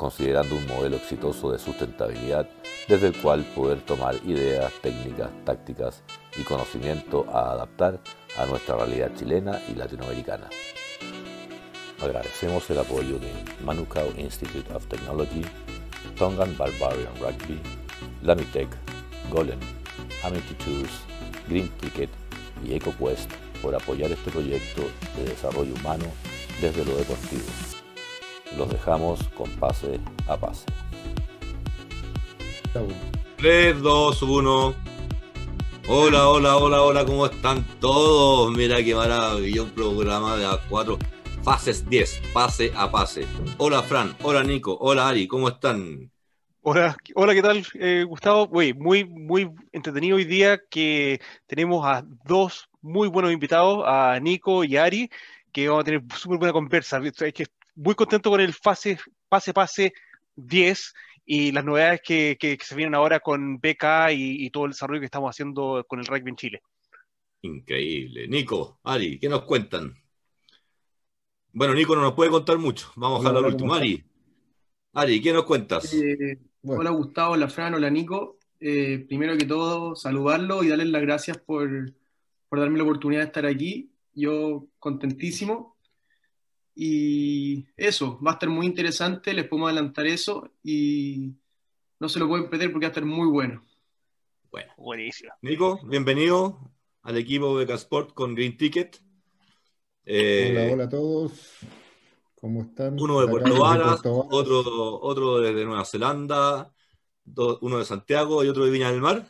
considerando un modelo exitoso de sustentabilidad desde el cual poder tomar ideas, técnicas, tácticas y conocimiento a adaptar a nuestra realidad chilena y latinoamericana. Agradecemos el apoyo de Manukau Institute of Technology, Tongan Barbarian Rugby, Lamitech, Golem, Amity Tours, Green Ticket y EcoQuest por apoyar este proyecto de desarrollo humano desde lo deportivo los dejamos con pase a pase. 3, 2, 1. Hola, hola, hola, hola, ¿cómo están todos? Mira qué maravilla, un programa de a 4 fases 10, pase a pase. Hola Fran, hola Nico, hola Ari, ¿cómo están? Hola, hola, ¿qué tal, eh, Gustavo? Uy, muy, muy entretenido hoy día que tenemos a dos muy buenos invitados, a Nico y Ari, que vamos a tener súper buena conversa. Es que muy contento con el fase, pase, pase 10 y las novedades que, se vienen ahora con BK y, todo el desarrollo que estamos haciendo con el rugby en Chile. Increíble. Nico, Ari, ¿qué nos cuentan? Bueno, Nico no nos puede contar mucho. Vamos a hablar al último. Ari, Ari, ¿qué nos cuentas? Eh, hola Gustavo, hola Fran, hola Nico. Eh, primero que todo, saludarlo y darles las gracias por, por darme la oportunidad de estar aquí. Yo contentísimo y eso, va a estar muy interesante, les podemos adelantar eso y no se lo pueden perder porque va a estar muy bueno. Bueno, buenísimo. Nico, bienvenido al equipo de Casport con Green Ticket. Eh, hola, hola a todos. ¿Cómo están? Uno de Puerto Varas, otro, otro de Nueva Zelanda, uno de Santiago y otro de Viña del Mar.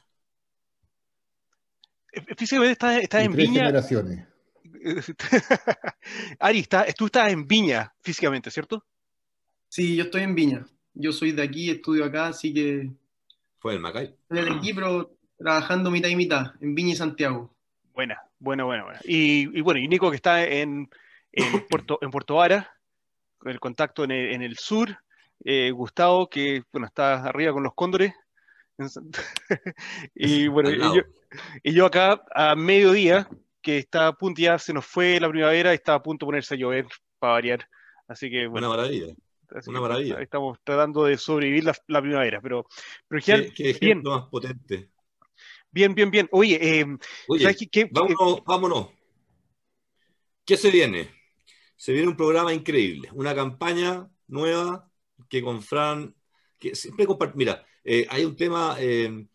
Fíjate, estás, estás en Viña. generaciones. Ari, tú estás en Viña físicamente, ¿cierto? Sí, yo estoy en Viña. Yo soy de aquí, estudio acá, así que. Fue el Macay. Estoy aquí, pero trabajando mitad y mitad, en Viña y Santiago. Buena, buena, buena, buena. Y, bueno, y Nico que está en, Puerto, en Puerto Vara, con el contacto en el, sur. Eh, Gustavo, que bueno, está arriba con los cóndores. y bueno, y yo, acá a mediodía, que está a punto, ya se nos fue la primavera y está a punto de ponerse a llover para variar. Así que bueno. Una maravilla. Una maravilla. Estamos tratando de sobrevivir la, primavera, pero, pero ¿Qué, bien. más potente. Bien, bien, bien. Oye, eh, vámonos, vámonos. ¿Qué se viene? Se viene un programa increíble, una campaña nueva que con Fran, que siempre. Mira, eh, hay un tema, eh,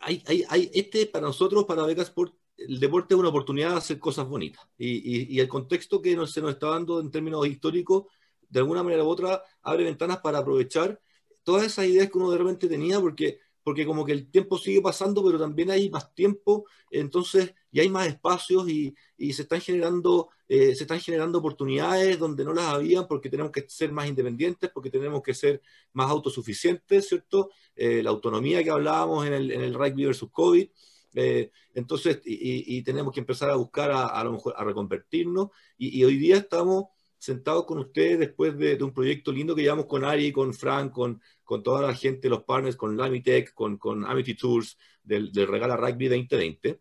hay, hay, hay, este para nosotros, para Becas Sport, el deporte es una oportunidad de hacer cosas bonitas. Y, el contexto que se nos está dando en términos históricos, de alguna manera u otra, abre ventanas para aprovechar todas esas ideas que uno de repente tenía, porque, porque como que el tiempo sigue pasando, pero también hay más tiempo, entonces, y hay más espacios y, se, están generando, eh, se están generando oportunidades donde no las habían, porque tenemos que ser más independientes, porque tenemos que ser más autosuficientes, ¿cierto? Eh, la autonomía que hablábamos en el, en el rugby versus COVID. Eh, entonces, y, tenemos que empezar a buscar a, lo mejor a reconvertirnos. Y, hoy día estamos sentados con ustedes después de, un proyecto lindo que llevamos con Ari, con Frank, con, con toda la gente, los partners, con Lamitech, con, con Amity Tours del, del Regala Rugby 2020.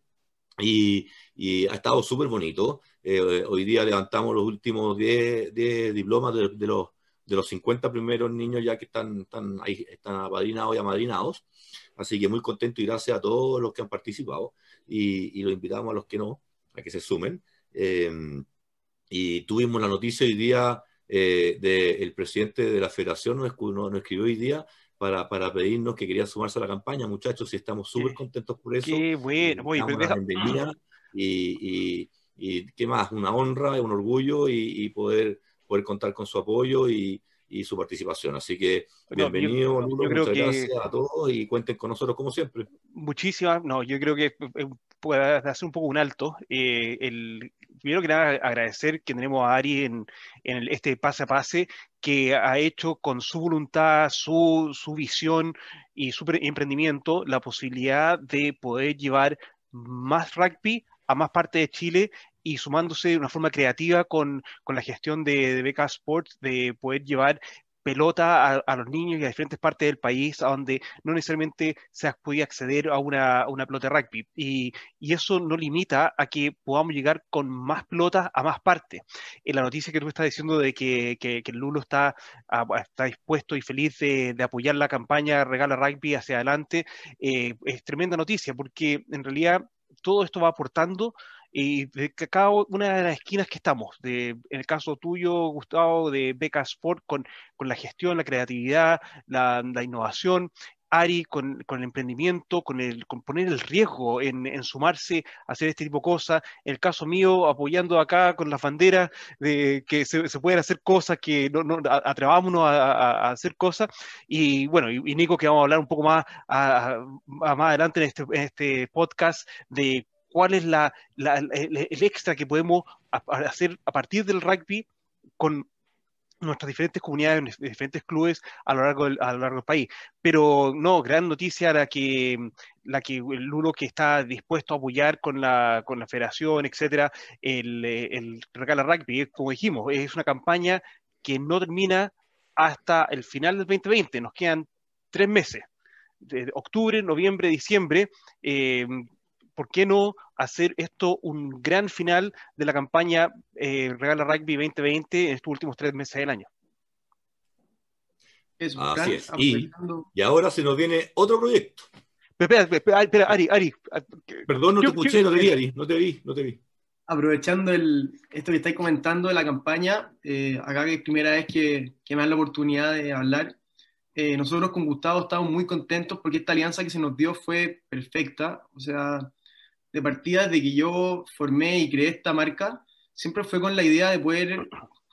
Y, y ha estado súper bonito. Eh, hoy día levantamos los últimos 10, diplomas de, de, los, de los 50 primeros niños ya que están, están, ahí, están apadrinados y amadrinados. Así que muy contento y gracias a todos los que han participado y, y los invitamos a los que no, a que se sumen. Em, y tuvimos la noticia hoy día eh, del presidente de la federación, nos, escribió hoy día para, para, pedirnos que quería sumarse a la campaña, muchachos, y estamos súper contentos por eso. Qué bueno, muy bienvenida y, y, y, qué más, una honra, un orgullo y, poder, poder contar con su apoyo y, y su participación. Así que bienvenido, muchas gracias a todos y cuenten con nosotros como siempre. Muchísimas, no, yo creo que es hacer un poco un alto, eh, el, primero que nada agradecer que tenemos a Ari en, este pase a pase, que ha hecho con su voluntad, su, su visión y su emprendimiento la posibilidad de poder llevar más rugby a más partes de Chile y sumándose de una forma creativa con, la gestión de, de Beca Sports, de poder llevar pelota a, los niños y a diferentes partes del país a donde no necesariamente se podía acceder a una, una pelota de rugby. Y, eso no limita a que podamos llegar con más pelotas a más partes. En la noticia que tú estás diciendo de que, que, el Lulo está, ah, está dispuesto y feliz de, apoyar la campaña Regala Rugby hacia adelante, eh, es tremenda noticia porque en realidad todo esto va aportando y de cada una de las esquinas que estamos, de, en el caso tuyo, Gustavo, de Beca Sport, con, con la gestión, la creatividad, la, la innovación, Ari con, con, el emprendimiento, con, el, con poner el riesgo en, en, sumarse a hacer este tipo de cosas. El caso mío, apoyando acá con las banderas de que se, se pueden hacer cosas, que no, no atrevámonos a, a, hacer cosas. Y bueno, y, Nico, que vamos a hablar un poco más, a, más adelante en este, en este podcast de cuál es la, el, extra que podemos hacer a partir del rugby con nuestras diferentes comunidades, diferentes clubes a lo largo del, a lo largo del país. Pero no, gran noticia la que, la que el Lulo que está dispuesto a apoyar con la, con la federación, etcétera, el, el Regala Rugby, como dijimos, es una campaña que no termina hasta el final del 2020, nos quedan tres meses, octubre, noviembre, diciembre, eh, ¿por qué no hacer esto un gran final de la campaña eh, Regala Rugby 2020 en estos últimos tres meses del año? Así es. Y, ahora se nos viene otro proyecto. Espera, espera, espera Ari, Ari. Perdón, no te escuché, no te vi, Ari, no te vi, no te vi. Aprovechando el, esto que estáis comentando de la campaña, eh, acá que es primera vez que, que, me dan la oportunidad de hablar, eh, nosotros con Gustavo estamos muy contentos porque esta alianza que se nos dio fue perfecta. O sea, de partida de que yo formé y creé esta marca, siempre fue con la idea de poder,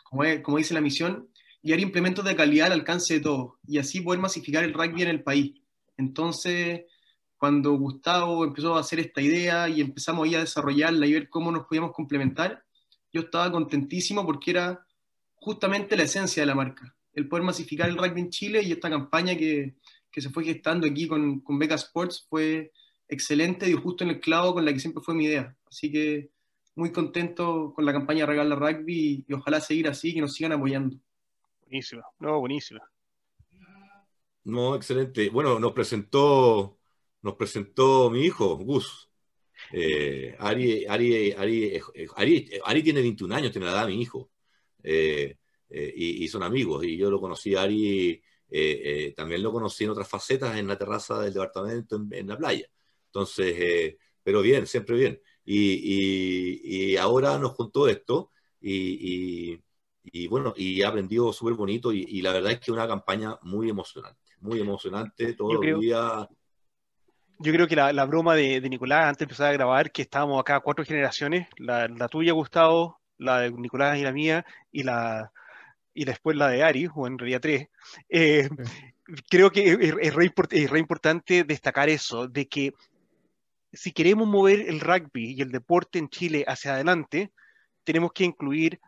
como, dice la misión, llevar implementos de calidad al alcance de todos y así poder masificar el rugby en el país. Entonces, cuando Gustavo empezó a hacer esta idea y empezamos ahí a desarrollarla y ver cómo nos podíamos complementar, yo estaba contentísimo porque era justamente la esencia de la marca, el poder masificar el rugby en Chile y esta campaña que, que se fue gestando aquí con, con Beca Sports fue excelente, y justo en el clavo con la que siempre fue mi idea. Así que muy contento con la campaña Regala Rugby y, ojalá seguir así, que nos sigan apoyando. Buenísima, no, buenísima. No, excelente. Bueno, nos presentó, nos presentó mi hijo, Gus. Eh, Ari, Ari, Ari, Ari, tiene 21 años, tiene la edad de mi hijo. Eh, eh, y, son amigos. Y yo lo conocí a Ari, también lo conocí en otras facetas en la terraza del departamento en la playa. Entonces, eh, pero bien, siempre bien. Y, ahora nos contó esto y, bueno, y ha aprendido súper bonito y, la verdad es que es una campaña muy emocionante, muy emocionante todos los días. Yo creo que la, broma de, Nicolás antes de empezar a grabar, que estábamos acá cuatro generaciones, la, tuya, Gustavo, la de Nicolás y la mía, y la y después la de Ari, o en realidad tres, eh, creo que es, es, re importante destacar eso, de que si queremos mover el rugby y el deporte en Chile hacia adelante, tenemos que incluir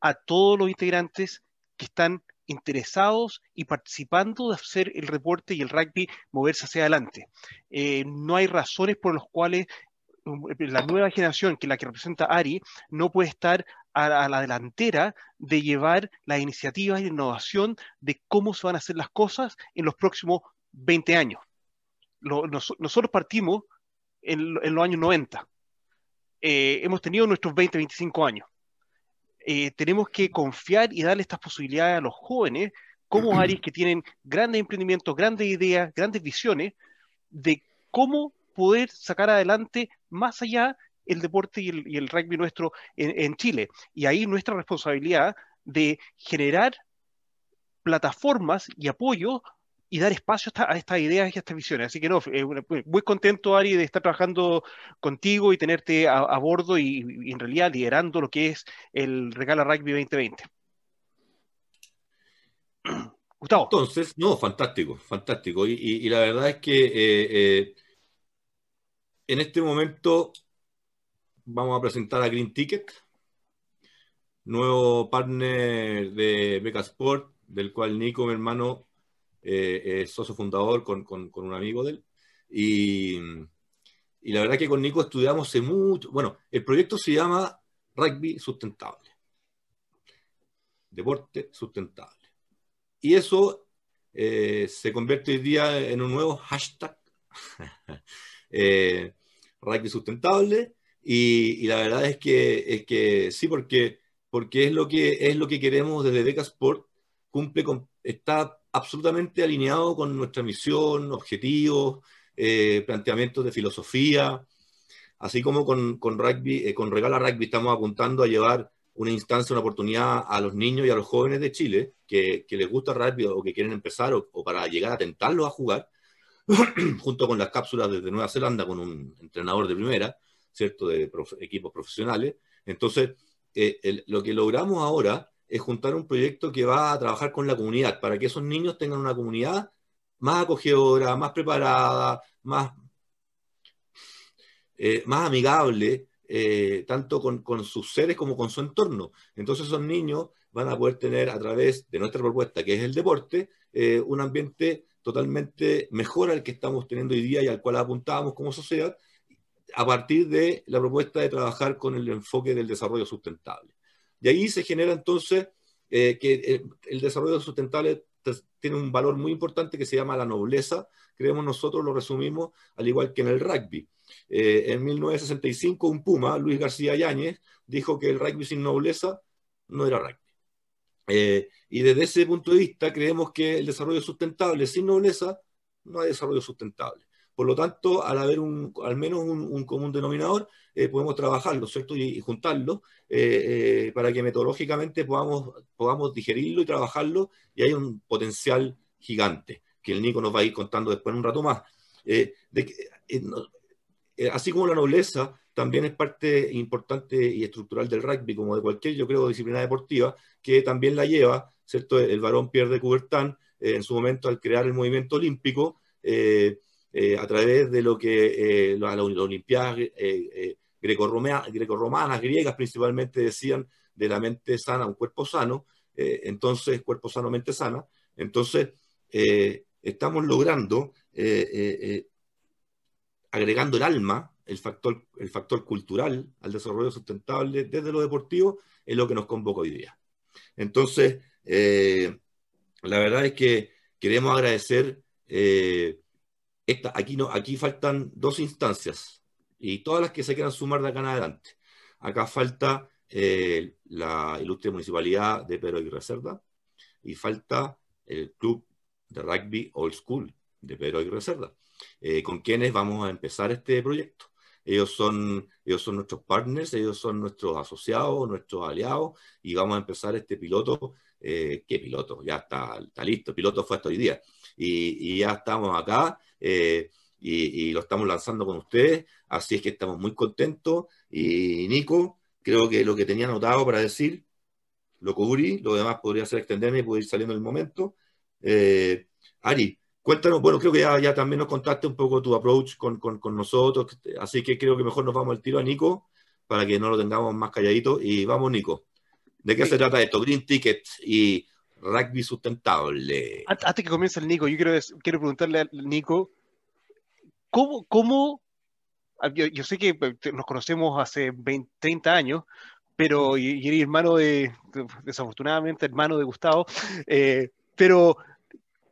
a todos los integrantes que están interesados y participando de hacer el deporte y el rugby moverse hacia adelante. Eh, no hay razones por las cuales um, la nueva generación, que es la que representa Ari, no puede estar a, la delantera de llevar las iniciativas la innovación de cómo se van a hacer las cosas en los próximos 20 años. nosotros partimos en, los años 90. Eh, hemos tenido nuestros 20, 25 años. Eh, tenemos que confiar y darle estas posibilidades a los jóvenes, como Aris, que tienen grandes emprendimientos, grandes ideas, grandes visiones, de cómo poder sacar adelante más allá el deporte y el, rugby nuestro en, Chile. Y ahí nuestra responsabilidad de generar plataformas y apoyo y dar espacio a estas ideas y a estas visiones. Así que no, eh, muy contento, Ari, de estar trabajando contigo y tenerte a, bordo y, en realidad liderando lo que es el Regala Rugby 2020. Gustavo. Entonces, no, fantástico, fantástico. Y, la verdad es que eh, eh, en este momento vamos a presentar a Green Ticket, nuevo partner de Beca Sport, del cual Nico, mi hermano, eh, es socio fundador con, con, un amigo de él. Y, y, la verdad que con Nico estudiamos hace mucho. Bueno, el proyecto se llama Rugby Sustentable. Deporte sustentable. Y eso eh, se convierte hoy día en un nuevo hashtag. eh, rugby sustentable. Y, y, la verdad es que, es que sí, porque, porque es, lo que, es lo que queremos desde Beca Sport. Cumple con, está absolutamente alineado con nuestra misión, objetivos, eh, planteamientos de filosofía, así como con, con rugby, eh, con Regala Rugby estamos apuntando a llevar una instancia, una oportunidad a los niños y a los jóvenes de Chile que, que les gusta el rugby o que quieren empezar o, para llegar a tentarlos a jugar, junto con las cápsulas desde Nueva Zelanda con un entrenador de primera, ¿cierto? De equipos profesionales. Entonces, eh, lo que logramos ahora es juntar un proyecto que va a trabajar con la comunidad, para que esos niños tengan una comunidad más acogedora, más preparada, más, eh, más amigable, eh, tanto con, sus seres como con su entorno. Entonces esos niños van a poder tener a través de nuestra propuesta, que es el deporte, eh, un ambiente totalmente mejor al que estamos teniendo hoy día y al cual apuntábamos como sociedad, a partir de la propuesta de trabajar con el enfoque del desarrollo sustentable. Y ahí se genera entonces eh, que eh, el, desarrollo sustentable tiene un valor muy importante que se llama la nobleza. Creemos nosotros, lo resumimos, al igual que en el rugby. Eh, en 1965, un Puma, Luis García Yáñez, dijo que el rugby sin nobleza no era rugby. y desde ese punto de vista, creemos que el desarrollo sustentable sin nobleza no hay desarrollo sustentable. Por lo tanto, al haber un, al menos un, común denominador, eh, podemos trabajarlo, ¿cierto? Y, juntarlo eh, eh, para que metodológicamente podamos, podamos digerirlo y trabajarlo y hay un potencial gigante que el Nico nos va a ir contando después en un rato más. así como la nobleza también es parte importante y estructural del rugby, como de cualquier, yo creo, disciplina deportiva, que también la lleva, ¿cierto? El varón Pierre de Coubertin, en su momento al crear el movimiento olímpico, eh, a través de lo que eh, las, Olimpiadas eh, grecorromanas, griegas principalmente decían de la mente sana, un cuerpo sano, entonces cuerpo sano, mente sana, entonces estamos logrando, agregando el alma, el factor, el factor cultural al desarrollo sustentable desde lo deportivo, es lo que nos convoca hoy día. Entonces, la verdad es que queremos agradecer aquí, no, aquí faltan dos instancias y todas las que se quieran sumar de acá en adelante. Acá falta eh, la ilustre municipalidad de Pedro y Reserva y falta el club de rugby Old School de Pedro y Reserva, eh, con quienes vamos a empezar este proyecto. Ellos son, ellos son nuestros partners, ellos son nuestros asociados, nuestros aliados, y vamos a empezar este piloto. Eh, ¿Qué piloto? Ya está, está listo. El piloto fue hasta hoy día. Y, y ya estamos acá eh, y, lo estamos lanzando con ustedes, así es que estamos muy contentos. Y Nico, creo que lo que tenía anotado para decir, lo cubrí, lo demás podría ser extenderme y poder ir saliendo en el momento. Eh, Ari, cuéntanos, bueno, creo que ya, también nos contaste un poco tu approach con, nosotros, así que creo que mejor nos vamos al tiro a Nico para que no lo tengamos más calladito. Y vamos, Nico. ¿De qué se trata esto? Green Ticket y rugby sustentable. Antes que comience el Nico, yo quiero, quiero preguntarle al Nico, ¿cómo, cómo ah, yo, sé que pues, nos conocemos hace 20, 30 años, pero y, eres hermano de, desafortunadamente, hermano de Gustavo, eh, pero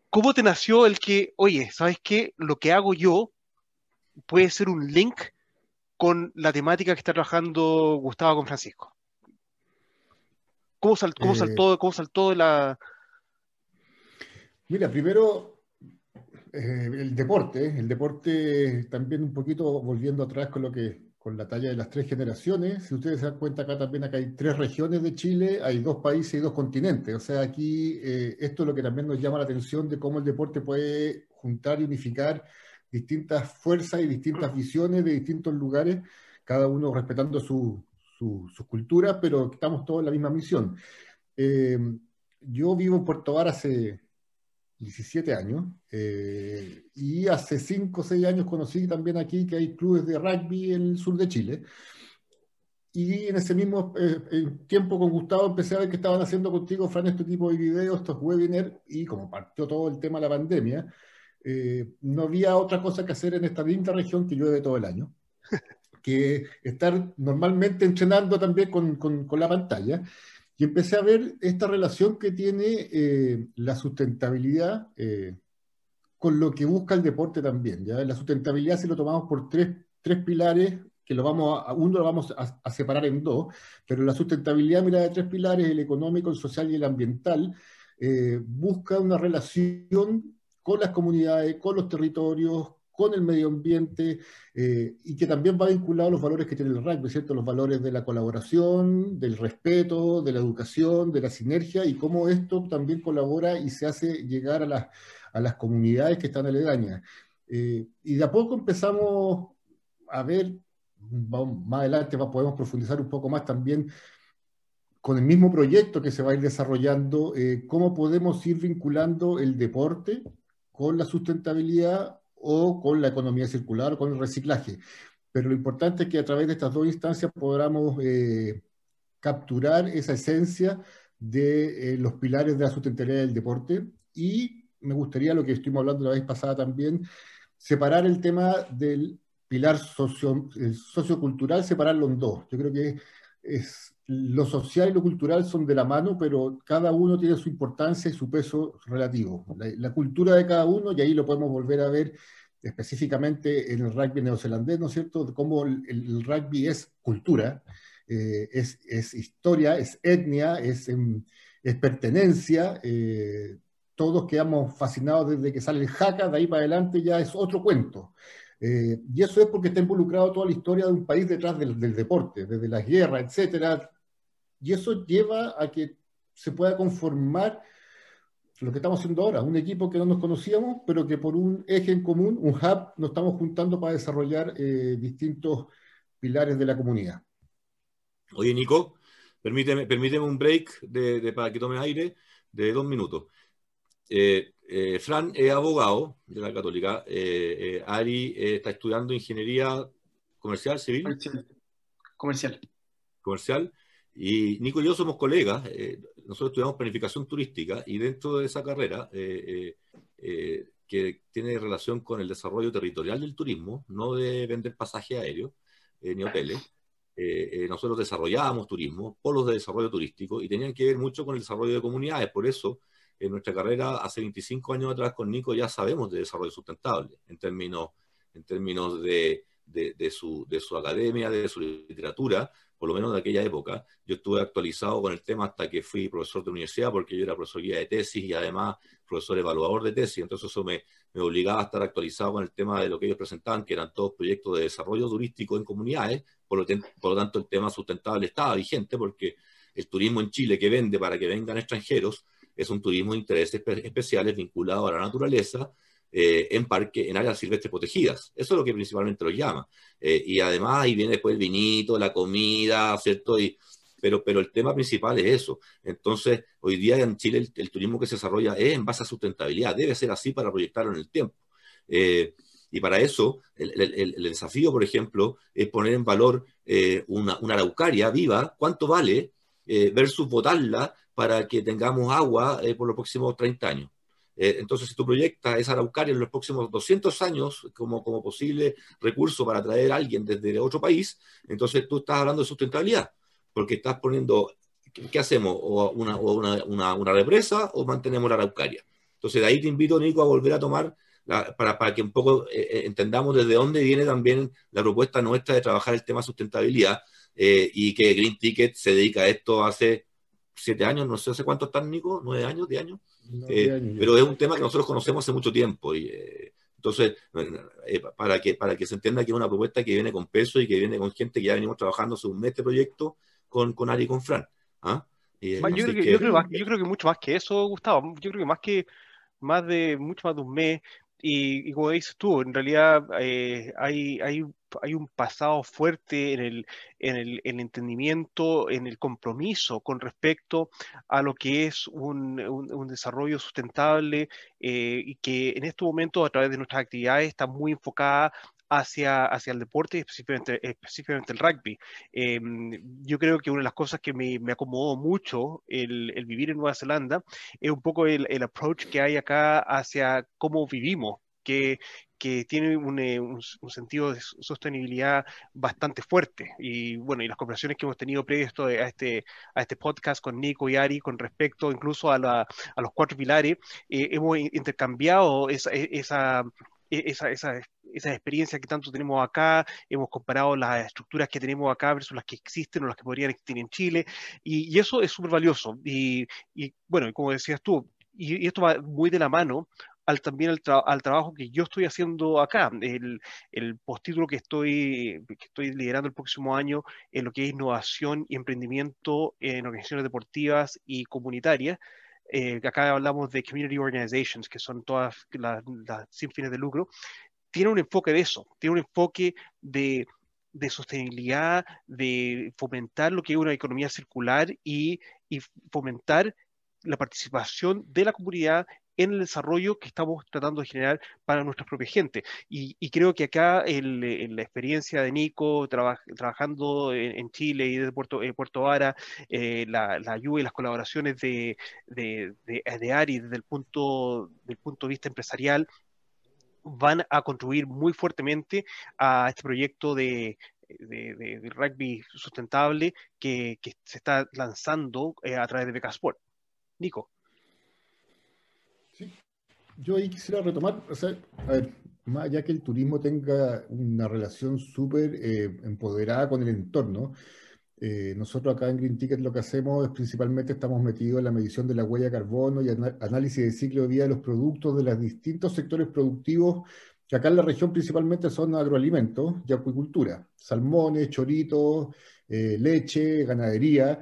¿cómo te nació el que, oye, ¿sabes qué? Lo que hago yo puede ser un link con la temática que está trabajando Gustavo con Francisco? ¿Cómo, cómo, eh, saltó, ¿Cómo saltó de la...? Mira, primero eh, el deporte, el deporte también un poquito volviendo atrás con lo que con la talla de las tres generaciones. Si ustedes se dan cuenta acá también acá hay tres regiones de Chile, hay dos países y dos continentes. O sea, aquí eh, esto es lo que también nos llama la atención de cómo el deporte puede juntar y unificar distintas fuerzas y distintas visiones de distintos lugares, cada uno respetando su, su, cultura, pero estamos todos en la misma misión. Eh, yo vivo en Puerto Bar hace 17 años eh, y hace 5 o 6 años conocí también aquí que hay clubes de rugby en el sur de Chile. y en ese mismo eh, tiempo con Gustavo empecé a ver que estaban haciendo contigo, Fran, este tipo de videos, estos webinars, y como partió todo el tema de la pandemia, eh, no había otra cosa que hacer en esta linda región que llueve todo el año, que estar normalmente entrenando también con, con, con la pantalla. Y empecé a ver esta relación que tiene eh, la sustentabilidad eh, con lo que busca el deporte también. ¿ya? La sustentabilidad si lo tomamos por tres, tres pilares, que lo vamos a, uno lo vamos a, a, separar en dos, pero la sustentabilidad mira de tres pilares, el económico, el social y el ambiental, eh, busca una relación con las comunidades, con los territorios, con el medio ambiente eh, y que también va vinculado a los valores que tiene el rugby, ¿cierto? Los valores de la colaboración, del respeto, de la educación, de la sinergia y cómo esto también colabora y se hace llegar a las, a las comunidades que están aledañas. Eh, y de a poco empezamos a ver, vamos, más adelante podemos profundizar un poco más también con el mismo proyecto que se va a ir desarrollando, eh, cómo podemos ir vinculando el deporte con la sustentabilidad o con la economía circular o con el reciclaje. Pero lo importante es que a través de estas dos instancias podamos eh, capturar esa esencia de eh, los pilares de la sustentabilidad del deporte y me gustaría, lo que estuvimos hablando la vez pasada también, separar el tema del pilar socio, sociocultural, separarlo en dos. Yo creo que es, lo social y lo cultural son de la mano, pero cada uno tiene su importancia y su peso relativo. La, cultura de cada uno, y ahí lo podemos volver a ver específicamente en el rugby neozelandés, ¿no es cierto? Cómo el, rugby es cultura, eh, es, es, historia, es etnia, es, em, es pertenencia. Eh, todos quedamos fascinados desde que sale el jaca, de ahí para adelante ya es otro cuento. Eh, y eso es porque está involucrado toda la historia de un país detrás del, del deporte, desde las guerras, etcétera, y eso lleva a que se pueda conformar lo que estamos haciendo ahora, un equipo que no nos conocíamos, pero que por un eje en común, un hub, nos estamos juntando para desarrollar eh, distintos pilares de la comunidad. Oye, Nico, permíteme, permíteme un break de, de, para que tome aire de dos minutos. Eh, eh, Fran es abogado de la Católica. Eh, eh Ari está estudiando ingeniería comercial, civil. Comercial. Comercial. Y Nico y yo somos colegas, eh, nosotros estudiamos planificación turística y dentro de esa carrera, eh, eh, que tiene relación con el desarrollo territorial del turismo, no de vender pasajes aéreos ni hoteles, nosotros desarrollábamos turismo, polos de desarrollo turístico y tenían que ver mucho con el desarrollo de comunidades. Por eso, en nuestra carrera, hace 25 años atrás con Nico ya sabemos de desarrollo sustentable en términos, en términos de, de, de, su, de su academia, de su literatura, por lo menos de aquella época. Yo estuve actualizado con el tema hasta que fui profesor de universidad, porque yo era profesor guía de tesis y además profesor evaluador de tesis, entonces eso me, me, obligaba a estar actualizado con el tema de lo que ellos presentaban, que eran todos proyectos de desarrollo turístico en comunidades, por lo, por lo tanto el tema sustentable estaba vigente, porque el turismo en Chile que vende para que vengan extranjeros es un turismo de intereses especiales vinculado a la naturaleza, eh, en parque, en áreas silvestres protegidas. Eso es lo que principalmente lo llama. Eh, y además ahí viene después el vinito, la comida, ¿cierto? Pero, pero el tema principal es eso. Entonces, hoy día en Chile el, turismo que se desarrolla es en base a sustentabilidad. Debe ser así para proyectarlo en el tiempo. Eh, y para eso, el, desafío, por ejemplo, es poner en valor una, una, araucaria viva, cuánto vale, versus botarla para que tengamos agua por los próximos 30 años. Eh, entonces, si tú proyectas esa araucaria en los próximos 200 años como, como posible recurso para traer a alguien desde otro país, entonces tú estás hablando de sustentabilidad, porque estás poniendo, ¿qué, hacemos? ¿O, una, una, una, una, represa o mantenemos la araucaria? Entonces, de ahí te invito, Nico, a volver a tomar, para, para, que un poco eh, eh, entendamos desde dónde viene también la propuesta nuestra de trabajar el tema sustentabilidad eh, y que Green Ticket se dedica a esto hace siete años, no sé hace cuánto están, Nico, nueve años, diez años. No, eh, pero es un tema que nosotros conocemos hace mucho tiempo. Y, eh, entonces, eh, para, que, para que se entienda que es una propuesta que viene con peso y que viene con gente que ya venimos trabajando hace un mes este proyecto con, con Ari y con Fran. ¿ah? yo, creo que, que, yo, creo más, yo creo que mucho más que eso, Gustavo. Yo creo que más que más de mucho más de un mes. Y, y como dices tú, en realidad eh, hay, hay hay un pasado fuerte en el, en el, el, entendimiento, en el compromiso con respecto a lo que es un, un, un desarrollo sustentable eh, y que en estos momentos a través de nuestras actividades está muy enfocada hacia, hacia el deporte, específicamente, específicamente el rugby. Em, yo creo que una de las cosas que me, me acomodó mucho el, el, vivir en Nueva Zelanda es un poco el, el approach que hay acá hacia cómo vivimos que, que tiene un, eh, un, un, sentido de sostenibilidad bastante fuerte. Y bueno, y las conversaciones que hemos tenido previsto a este, a este podcast con Nico y Ari con respecto incluso a, la, a los cuatro pilares, eh, hemos intercambiado esa, e, esa, e, esa, esa, esa, experiencia que tanto tenemos acá, hemos comparado las estructuras que tenemos acá versus las que existen o las que podrían existir en Chile, y, y eso es súper valioso. Y, y, bueno, como decías tú, y, y, esto va muy de la mano al, también al, tra al, trabajo que yo estoy haciendo acá, el, el postítulo que estoy, que estoy liderando el próximo año en lo que es innovación y emprendimiento en organizaciones deportivas y comunitarias. Eh, acá hablamos de community organizations, que son todas las, sin fines de lucro, tiene un enfoque de eso, tiene un enfoque de, de sostenibilidad, de fomentar lo que es una economía circular y, y fomentar la participación de la comunidad en el desarrollo que estamos tratando de generar para nuestra propia gente. Y, creo que acá el, la experiencia de Nico traba, trabajando en, Chile y desde Puerto, eh, Puerto Vara, eh, la, la, ayuda y las colaboraciones de, de, de, Ari desde el punto, del punto de vista empresarial van a contribuir muy fuertemente a este proyecto de, de, de, rugby sustentable que, que, se está lanzando eh, a través de Becasport. Nico. Sí. Yo ahí quisiera retomar, o sea, a ver, más allá que el turismo tenga una relación súper eh, empoderada con el entorno, eh, nosotros acá en Green Ticket lo que hacemos es principalmente estamos metidos en la medición de la huella de carbono y análisis de ciclo de vida de los productos de los distintos sectores productivos que acá en la región principalmente son agroalimentos y acuicultura, salmones, choritos, eh, leche, ganadería,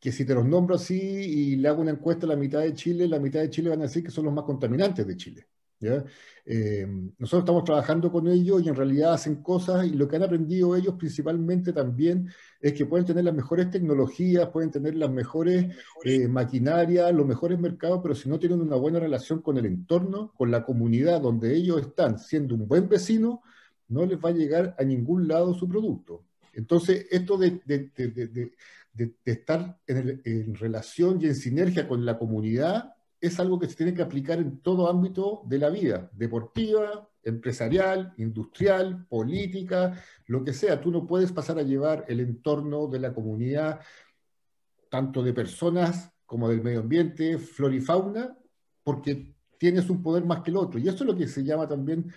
que si te los nombro así y le hago una encuesta a la mitad de Chile, la mitad de Chile van a decir que son los más contaminantes de Chile. ¿ya? Eh, nosotros estamos trabajando con ellos y en realidad hacen cosas y lo que han aprendido ellos principalmente también es que pueden tener las mejores tecnologías, pueden tener las mejores eh, maquinarias, los mejores mercados, pero si no tienen una buena relación con el entorno, con la comunidad donde ellos están siendo un buen vecino, no les va a llegar a ningún lado su producto. Entonces, esto de, de, de, de, de estar en, el, en, relación y en sinergia con la comunidad es algo que se tiene que aplicar en todo ámbito de la vida, deportiva, empresarial, industrial, política, lo que sea. Tú no puedes pasar a llevar el entorno de la comunidad, tanto de personas como del medio ambiente, flora y fauna, porque tienes un poder más que el otro. Y eso es lo que se llama también,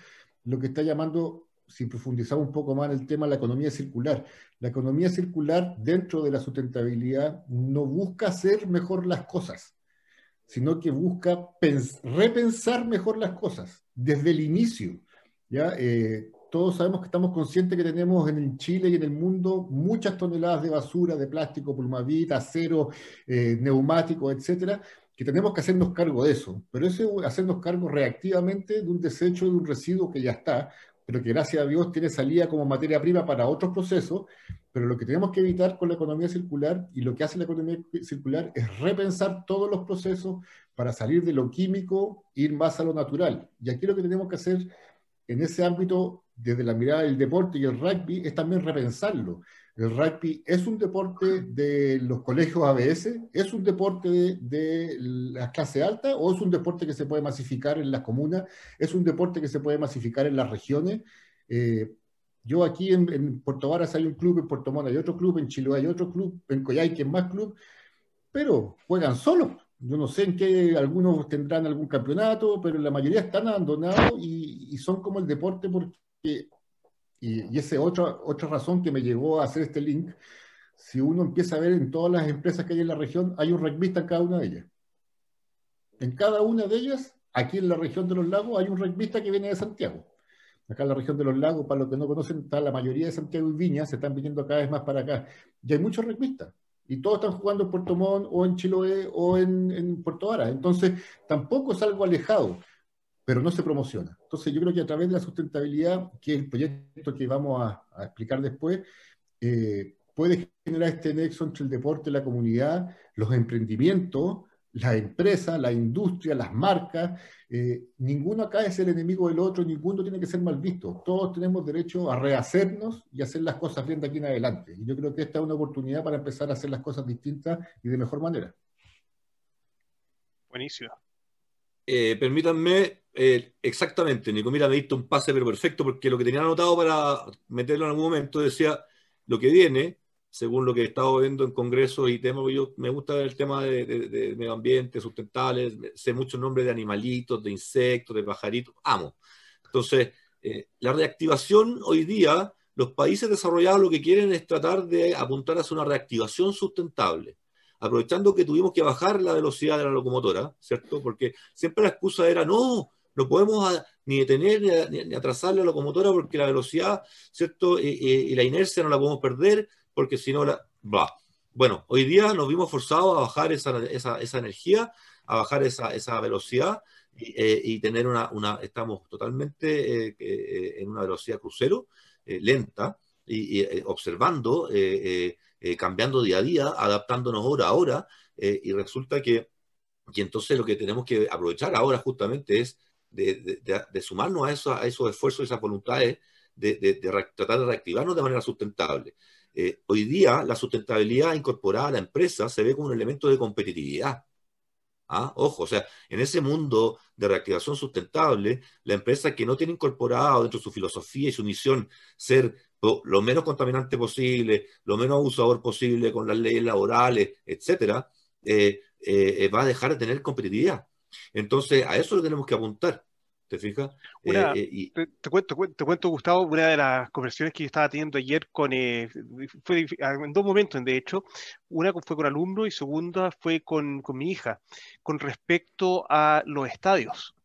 lo que está llamando si profundizamos un poco más en el tema de la economía circular. La economía circular dentro de la sustentabilidad no busca hacer mejor las cosas, sino que busca repensar mejor las cosas desde el inicio. ¿ya? Eh, todos sabemos que estamos conscientes que tenemos en Chile y en el mundo muchas toneladas de basura, de plástico, plumavit, acero, eh, neumático, etcétera, que tenemos que hacernos cargo de eso, pero eso es hacernos cargo reactivamente de un desecho, de un residuo que ya está, pero que gracias a Dios tiene salida como materia prima para otros procesos, pero lo que tenemos que evitar con la economía circular y lo que hace la economía circular es repensar todos los procesos para salir de lo químico, ir más a lo natural. Y aquí lo que tenemos que hacer en ese ámbito, desde la mirada del deporte y el rugby, es también repensarlo. El rugby es un deporte de los colegios ABS, es un deporte de, de, la clase alta o es un deporte que se puede masificar en las comunas, es un deporte que se puede masificar en las regiones. Eh, yo aquí en, en, Puerto Varas hay un club, en Puerto Montt hay otro club, en Chiloé hay otro club, en Coyhaique hay más club, pero juegan solos. Yo no sé en qué algunos tendrán algún campeonato, pero la mayoría están abandonados y, y son como el deporte porque y, y esa es otra, otra razón que me llevó a hacer este link. Si uno empieza a ver en todas las empresas que hay en la región, hay un rugbyista en cada una de ellas. En cada una de ellas, aquí en la región de los lagos, hay un rugbyista que viene de Santiago. Acá en la región de los lagos, para los que no conocen, está la mayoría de Santiago y Viña, se están viniendo cada vez más para acá. Y hay muchos rugbyistas. Y todos están jugando en Puerto Montt o en Chiloé o en, en Puerto Vara. Entonces, tampoco es algo alejado pero no se promociona. Entonces yo creo que a través de la sustentabilidad, que es el proyecto que vamos a, explicar después, eh, puede generar este nexo entre el deporte, la comunidad, los emprendimientos la empresa, la industria, las marcas, eh, ninguno acá es el enemigo del otro, ninguno tiene que ser mal visto. Todos tenemos derecho a rehacernos y hacer las cosas bien de aquí en adelante. Y yo creo que esta es una oportunidad para empezar a hacer las cosas distintas y de mejor manera. Buenísimo. Eh, permítanme, eh, exactamente, Nico, mira, me diste un pase pero perfecto porque lo que tenía anotado para meterlo en algún momento decía lo que viene según lo que he estado viendo en congresos y temas, yo me gusta el tema de, medio ambiente, sustentables, sé muchos nombres de animalitos, de insectos, de pajaritos, amo. Entonces, eh, la reactivación hoy día, los países desarrollados lo que quieren es tratar de apuntar hacia una reactivación sustentable, aprovechando que tuvimos que bajar la velocidad de la locomotora, ¿cierto? Porque siempre la excusa era, no, no podemos ni detener ni, atrasar la locomotora porque la velocidad, ¿cierto? y la inercia no la podemos perder porque si no, la... Bueno, hoy día nos vimos forzados a bajar esa, esa, esa energía, a bajar esa, esa velocidad y, eh, tener una, estamos totalmente eh, eh, en una velocidad crucero, lenta, y, observando, cambiando día a día, adaptándonos hora a hora, y resulta que, y entonces lo que tenemos que aprovechar ahora justamente es de, de, sumarnos a, eso, a esos esfuerzos y esas voluntades de, tratar de reactivarnos de manera sustentable. Eh, hoy día la sustentabilidad incorporada a la empresa se ve como un elemento de competitividad. ¿Ah? Ojo, o sea, en ese mundo de reactivación sustentable, la empresa que no tiene incorporado dentro de su filosofía y su misión ser lo menos contaminante posible, lo menos abusador posible con las leyes laborales, etcétera, eh, eh, va a dejar de tener competitividad. Entonces, a eso le tenemos que apuntar. ¿Te fijas? Eh, eh, te, cuento, te, cuento, Gustavo, una de las conversaciones que yo estaba teniendo ayer con, eh, fue en dos momentos, de hecho, una fue con alumnos y segunda fue con, con mi hija, con respecto a los estadios.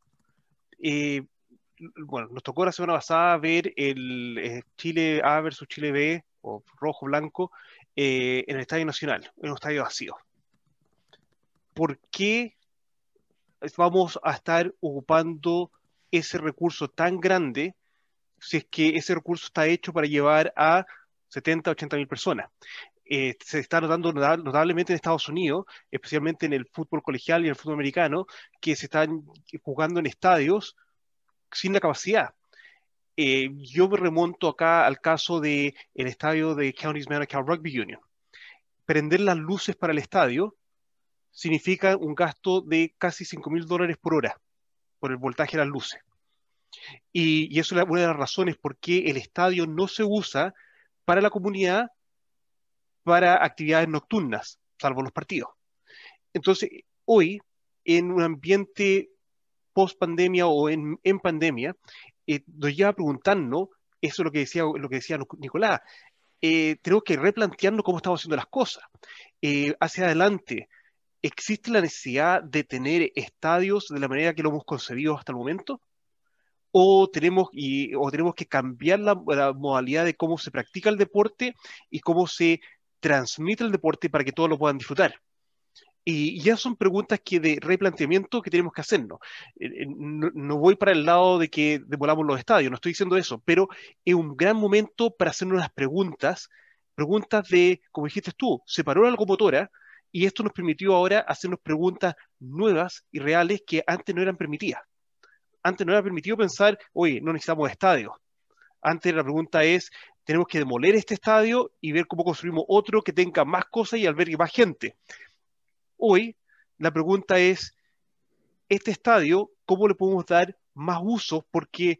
Bueno, nos tocó la semana pasada ver el Chile A versus Chile B, o rojo-blanco, en el Estadio Nacional, en un estadio vacío. ¿Por qué vamos a estar ocupando ese recurso tan grande si es que ese recurso está hecho para llevar a 70, 80 mil personas. Eh, se está notando notablemente en Estados Unidos, especialmente en el fútbol colegial y en el fútbol americano, que se están jugando en estadios sin la capacidad. Eh, yo me remonto acá al caso del el estadio de Counties Manukau Rugby Union. Prender las luces para el estadio significa un gasto de casi 5 mil dólares por hora por el voltaje de las luces. Y, eso es una de las razones por qué el estadio no se usa para la comunidad para actividades nocturnas, salvo los partidos. Entonces, hoy, en un ambiente post pandemia o en, pandemia, eh, nos lleva a preguntarnos, eso es lo que decía, lo que decía Nicolás, eh, tenemos que replantearnos cómo estamos haciendo las cosas. Eh, hacia adelante, ¿existe la necesidad de tener estadios de la manera que lo hemos concebido hasta el momento? ¿O tenemos, o tenemos que cambiar la, modalidad de cómo se practica el deporte y cómo se transmite el deporte para que todos lo puedan disfrutar? Y ya son preguntas que de replanteamiento que tenemos que hacernos. Eh, eh, no, voy para el lado de que demolamos los estadios, no estoy diciendo eso, pero es un gran momento para hacernos las preguntas, preguntas de, como dijiste tú, se paró la locomotora, y esto nos permitió ahora hacernos preguntas nuevas y reales que antes no eran permitidas. Antes no era permitido pensar, oye, no necesitamos estadios. Antes la pregunta es, tenemos que demoler este estadio y ver cómo construimos otro que tenga más cosas y albergue más gente. Hoy la pregunta es, este estadio, ¿cómo le podemos dar más uso? Porque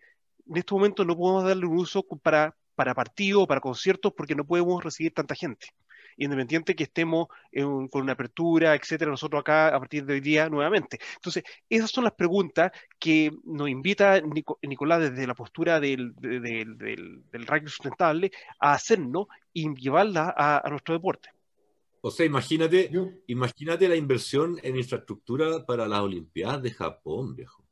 en este momento no podemos darle un uso para, para partidos, para conciertos, porque no podemos recibir tanta gente independiente que estemos con una apertura, etcétera, nosotros acá a partir de hoy día nuevamente. Entonces, esas son las preguntas que nos invita Nicolás desde la postura del, del, del, sustentable a hacernos y llevarla a, nuestro deporte. O sea, imagínate, imagínate la inversión en infraestructura para las Olimpiadas de Japón, viejo,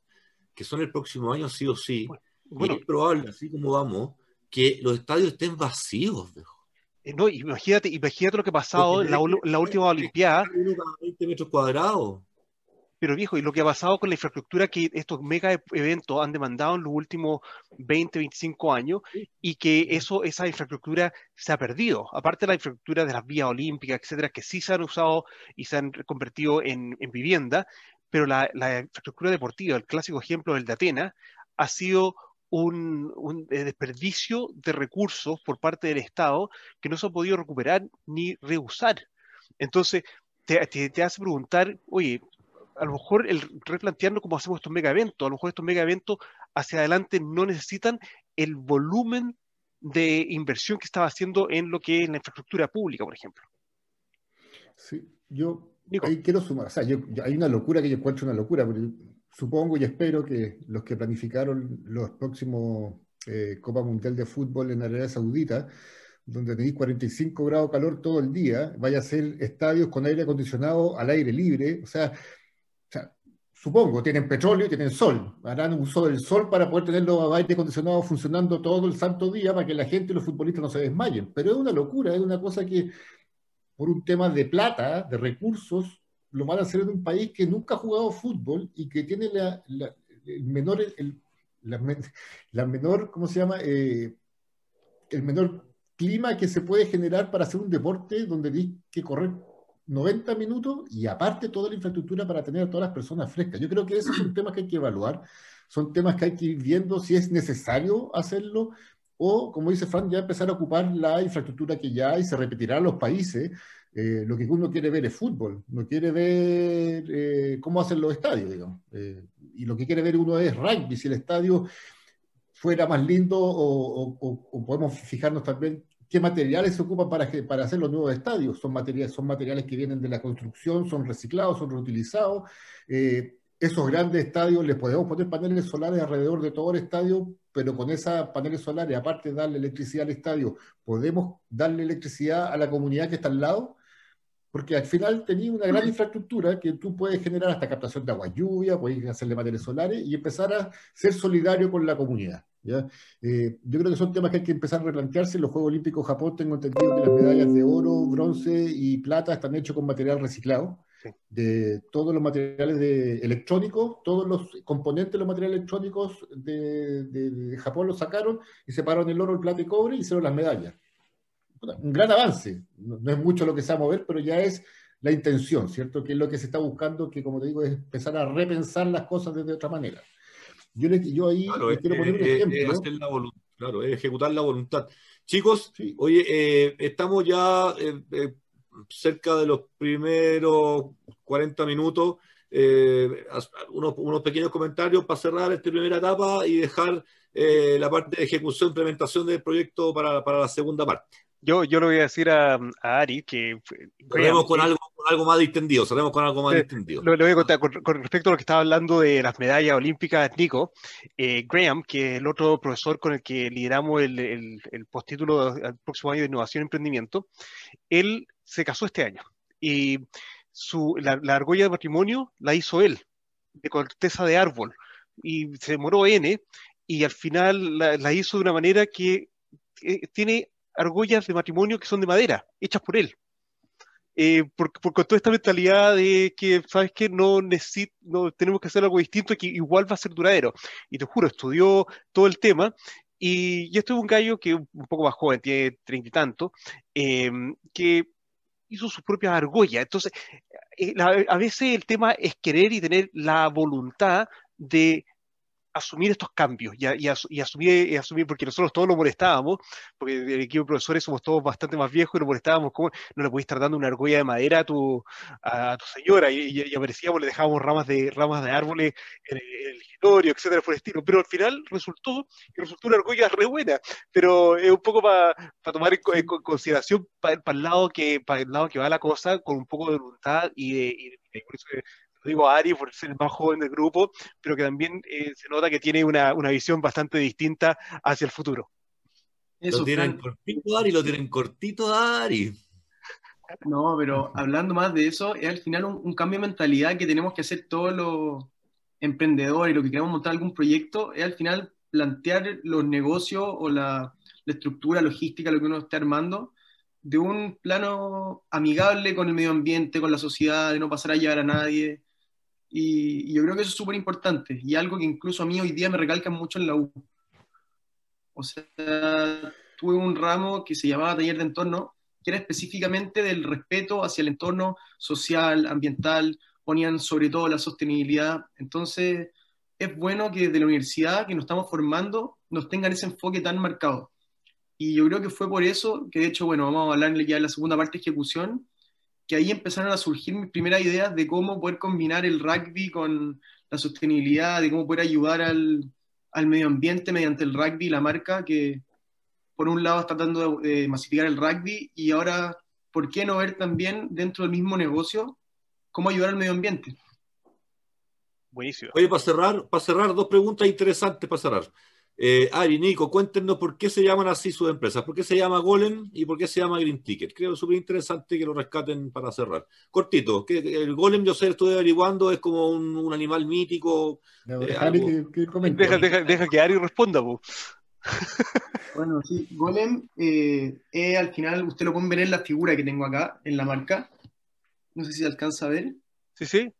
que son el próximo año sí o sí. Bueno, y es probable, así como vamos, que los estadios estén vacíos, viejo. Eh, no, imagínate, imagínate lo que ha pasado en la, última Olimpiada. 20 metros cuadrados. Pero viejo, y lo que ha pasado con la infraestructura que estos mega e-, eventos han demandado en los últimos 20, 25 años y que eso, esa infraestructura se ha perdido. Aparte de la infraestructura de las vías olímpicas, etcétera, que sí se han usado y se han convertido en, vivienda, pero la, infraestructura deportiva, el clásico ejemplo del de Atenas, ha sido un, eh, desperdicio de recursos por parte del Estado que no se ha podido recuperar ni reusar. Entonces, te, te, hace preguntar, oye, a lo mejor el replantearnos cómo hacemos estos mega eventos, a lo mejor estos mega eventos hacia adelante no necesitan el volumen de inversión que estaba haciendo en lo que es la infraestructura pública, por ejemplo. Sí, yo ahí quiero sumar, o sea, hay una locura que yo encuentro una locura, pero supongo y espero que los que planificaron los próximos eh, Copa Mundial de Fútbol en Arabia Saudita, donde tenéis 45 grados de calor todo el día, vaya a ser estadios con aire acondicionado al aire libre, o sea, supongo, tienen petróleo y tienen sol. Harán uso del sol para poder tener los aire acondicionados funcionando todo el santo día para que la gente y los futbolistas no se desmayen. Pero es una locura, es una cosa que por un tema de plata, de recursos, lo van a hacer en un país que nunca ha jugado fútbol y que tiene la, el menor, la, menor, ¿cómo se llama? Eh, el menor clima que se puede generar para hacer un deporte donde tienes que correr 90 minutos y aparte toda la infraestructura para tener a todas las personas frescas. Yo creo que esos son temas que hay que evaluar, son temas que hay que ir viendo si es necesario hacerlo o, como dice Frank, ya empezar a ocupar la infraestructura que ya hay, se repetirá en los países. Eh, lo que uno quiere ver es fútbol, no quiere ver eh, cómo hacen los estadios, digamos. Eh, y lo que quiere ver uno es rugby, si el estadio fuera más lindo o, o podemos fijarnos también qué materiales se ocupan para, para hacer los nuevos estadios. Son materiales, son materiales que vienen de la construcción, son reciclados, son reutilizados. Eh, esos grandes estadios les podemos poner paneles solares alrededor de todo el estadio, pero con esos paneles solares, aparte de darle electricidad al estadio, podemos darle electricidad a la comunidad que está al lado, porque al final tenía una gran infraestructura que tú puedes generar hasta captación de agua lluvia, puedes hacerle paneles solares y empezar a ser solidario con la comunidad. Eh, yo creo que son temas que hay que empezar a replantearse. Los Juegos Olímpicos Japón tengo entendido que las medallas de oro, bronce y plata están hechas con material reciclado. De todos los materiales de electrónicos, todos los componentes de los materiales electrónicos de, Japón los sacaron y separaron el oro, el plata y cobre y hicieron las medallas. Un gran avance. No, no es mucho lo que se va a mover, pero ya es la intención, ¿cierto? Que es lo que se está buscando, que como te digo, es empezar a repensar las cosas de otra manera. Yo, ahí quiero poner un ejemplo. claro, es ejecutar la voluntad. Chicos, oye, eh, estamos ya eh, eh, cerca de los primeros 40 minutos. Unos, unos, pequeños comentarios para cerrar esta primera etapa y dejar la parte de ejecución, implementación del proyecto para, para la segunda parte. Yo, yo le voy a decir a, a Ari que. Cerremos con algo, algo más distendido, cerremos con algo más distendido. Lo, voy a contar con, respecto a lo que estaba hablando de las medallas olímpicas, Nico. Eh, Graham, que es el otro profesor con el que lideramos el, el, el postítulo del próximo año de Innovación y Emprendimiento, él se casó este año. Y su, la, la argolla de matrimonio la hizo él, de corteza de árbol. Y se demoró N, y al final la, la hizo de una manera que tiene argollas de matrimonio que son de madera, hechas por él. Eh, por, con toda esta mentalidad de que, ¿sabes qué? No, necesito, no tenemos que hacer algo distinto que igual va a ser duradero. Y te juro, estudió todo el tema. Y, y esto es un gallo que un poco más joven, tiene treinta y tanto, eh, que hizo sus propias argollas. Entonces, eh, a veces el tema es querer y tener la voluntad de asumir estos cambios y, y, asumir, asumir, porque nosotros todos lo molestábamos, porque el equipo de profesores somos todos bastante más viejos y lo molestábamos, como no le podías estar dando una argolla de madera a tu, a, tu señora? Y, y, aparecíamos, le dejábamos ramas de, ramas de árboles en el, escritorio, etcétera, por el estilo. Pero al final resultó, y resultó una argolla re buena, pero es un poco para tomar en, consideración para el lado que para el lado que va la cosa, con un poco de voluntad y de, y de eso digo a Ari por ser el más joven del grupo, pero que también eh, se nota que tiene una, una, visión bastante distinta hacia el futuro. Eso, lo tienen cortito Ari, lo tienen cortito Ari. No, pero hablando más de eso, es al final un, cambio de mentalidad que tenemos que hacer todos los emprendedores y lo que queremos montar algún proyecto, es al final plantear los negocios o la, la estructura logística, lo que uno está armando, de un plano amigable con el medio ambiente, con la sociedad, de no pasar a llevar a nadie, Y, yo creo que eso es súper importante y algo que incluso a mí hoy día me recalcan mucho en la U. O sea, tuve un ramo que se llamaba taller de entorno, que era específicamente del respeto hacia el entorno social, ambiental, ponían sobre todo la sostenibilidad. Entonces, es bueno que de la universidad que nos estamos formando nos tengan ese enfoque tan marcado. Y yo creo que fue por eso que, de hecho, bueno, vamos a hablar ya de la segunda parte de ejecución, que ahí empezaron a surgir mis primeras ideas de cómo poder combinar el rugby con la sostenibilidad, de cómo poder ayudar al, al medio ambiente mediante el rugby, la marca que por un lado está tratando de, masificar el rugby y ahora, ¿por qué no ver también dentro del mismo negocio cómo ayudar al medio ambiente? Buenísimo. Oye, para cerrar, para cerrar, dos preguntas interesantes para cerrar. Eh, Ari, Nico, cuéntenos por qué se llaman así sus empresas, por qué se llama Golem y por qué se llama Green Ticket. Creo súper interesante que lo rescaten para cerrar. Cortito, que el Golem, yo sé, estoy averiguando, es como un, animal mítico. Eh, deja, que Ari responda. Bueno, sí, Golem, eh, al final, usted lo puede ver en la figura que tengo acá, en la marca. No sé si se alcanza a ver. Sí, sí.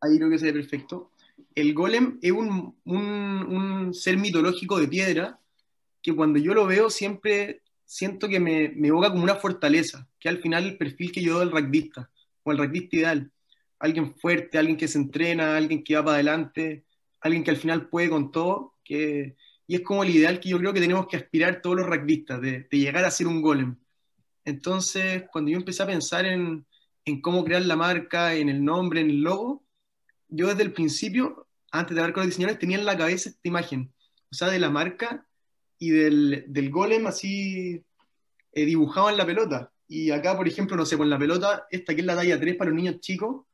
Ahí creo que se ve perfecto el golem es un, ser mitológico de piedra que cuando yo lo veo siempre siento que me, me evoca como una fortaleza, que al final el perfil que yo doy del rugbyista, o el rugbyista ideal. Alguien fuerte, alguien que se entrena, alguien que va para adelante, alguien que al final puede con todo, que, y es como el ideal que yo creo que tenemos que aspirar todos los rugbyistas, de, llegar a ser un golem. Entonces, cuando yo empecé a pensar en, en cómo crear la marca, en el nombre, en el logo, yo desde el principio, antes de hablar con los diseñadores, tenía en la cabeza esta imagen, o sea, de la marca y del, del golem así eh, dibujado en la pelota. Y acá, por ejemplo, no sé, con la pelota, esta que es la talla 3 para los niños chicos,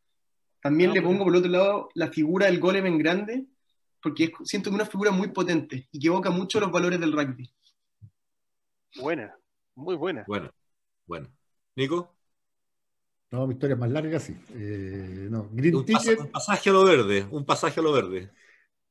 también ah, le pongo por el otro lado la figura del golem en grande, porque siento que es una figura muy potente y que evoca mucho los valores del rugby. Buena, muy buena. Bueno, bueno. Nico. No, mi historia es más larga, sí. Eh, no. Green un, Ticket, un pasaje a lo verde, un pasaje a lo verde.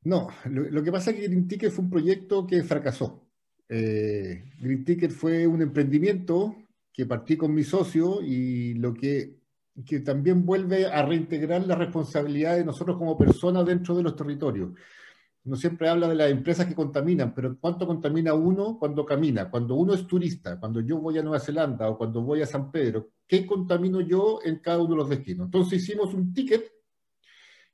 No, lo, que pasa es que Green Ticket fue un proyecto que fracasó. Eh, Green Ticket fue un emprendimiento que partí con mi socio y lo que, que también vuelve a reintegrar la responsabilidad de nosotros como personas dentro de los territorios uno siempre habla de las empresas que contaminan, pero ¿cuánto contamina uno cuando camina? Cuando uno es turista, cuando yo voy a Nueva Zelanda o cuando voy a San Pedro, ¿qué contamino yo en cada uno de los destinos? Entonces hicimos un ticket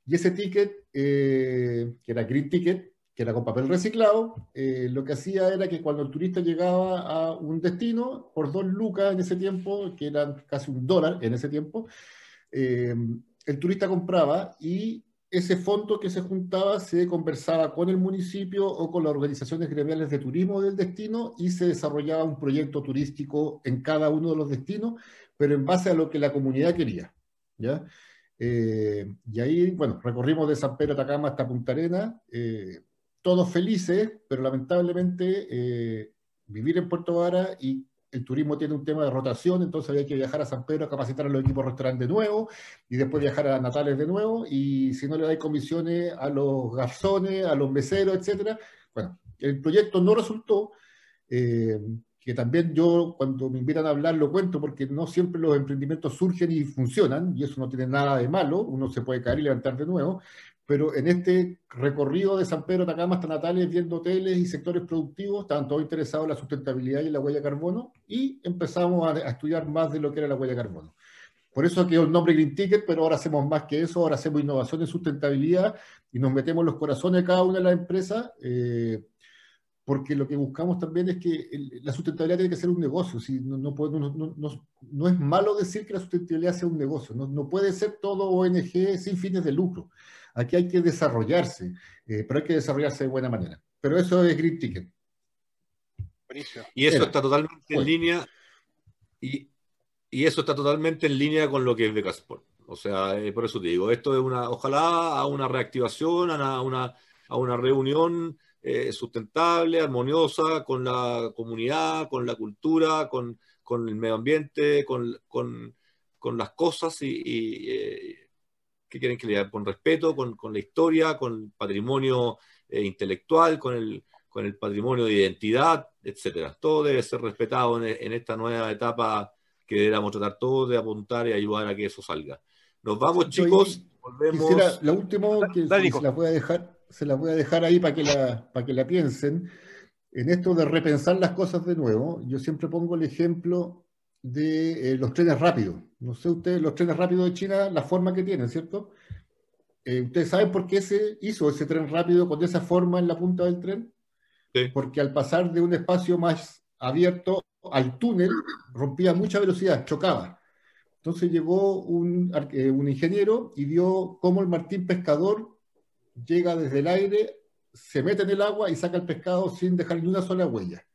y ese ticket, eh, que era Green Ticket, que era con papel reciclado, eh, lo que hacía era que cuando el turista llegaba a un destino, por dos lucas en ese tiempo, que eran casi un dólar en ese tiempo, eh, el turista compraba y ese fondo que se juntaba se conversaba con el municipio o con las organizaciones gremiales de turismo del destino y se desarrollaba un proyecto turístico en cada uno de los destinos, pero en base a lo que la comunidad quería. ¿ya? Eh, y ahí, bueno, recorrimos de San Pedro Atacama hasta Punta Arena, eh, todos felices, pero lamentablemente eh, vivir en Puerto Vara y el turismo tiene un tema de rotación, entonces había que viajar a San Pedro a capacitar a los equipos restaurantes de nuevo y después viajar a Natales de nuevo y si no le dais comisiones a los garzones, a los meseros, etcétera. Bueno, el proyecto no resultó, eh, que también yo cuando me invitan a hablar lo cuento porque no siempre los emprendimientos surgen y funcionan y eso no tiene nada de malo, uno se puede caer y levantar de nuevo, pero en este recorrido de San Pedro Atacama hasta Natales, viendo hoteles y sectores productivos, estaban todos interesados en la sustentabilidad y en la huella de carbono, y empezamos a, estudiar más de lo que era la huella de carbono. Por eso quedó el nombre Green Ticket, pero ahora hacemos más que eso, ahora hacemos innovación en sustentabilidad y nos metemos los corazones de cada una de las empresas, eh, porque lo que buscamos también es que la sustentabilidad tiene que ser un negocio. Si no, no, no, no, es malo decir que la sustentabilidad sea un negocio, no, puede ser todo ONG sin fines de lucro. Aquí hay que desarrollarse, eh, pero hay que desarrollarse de buena manera. Pero eso es Green Ticket. Y eso está totalmente en línea y, eso está totalmente en línea con lo que es Becasport. O sea, eh, por eso te digo, esto es una, ojalá a una reactivación, a una, a una reunión eh, sustentable, armoniosa con la comunidad, con la cultura, con, el medio ambiente, con, las cosas y, que quieren que le con respeto, con, la historia, con el patrimonio eh, intelectual, con el, con el patrimonio de identidad, etcétera. Todo debe ser respetado en, esta nueva etapa que debemos tratar todos de apuntar y ayudar a que eso salga. Nos vamos, chicos. Quisiera, la última que se la voy a dejar, se la voy a dejar ahí para que la, para que la piensen. En esto de repensar las cosas de nuevo, yo siempre pongo el ejemplo de eh, los trenes rápidos. No sé ustedes, los trenes rápidos de China, la forma que tienen, ¿cierto? Eh, ¿Ustedes saben por qué se hizo ese tren rápido con esa forma en la punta del tren? Sí. Porque al pasar de un espacio más abierto al túnel, rompía mucha velocidad, chocaba. Entonces llegó un, eh, un ingeniero y vio cómo el Martín Pescador llega desde el aire, se mete en el agua y saca el pescado sin dejar ni una sola huella.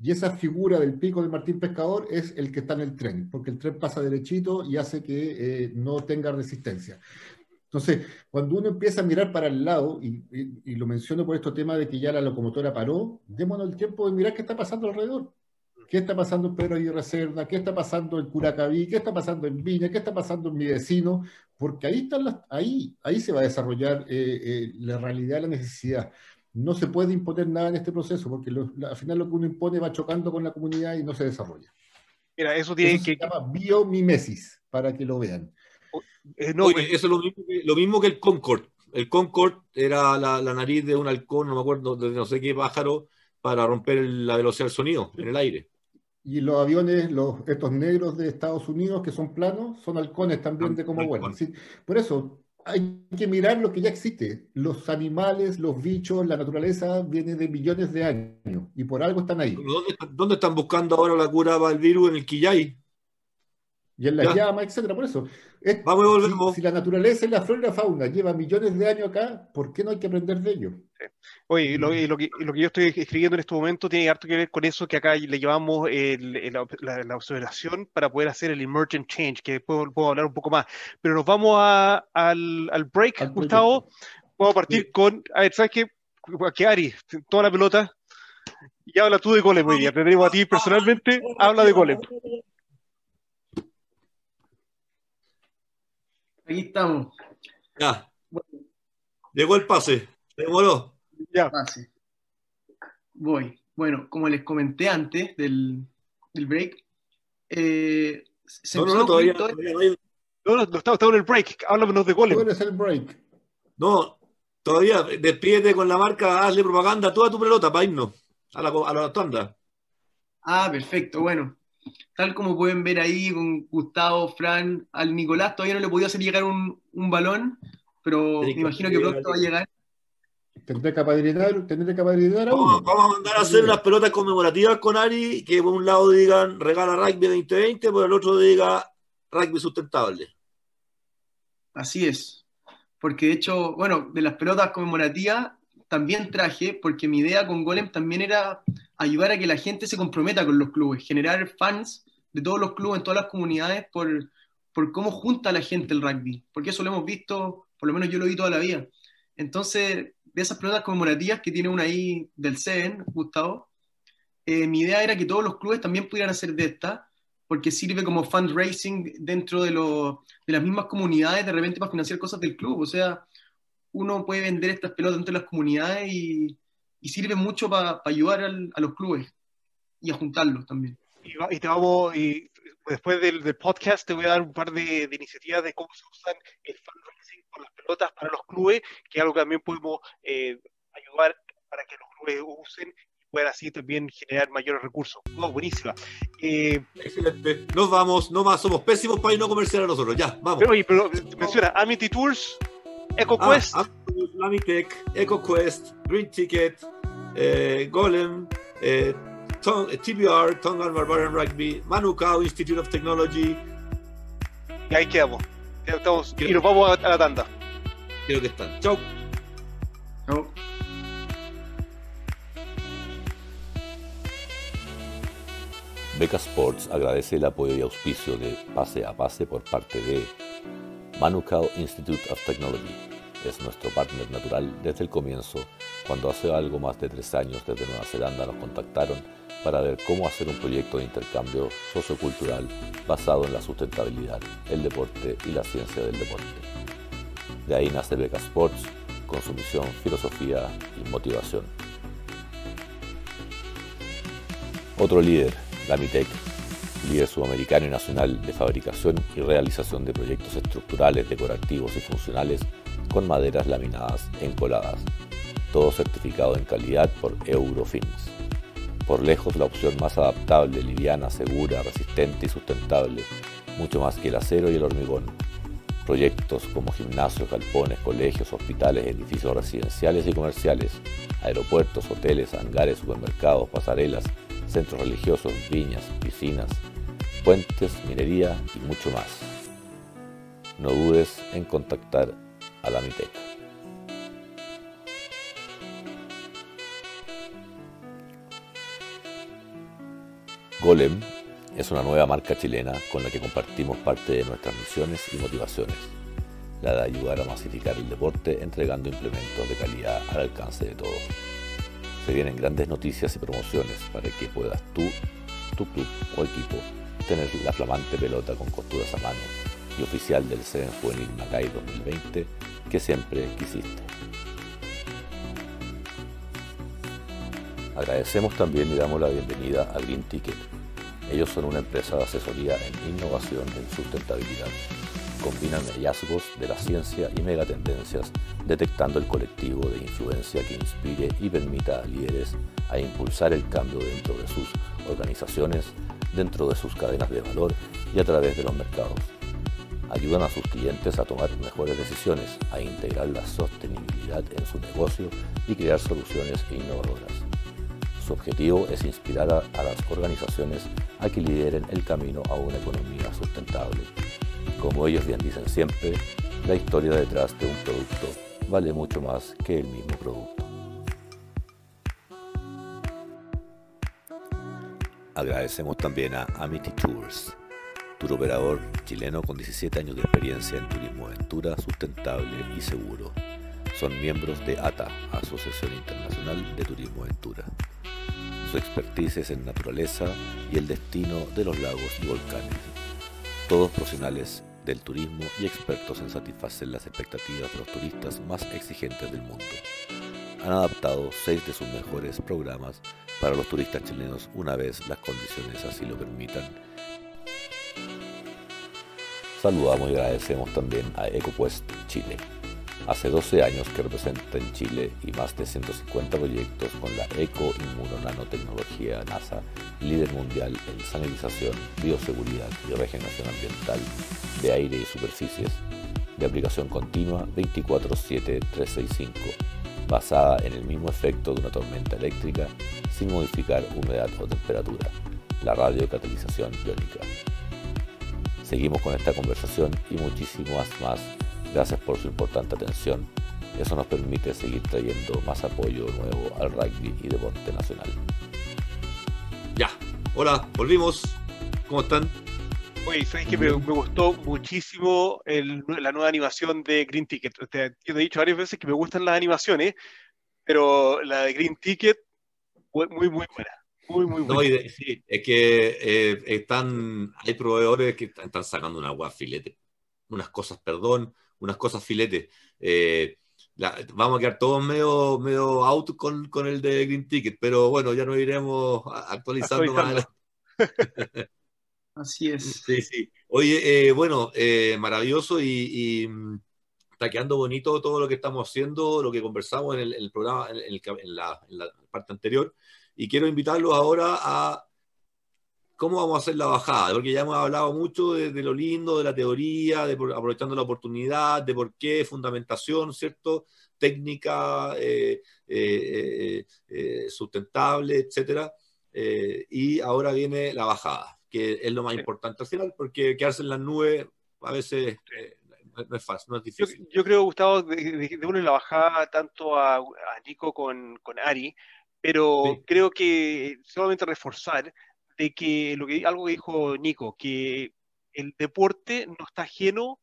Y esa figura del pico del Martín Pescador es el que está en el tren, porque el tren pasa derechito y hace que eh, no tenga resistencia. Entonces, cuando uno empieza a mirar para el lado, y, y, lo menciono por este tema de que ya la locomotora paró, démonos el tiempo de mirar qué está pasando alrededor. ¿Qué está pasando en Pedro Aguirre Cerda? ¿Qué está pasando en Curacaví? ¿Qué está pasando en Viña? ¿Qué está pasando en mi vecino? Porque ahí, están las, ahí, ahí se va a desarrollar eh, eh, la realidad, la necesidad no se puede imponer nada en este proceso, porque al final lo que uno impone va chocando con la comunidad y no se desarrolla. Mira, eso tiene que... Se llama biomimesis, para que lo vean. Eh, no, Oye, eso es lo mismo, que, lo mismo que el Concord. El Concord era la, nariz de un halcón, no me acuerdo, de no sé qué pájaro, para romper la velocidad del sonido en el aire. Y los aviones, los, estos negros de Estados Unidos que son planos, son halcones también de cómo vuelan. Por eso, hay que mirar lo que ya existe. Los animales, los bichos, la naturaleza viene de millones de años y por algo están ahí. ¿Dónde, están buscando ahora la cura para el virus? En el Quillay. Y en la llama, etcétera. Por eso, Vamos y volvemos. Si, la naturaleza y la flora y la fauna lleva millones de años acá, ¿por qué no hay que aprender de ello? Oye, lo, lo, que, lo, que, yo estoy escribiendo en este momento tiene harto que ver con eso que acá le llevamos la, observación para poder hacer el emergent change, que después puedo hablar un poco más. Pero nos vamos a, al, al, break, Gustavo. Vamos a partir con. A ver, ¿sabes qué? Que Ari, toda la pelota. Y habla tú de golem hoy día. Te a ti personalmente. Habla de golem. Aquí estamos. Ya. Llegó el pase. Demoró. Ya. Pase. Voy. Bueno, como les comenté antes del, del break, eh, no, no, no, todavía, no, no, no, estamos, en el break. Háblanos de goles. ¿Cuál es el break? No, todavía despídete con la marca, hazle propaganda a toda tu pelota para irnos a la, a la tanda. Ah, perfecto, bueno tal como pueden ver ahí con Gustavo, Fran, al Nicolás todavía no le podía hacer llegar un, un balón, pero me imagino que pronto va a llegar. Tendré que apadrinar, tendré que apadrinar a vamos, vamos, a mandar a hacer unas pelotas conmemorativas con Ari, que por un lado digan regala rugby 2020, por el otro diga rugby sustentable. Así es. Porque de hecho, bueno, de las pelotas conmemorativas también traje, porque mi idea con Golem también era ayudar a que la gente se comprometa con los clubes, generar fans de todos los clubes, en todas las comunidades, por, por cómo junta la gente el rugby, porque eso lo hemos visto, por lo menos yo lo vi toda la vida. Entonces, de esas pelotas conmemorativas que tiene una ahí del CEN, Gustavo, eh, mi idea era que todos los clubes también pudieran hacer de esta, porque sirve como fundraising dentro de, de las mismas comunidades, de repente para financiar cosas del club. O sea, uno puede vender estas pelotas dentro de las comunidades y, y sirve mucho para ayudar a los clubes y a juntarlos también. Y, te vamos, y después del, podcast te voy a dar un par de, iniciativas de cómo se usan el fundraising con las pelotas para los clubes, que es algo que también podemos eh, ayudar para que los clubes usen y puedan así también generar mayores recursos. buenísima. Eh, Excelente. Nos vamos, no más, somos pésimos para ir no comerciar a nosotros. Ya, vamos. Pero, pero menciona Amity Tours, EcoQuest. Ah, Lamitech, EcoQuest, Green Ticket, eh, Golem, eh, TBR, Tongan Barbarian Rugby, Manukau Institute of Technology. Y ahí quedamos. Estamos, y nos vamos a, la tanda. Creo que están. Chau. Chau. Beca Sports agradece el apoyo y auspicio de Pase a Pase por parte de Manukau Institute of Technology. Es nuestro partner natural desde el comienzo, cuando hace algo más de tres años desde Nueva Zelanda nos contactaron para ver cómo hacer un proyecto de intercambio sociocultural basado en la sustentabilidad, el deporte y la ciencia del deporte. De ahí nace Beca Sports, con su misión, filosofía y motivación. Otro líder, Lamitec, líder sudamericano y nacional de fabricación y realización de proyectos estructurales, decorativos y funcionales con maderas laminadas encoladas, todo certificado en calidad por Eurofins. Por lejos la opción más adaptable, liviana, segura, resistente y sustentable, mucho más que el acero y el hormigón. Proyectos como gimnasios, galpones, colegios, hospitales, edificios residenciales y comerciales, aeropuertos, hoteles, hangares, supermercados, pasarelas, centros religiosos, viñas, piscinas, puentes, minería y mucho más. No dudes en contactar a la Miteca. Golem es una nueva marca chilena con la que compartimos parte de nuestras misiones y motivaciones, la de ayudar a masificar el deporte entregando implementos de calidad al alcance de todos. Se vienen grandes noticias y promociones para que puedas tú, tu club o equipo tener la flamante pelota con costuras a mano y oficial del CEN Juvenil Macay 2020 que siempre quisiste. Agradecemos también y damos la bienvenida a Green Ticket. Ellos son una empresa de asesoría en innovación en sustentabilidad. Combinan hallazgos de la ciencia y megatendencias, detectando el colectivo de influencia que inspire y permita a líderes a impulsar el cambio dentro de sus organizaciones, dentro de sus cadenas de valor y a través de los mercados. Ayudan a sus clientes a tomar mejores decisiones, a integrar la sostenibilidad en su negocio y crear soluciones innovadoras. Su objetivo es inspirar a, las organizaciones a que lideren el camino a una economía sustentable. Como ellos bien dicen siempre, la historia detrás de un producto vale mucho más que el mismo producto. Agradecemos también a Amity Tours, tour operador chileno con 17 años de experiencia en turismo aventura sustentable y seguro. Son miembros de ATA, Asociación Internacional de Turismo Aventura. Su expertise es en naturaleza y el destino de los lagos y volcanes. Todos profesionales del turismo y expertos en satisfacer las expectativas de los turistas más exigentes del mundo. Han adaptado seis de sus mejores programas para los turistas chilenos una vez las condiciones así lo permitan. Saludamos y agradecemos también a EcoQuest Chile Hace 12 años que representa en Chile y más de 150 proyectos con la eco Nanotecnología NASA, líder mundial en sanitización, bioseguridad y regeneración ambiental de aire y superficies, de aplicación continua 24-7-365, basada en el mismo efecto de una tormenta eléctrica sin modificar humedad o temperatura, la radiocatalización iónica. Seguimos con esta conversación y muchísimas más Gracias por su importante atención. Eso nos permite seguir trayendo más apoyo nuevo al rugby y deporte nacional. Ya, hola, volvimos. ¿Cómo están? Oye, sabes que me, gustó muchísimo la nueva animación de Green Ticket. Te, he dicho varias veces que me gustan las animaciones, pero la de Green Ticket fue muy, muy buena. Muy, muy buena. No, sí, es que eh, están, hay proveedores que están, sacando una agua filete, unas cosas, perdón, unas cosas filetes. Eh, vamos a quedar todos medio, medio out con, el de Green Ticket, pero bueno, ya nos iremos actualizando, más. Así es. Sí, sí. Oye, eh, bueno, eh, maravilloso y, mm, está quedando bonito todo lo que estamos haciendo, lo que conversamos en el, programa, en, la, parte anterior. Y quiero invitarlos ahora a ¿Cómo vamos a hacer la bajada? Porque ya hemos hablado mucho de, lo lindo, de la teoría, de aprovechando la oportunidad, de por qué, fundamentación, ¿cierto? Técnica eh, eh, eh, sustentable, etcétera. y ahora viene la bajada, que es lo más importante al final, porque quedarse en las nubes a veces no es fácil, no es difícil. Yo, creo, Gustavo, de, de, la bajada tanto a, Nico con, con Ari, pero creo que solamente reforzar de que, lo que algo que dijo Nico, que el deporte no está ajeno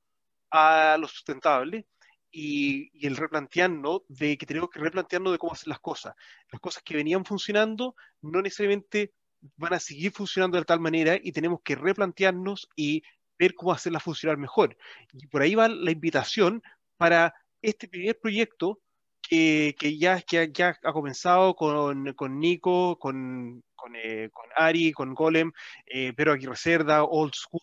a lo sustentable y, el replantearnos de que tenemos que replantearnos de cómo hacer las cosas. Las cosas que venían funcionando no necesariamente van a seguir funcionando de tal manera y tenemos que replantearnos y ver cómo hacerlas funcionar mejor. Y por ahí va la invitación para este primer proyecto que, que, ya, que ya ha comenzado con, con Nico, con, con, eh, Ari, con Golem, eh, pero aquí Reserda, Old School,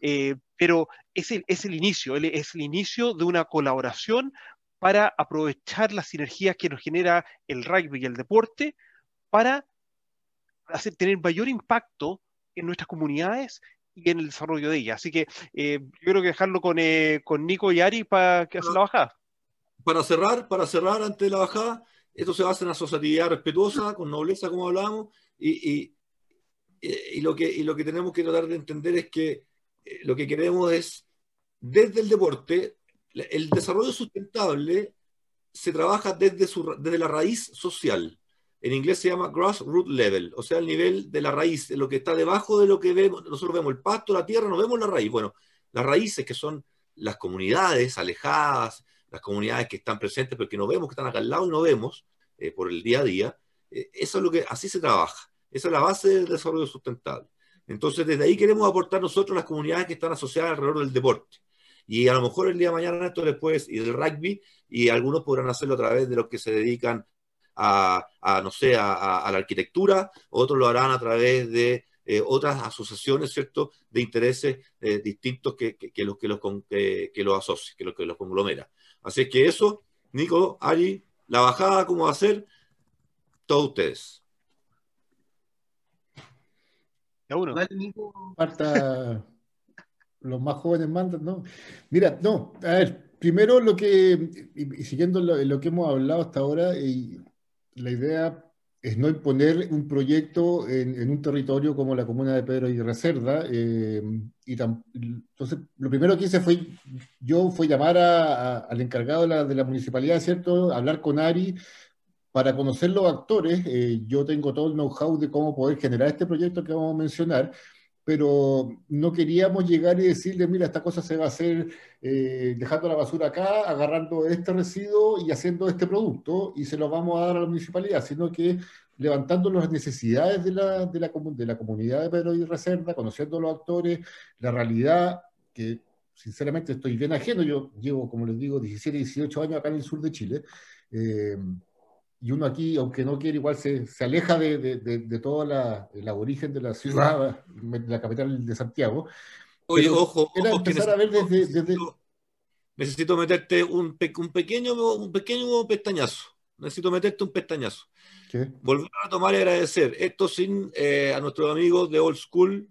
eh, pero es el, es el inicio, es el inicio de una colaboración para aprovechar las sinergias que nos genera el rugby y el deporte para hacer, tener mayor impacto en nuestras comunidades y en el desarrollo de ellas. Así que eh, yo creo que dejarlo con, eh, con Nico y Ari para que hacer la bajada. Para cerrar, para cerrar antes de la bajada, esto se basa en sociedad respetuosa, con nobleza, como hablábamos, y, y, y, lo que, y lo que tenemos que tratar de entender es que eh, lo que queremos es, desde el deporte, el desarrollo sustentable se trabaja desde, la raíz social en inglés se llama grassroots level, o sea, el nivel de la raíz, lo que está debajo de lo que vemos. Nosotros vemos el pasto, la tierra, no vemos la raíz. Bueno, las raíces que son las comunidades alejadas, las comunidades que están presentes, pero que no vemos, que están acá al lado y no vemos eh, por el día a día, eh, eso es lo que, así se trabaja. Esa es la base del desarrollo sustentable. Entonces, desde ahí queremos aportar nosotros las comunidades que están asociadas alrededor del deporte. Y a lo mejor el día de mañana esto después, y del rugby, y algunos podrán hacerlo a través de los que se dedican a, no sé, a, la arquitectura, otros lo harán a través de eh, otras asociaciones, ¿cierto?, de intereses distintos que, los que los, que los asocian, que los que los conglomera. Así que eso, Nico, Ari, la bajada, ¿cómo va a ser? Todos ustedes. Ya uno. Falta los más jóvenes mandan, ¿no? Mira, no, a ver, primero lo que, y, siguiendo lo, que hemos hablado hasta ahora, y la idea es no imponer un proyecto en, un territorio como la comuna de Pedro y Reserda. Eh, y entonces, lo primero que hice fue, yo fue llamar al encargado de la, municipalidad, ¿cierto? Hablar con Ari para conocer los actores. Eh, yo tengo todo el know-how de cómo poder generar este proyecto que vamos a mencionar pero no queríamos llegar y decirle, mira, esta cosa se va a hacer eh, dejando la basura acá, agarrando este residuo y haciendo este producto y se lo vamos a dar a la municipalidad, sino que levantando las necesidades de la, de la, de la comunidad de Pedro y Reserva, conociendo los actores, la realidad, que sinceramente estoy bien ajeno, yo llevo, como les digo, 17, 18 años acá en el sur de Chile. Eh, y uno aquí, aunque no quiere, igual se, se aleja de, de, de, toda la, el origen de la ciudad, de la capital de Santiago. Oye, ojo, era empezar a ver desde, desde... Necesito meterte un, un, pequeño, un pequeño pestañazo. Necesito meterte un pestañazo. ¿Qué? Volver a tomar y agradecer. Esto sin eh, a nuestros amigos de Old School,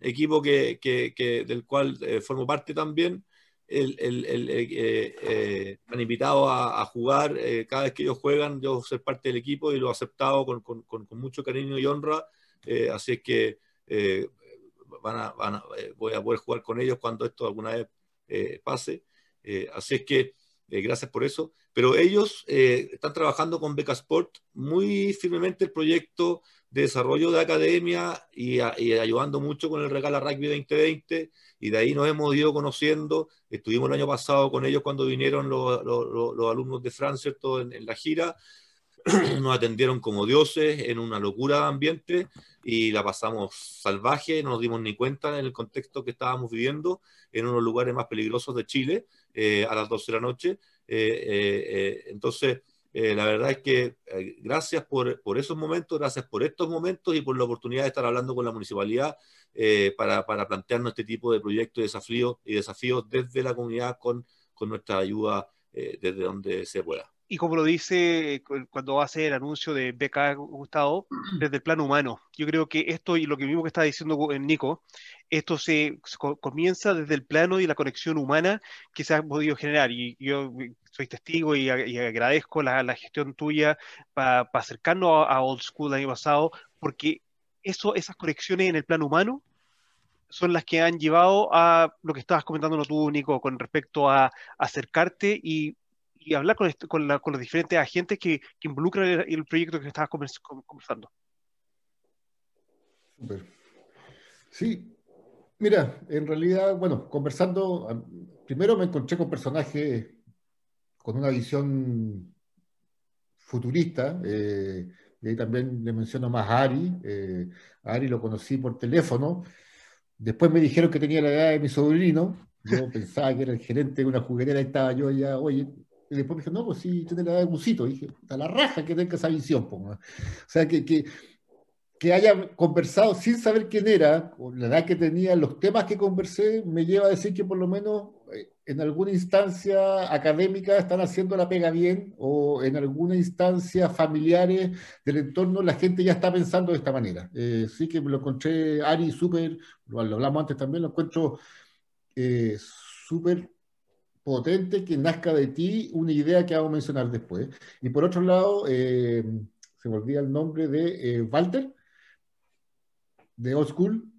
equipo que, que, que del cual eh, formo parte también el, el, el, eh, eh, han invitado a, jugar. Eh, cada vez que ellos juegan, yo soy parte del equipo y lo he aceptado con, con, con, mucho cariño y honra. así es que van a, van a, voy a poder jugar con ellos cuando esto alguna vez pase. así es que gracias por eso. Pero ellos están trabajando con Beca Sport muy firmemente el proyecto de desarrollo de academia y, ayudando mucho con el Regala Rugby 2020 y de ahí nos hemos ido conociendo. Estuvimos el año pasado con ellos cuando vinieron los, alumnos de Francia En, en, la gira. Nos atendieron como dioses en una locura de ambiente y la pasamos salvaje, no nos dimos ni cuenta en el contexto que estábamos viviendo en unos lugares más peligrosos de Chile eh, a las 12 de la noche. Eh, eh, entonces, eh, la verdad es que eh, gracias por, por, esos momentos, gracias por estos momentos y por la oportunidad de estar hablando con la municipalidad eh, para, para, plantearnos este tipo de proyectos y desafíos, y desafíos desde la comunidad con, con nuestra ayuda desde donde se pueda. Y como lo dice cuando hacer el anuncio de Beca Gustavo, desde el plano humano. Yo creo que esto y lo que mismo que está diciendo Nico, esto se, comienza desde el plano y la conexión humana que se ha podido generar. Y yo soy testigo y, agradezco la, gestión tuya para acercarnos a, Old School el año pasado, porque eso, esas conexiones en el plano humano son las que han llevado a lo que estabas comentando tú, Nico, con respecto a, acercarte y, hablar con, con, los diferentes agentes que, involucran el, proyecto que estabas conversando. Sí, mira, en realidad, bueno, conversando, primero me encontré con personajes con una visión futurista. Eh, y ahí también le menciono más a Ari. Eh, a Ari lo conocí por teléfono. Después me dijeron que tenía la edad de mi sobrino. Yo pensaba que era el gerente de una juguetera y estaba yo ya, oye, Y después me dije, no, pues sí, tiene la edad de Gusito. Y dije, a la raja que tenga esa visión. Po, o sea, que, que, que haya conversado sin saber quién era, o la edad que tenía, los temas que conversé, me lleva a decir que por lo menos eh, en alguna instancia académica están haciendo la pega bien, o en alguna instancia familiares del entorno la gente ya está pensando de esta manera. Eh, sí que lo encontré, Ari, súper, lo, hablamos antes también, lo encuentro eh, súper potente que nazca de ti una idea que vamos a mencionar después. Y por otro lado, se me olvida el nombre de Walter, de Old School,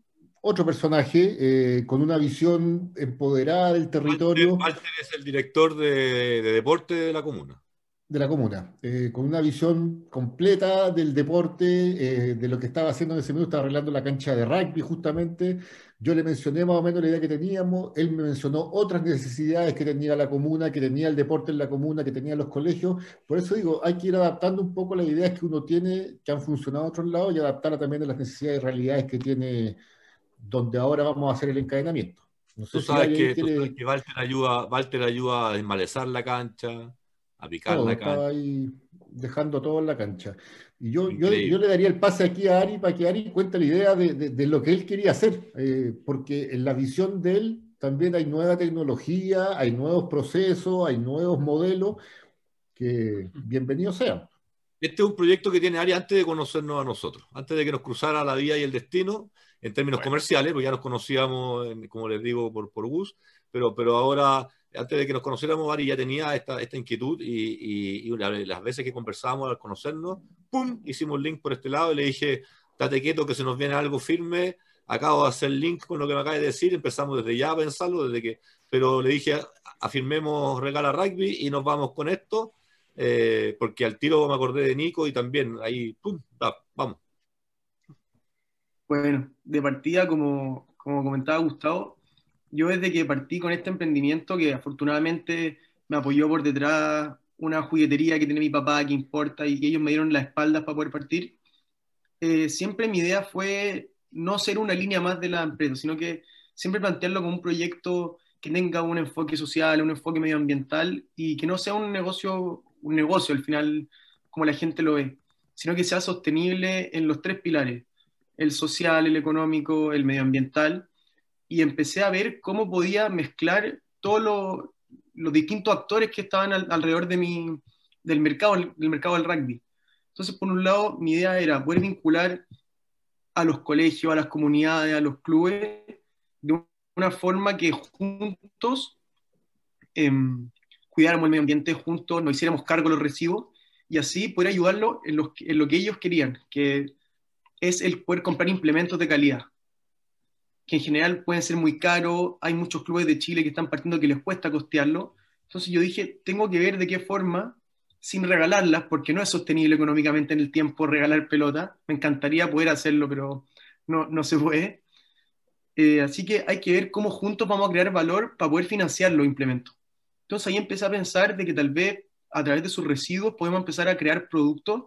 otro personaje eh, con una visión empoderada del territorio. Walter, es el director de, deporte de la comuna. De la comuna, eh, con una visión completa del deporte, eh, de lo que estaba haciendo en ese momento, estaba arreglando la cancha de rugby justamente, yo le mencioné más o menos la idea que teníamos, él me mencionó otras necesidades que tenía la comuna, que tenía el deporte en la comuna, que tenía los colegios. Por eso digo, hay que ir adaptando un poco las ideas que uno tiene, que han funcionado a otros lados, y adaptarla también a las necesidades y realidades que tiene donde ahora vamos a hacer el encadenamiento. tú, sabes que, Walter, ayuda, Walter ayuda a desmalezar la cancha, a picar la cancha. Ahí dejando todo en la cancha. Y yo, yo, yo, le daría el pase aquí a Ari para que Ari cuente la idea de, de, lo que él quería hacer, eh, porque en la visión de él también hay nueva tecnología, hay nuevos procesos, hay nuevos modelos que bienvenidos sean. Este es un proyecto que tiene Ari antes de conocernos a nosotros, antes de que nos cruzara la vía y el destino en términos comerciales, porque ya nos conocíamos, como les digo, por, por Gus, pero, pero ahora antes de que nos conociéramos, ya tenía esta, inquietud y, y, las veces que conversábamos al conocernos, ¡pum! Hicimos link por este lado y le dije, date quieto que se nos viene algo firme, acabo de hacer link con lo que me acaba de decir, empezamos desde ya a pensarlo, desde que, pero le dije, afirmemos Regala Rugby y nos vamos con esto, eh, porque al tiro me acordé de Nico y también ahí, ¡pum! vamos. Bueno, de partida, como comentaba Gustavo, yo desde que partí con este emprendimiento, que afortunadamente me apoyó por detrás una juguetería que tiene mi papá, que importa, y que ellos me dieron las espaldas para poder partir, eh, siempre mi idea fue no ser una línea más de la empresa, sino que siempre plantearlo como un proyecto que tenga un enfoque social, un enfoque medioambiental y que no sea un negocio, un negocio al final como la gente lo ve, sino que sea sostenible en los tres pilares, el social, el económico, el medioambiental, y empecé a ver cómo podía mezclar todos los distintos actores que estaban alrededor de mi, del, mercado, del mercado del rugby. Entonces, por un lado, mi idea era poder vincular a los colegios, a las comunidades, a los clubes, de una forma que juntos eh, cuidáramos el medio ambiente, juntos nos hiciéramos cargo de los residuos y así poder ayudarlos en, en lo que ellos querían, que es el poder comprar implementos de calidad que en general pueden ser muy caros, hay muchos clubes de Chile que están partiendo que les cuesta costearlo. Entonces yo dije, tengo que ver de qué forma, sin regalarlas, porque no es sostenible económicamente en el tiempo regalar pelota. Me encantaría poder hacerlo, pero no, no se puede. Eh, así que hay que ver cómo juntos vamos a crear valor para poder financiar los implementos. Entonces ahí empecé a pensar de que tal vez a través de sus residuos podemos empezar a crear productos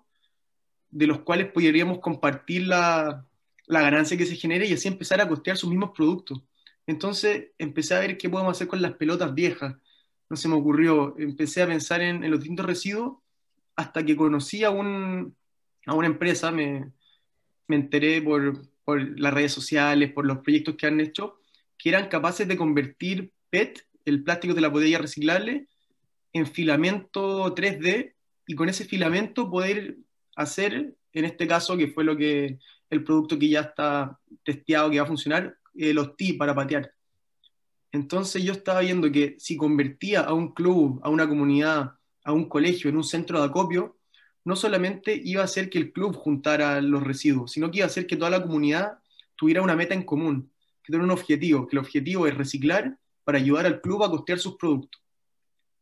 de los cuales podríamos compartir la, la ganancia que se genere y así empezar a costear sus mismos productos. Entonces empecé a ver qué podemos hacer con las pelotas viejas. No se me ocurrió. Empecé a pensar en, los distintos residuos hasta que conocí a, un, a una empresa, me, me enteré por, por, las redes sociales, por los proyectos que han hecho, que eran capaces de convertir PET, el plástico de la botella reciclable, en filamento 3D y con ese filamento poder hacer, en este caso, que fue lo que el producto que ya está testeado, que va a funcionar, eh, los TI para patear. Entonces yo estaba viendo que si convertía a un club, a una comunidad, a un colegio en un centro de acopio, no solamente iba a hacer que el club juntara los residuos, sino que iba a hacer que toda la comunidad tuviera una meta en común, que tuviera un objetivo, que el objetivo es reciclar para ayudar al club a costear sus productos.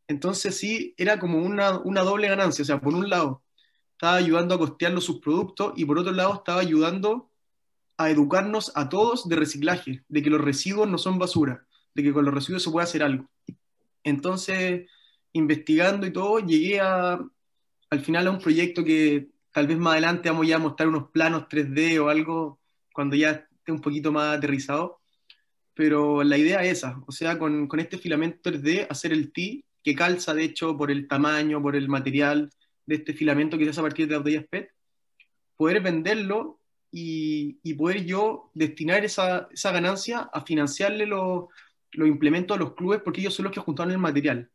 Entonces sí, era como una, una doble ganancia, o sea, por un lado, estaba ayudando a costearlo sus productos y por otro lado estaba ayudando a educarnos a todos de reciclaje, de que los residuos no son basura, de que con los residuos se puede hacer algo. Entonces, investigando y todo, llegué a, al final a un proyecto que tal vez más adelante vamos ya a mostrar unos planos 3D o algo cuando ya esté un poquito más aterrizado. Pero la idea es esa, o sea, con, con este filamento 3D hacer el TI que calza, de hecho, por el tamaño, por el material de este filamento que se hace a partir de las botellas PET, poder venderlo y, y poder yo destinar esa, esa ganancia a financiarle los implementos a los clubes porque ellos son los que juntaron el material.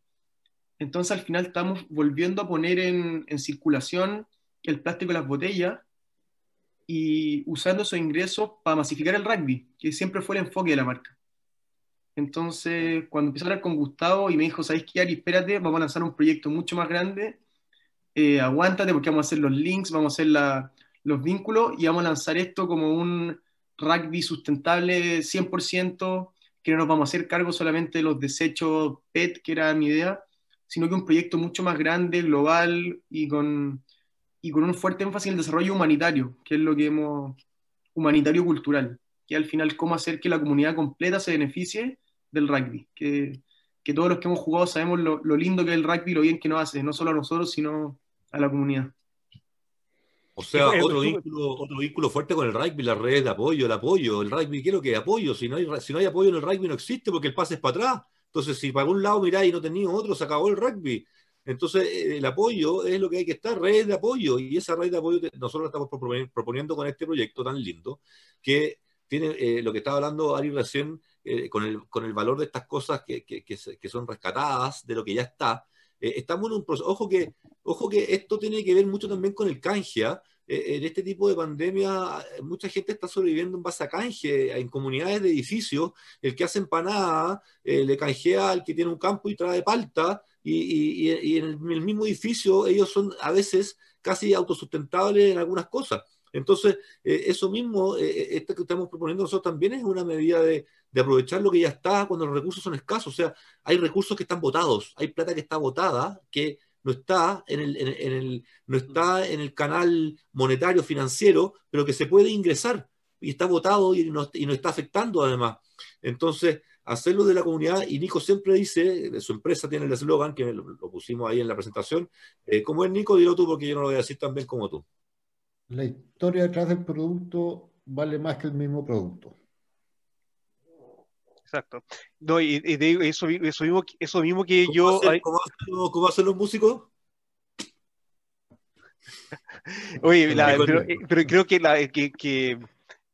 Entonces al final estamos volviendo a poner en, en circulación el plástico de las botellas y usando esos ingresos para masificar el rugby, que siempre fue el enfoque de la marca. Entonces, cuando empecé a hablar con Gustavo y me dijo, ¿sabes qué, Ari? Espérate, vamos a lanzar un proyecto mucho más grande, eh, aguántate porque vamos a hacer los links, vamos a hacer la, los vínculos y vamos a lanzar esto como un rugby sustentable 100%, que no nos vamos a hacer cargo solamente de los desechos PET, que era mi idea, sino que un proyecto mucho más grande, global y con, y con un fuerte énfasis en el desarrollo humanitario, que es lo que hemos, humanitario cultural, que al final cómo hacer que la comunidad completa se beneficie del rugby, que, que todos los que hemos jugado sabemos lo, lo, lindo que es el rugby lo bien que nos hace, no solo a nosotros, sino a la comunidad. O sea, otro vínculo, otro vínculo fuerte con el rugby, las redes de apoyo, el apoyo, el rugby, ¿qué es lo que apoyo? Si no, hay, si no hay apoyo en el rugby no existe porque el pase es para atrás. Entonces, si para un lado miráis y no tenéis otro, se acabó el rugby. Entonces, eh, el apoyo es lo que hay que estar, red de apoyo, y esa red de apoyo nosotros la estamos proponiendo con este proyecto tan lindo, que tiene eh, lo que estaba hablando Ari recién, eh, con, el, con el valor de estas cosas que, que, que, que son rescatadas, de lo que ya está. Eh, estamos en un proceso, ojo que, ojo que esto tiene que ver mucho también con el canje, ¿ah? en este tipo de pandemia, mucha gente está sobreviviendo en base a canje, en comunidades de edificios, el que hace empanada eh, le canjea al que tiene un campo y trae palta, y, en, el, mismo edificio ellos son a veces casi autosustentables en algunas cosas. Entonces, eh, eso mismo, eh, esto que estamos proponiendo nosotros también es una medida de, aprovechar lo que ya está cuando los recursos son escasos. O sea, hay recursos que están votados, hay plata que está votada, que no está en el, no está en el canal monetario financiero, pero que se puede ingresar y está votado y no, y no está afectando además. Entonces, hacerlo de la comunidad, y Nico siempre dice, su empresa tiene el eslogan, que lo, lo, pusimos ahí en la presentación, eh, como es Nico, dilo tú porque yo no lo voy a decir tan bien como tú. La historia detrás del producto vale más que el mismo producto. Exacto. No, y, y de eso, eso, mismo, eso mismo que ¿Cómo yo. ¿cómo, hacen, ¿Cómo hacen los músicos? Oye, la, pero, pero, creo que, la, que, que,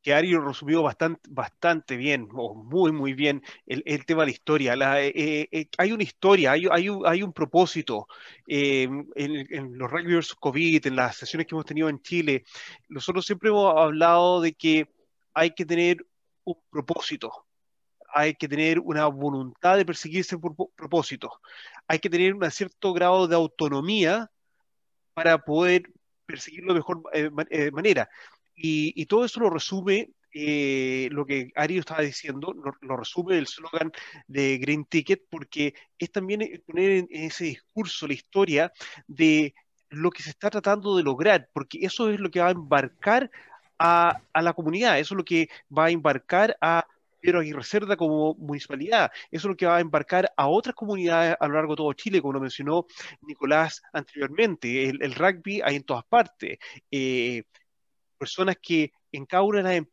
que, Ari resumió bastante, bastante bien, o muy, muy bien, el, tema de la historia. La, eh, eh, hay una historia, hay, un, propósito. Eh, en, los Rugby vs. COVID, en las sesiones que hemos tenido en Chile, nosotros siempre hemos hablado de que hay que tener un propósito, hay que tener una voluntad de perseguir ese propósito, hay que tener un cierto grado de autonomía para poder perseguirlo de mejor eh, eh, manera. Y, y, todo eso lo resume eh, lo que Ari estaba diciendo, lo, lo resume el slogan de Green Ticket, porque es también poner en, en ese discurso la historia de lo que se está tratando de lograr, porque eso es lo que va a embarcar a, a la comunidad, eso es lo que va a embarcar a Pedro Aguirre Cerda como municipalidad. Eso es lo que va a embarcar a otras comunidades a lo largo de todo Chile, como lo mencionó Nicolás anteriormente. El, el rugby hay en todas partes. Eh, personas que en cada una de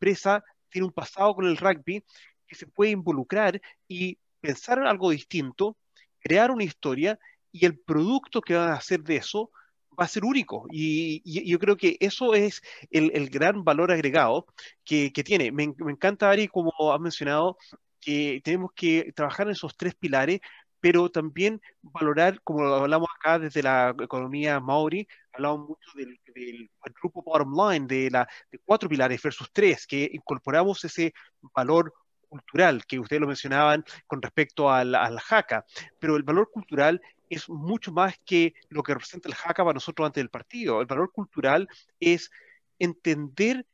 tienen un pasado con el rugby que se puede involucrar y pensar en algo distinto, crear una historia y el producto que van a hacer de eso va a ser único. Y, yo creo que eso es el, gran valor agregado que, tiene. Me, encanta, Ari, como has mencionado, que tenemos que trabajar en esos tres pilares, pero también valorar, como hablamos acá desde la economía Maori, hablamos mucho del, del grupo bottom line, de, la, de cuatro pilares versus tres, que incorporamos ese valor cultural que ustedes lo mencionaban con respecto al, al jaca, pero el valor cultural es mucho más que lo que representa el jaca para nosotros antes del partido. El valor cultural es entender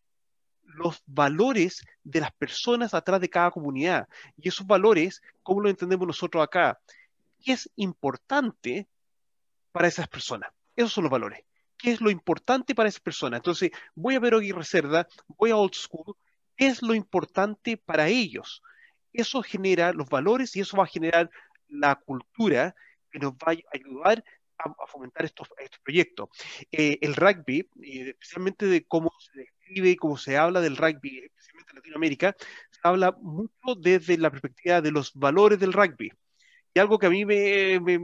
los valores de las personas atrás de cada comunidad. Y esos valores, ¿cómo lo entendemos nosotros acá? ¿Qué es importante para esas personas? Esos son los valores. ¿Qué es lo importante para esas personas? Entonces, voy a ver Aguirre Cerda, voy a Old School, ¿qué es lo importante para ellos? Eso genera los valores y eso va a generar la cultura que nos va a ayudar a, a fomentar estos, estos proyectos. Eh, el rugby, eh, especialmente de cómo se describe y cómo se habla del rugby, especialmente en Latinoamérica, se habla mucho desde la perspectiva de los valores del rugby. y algo que a mí me, me,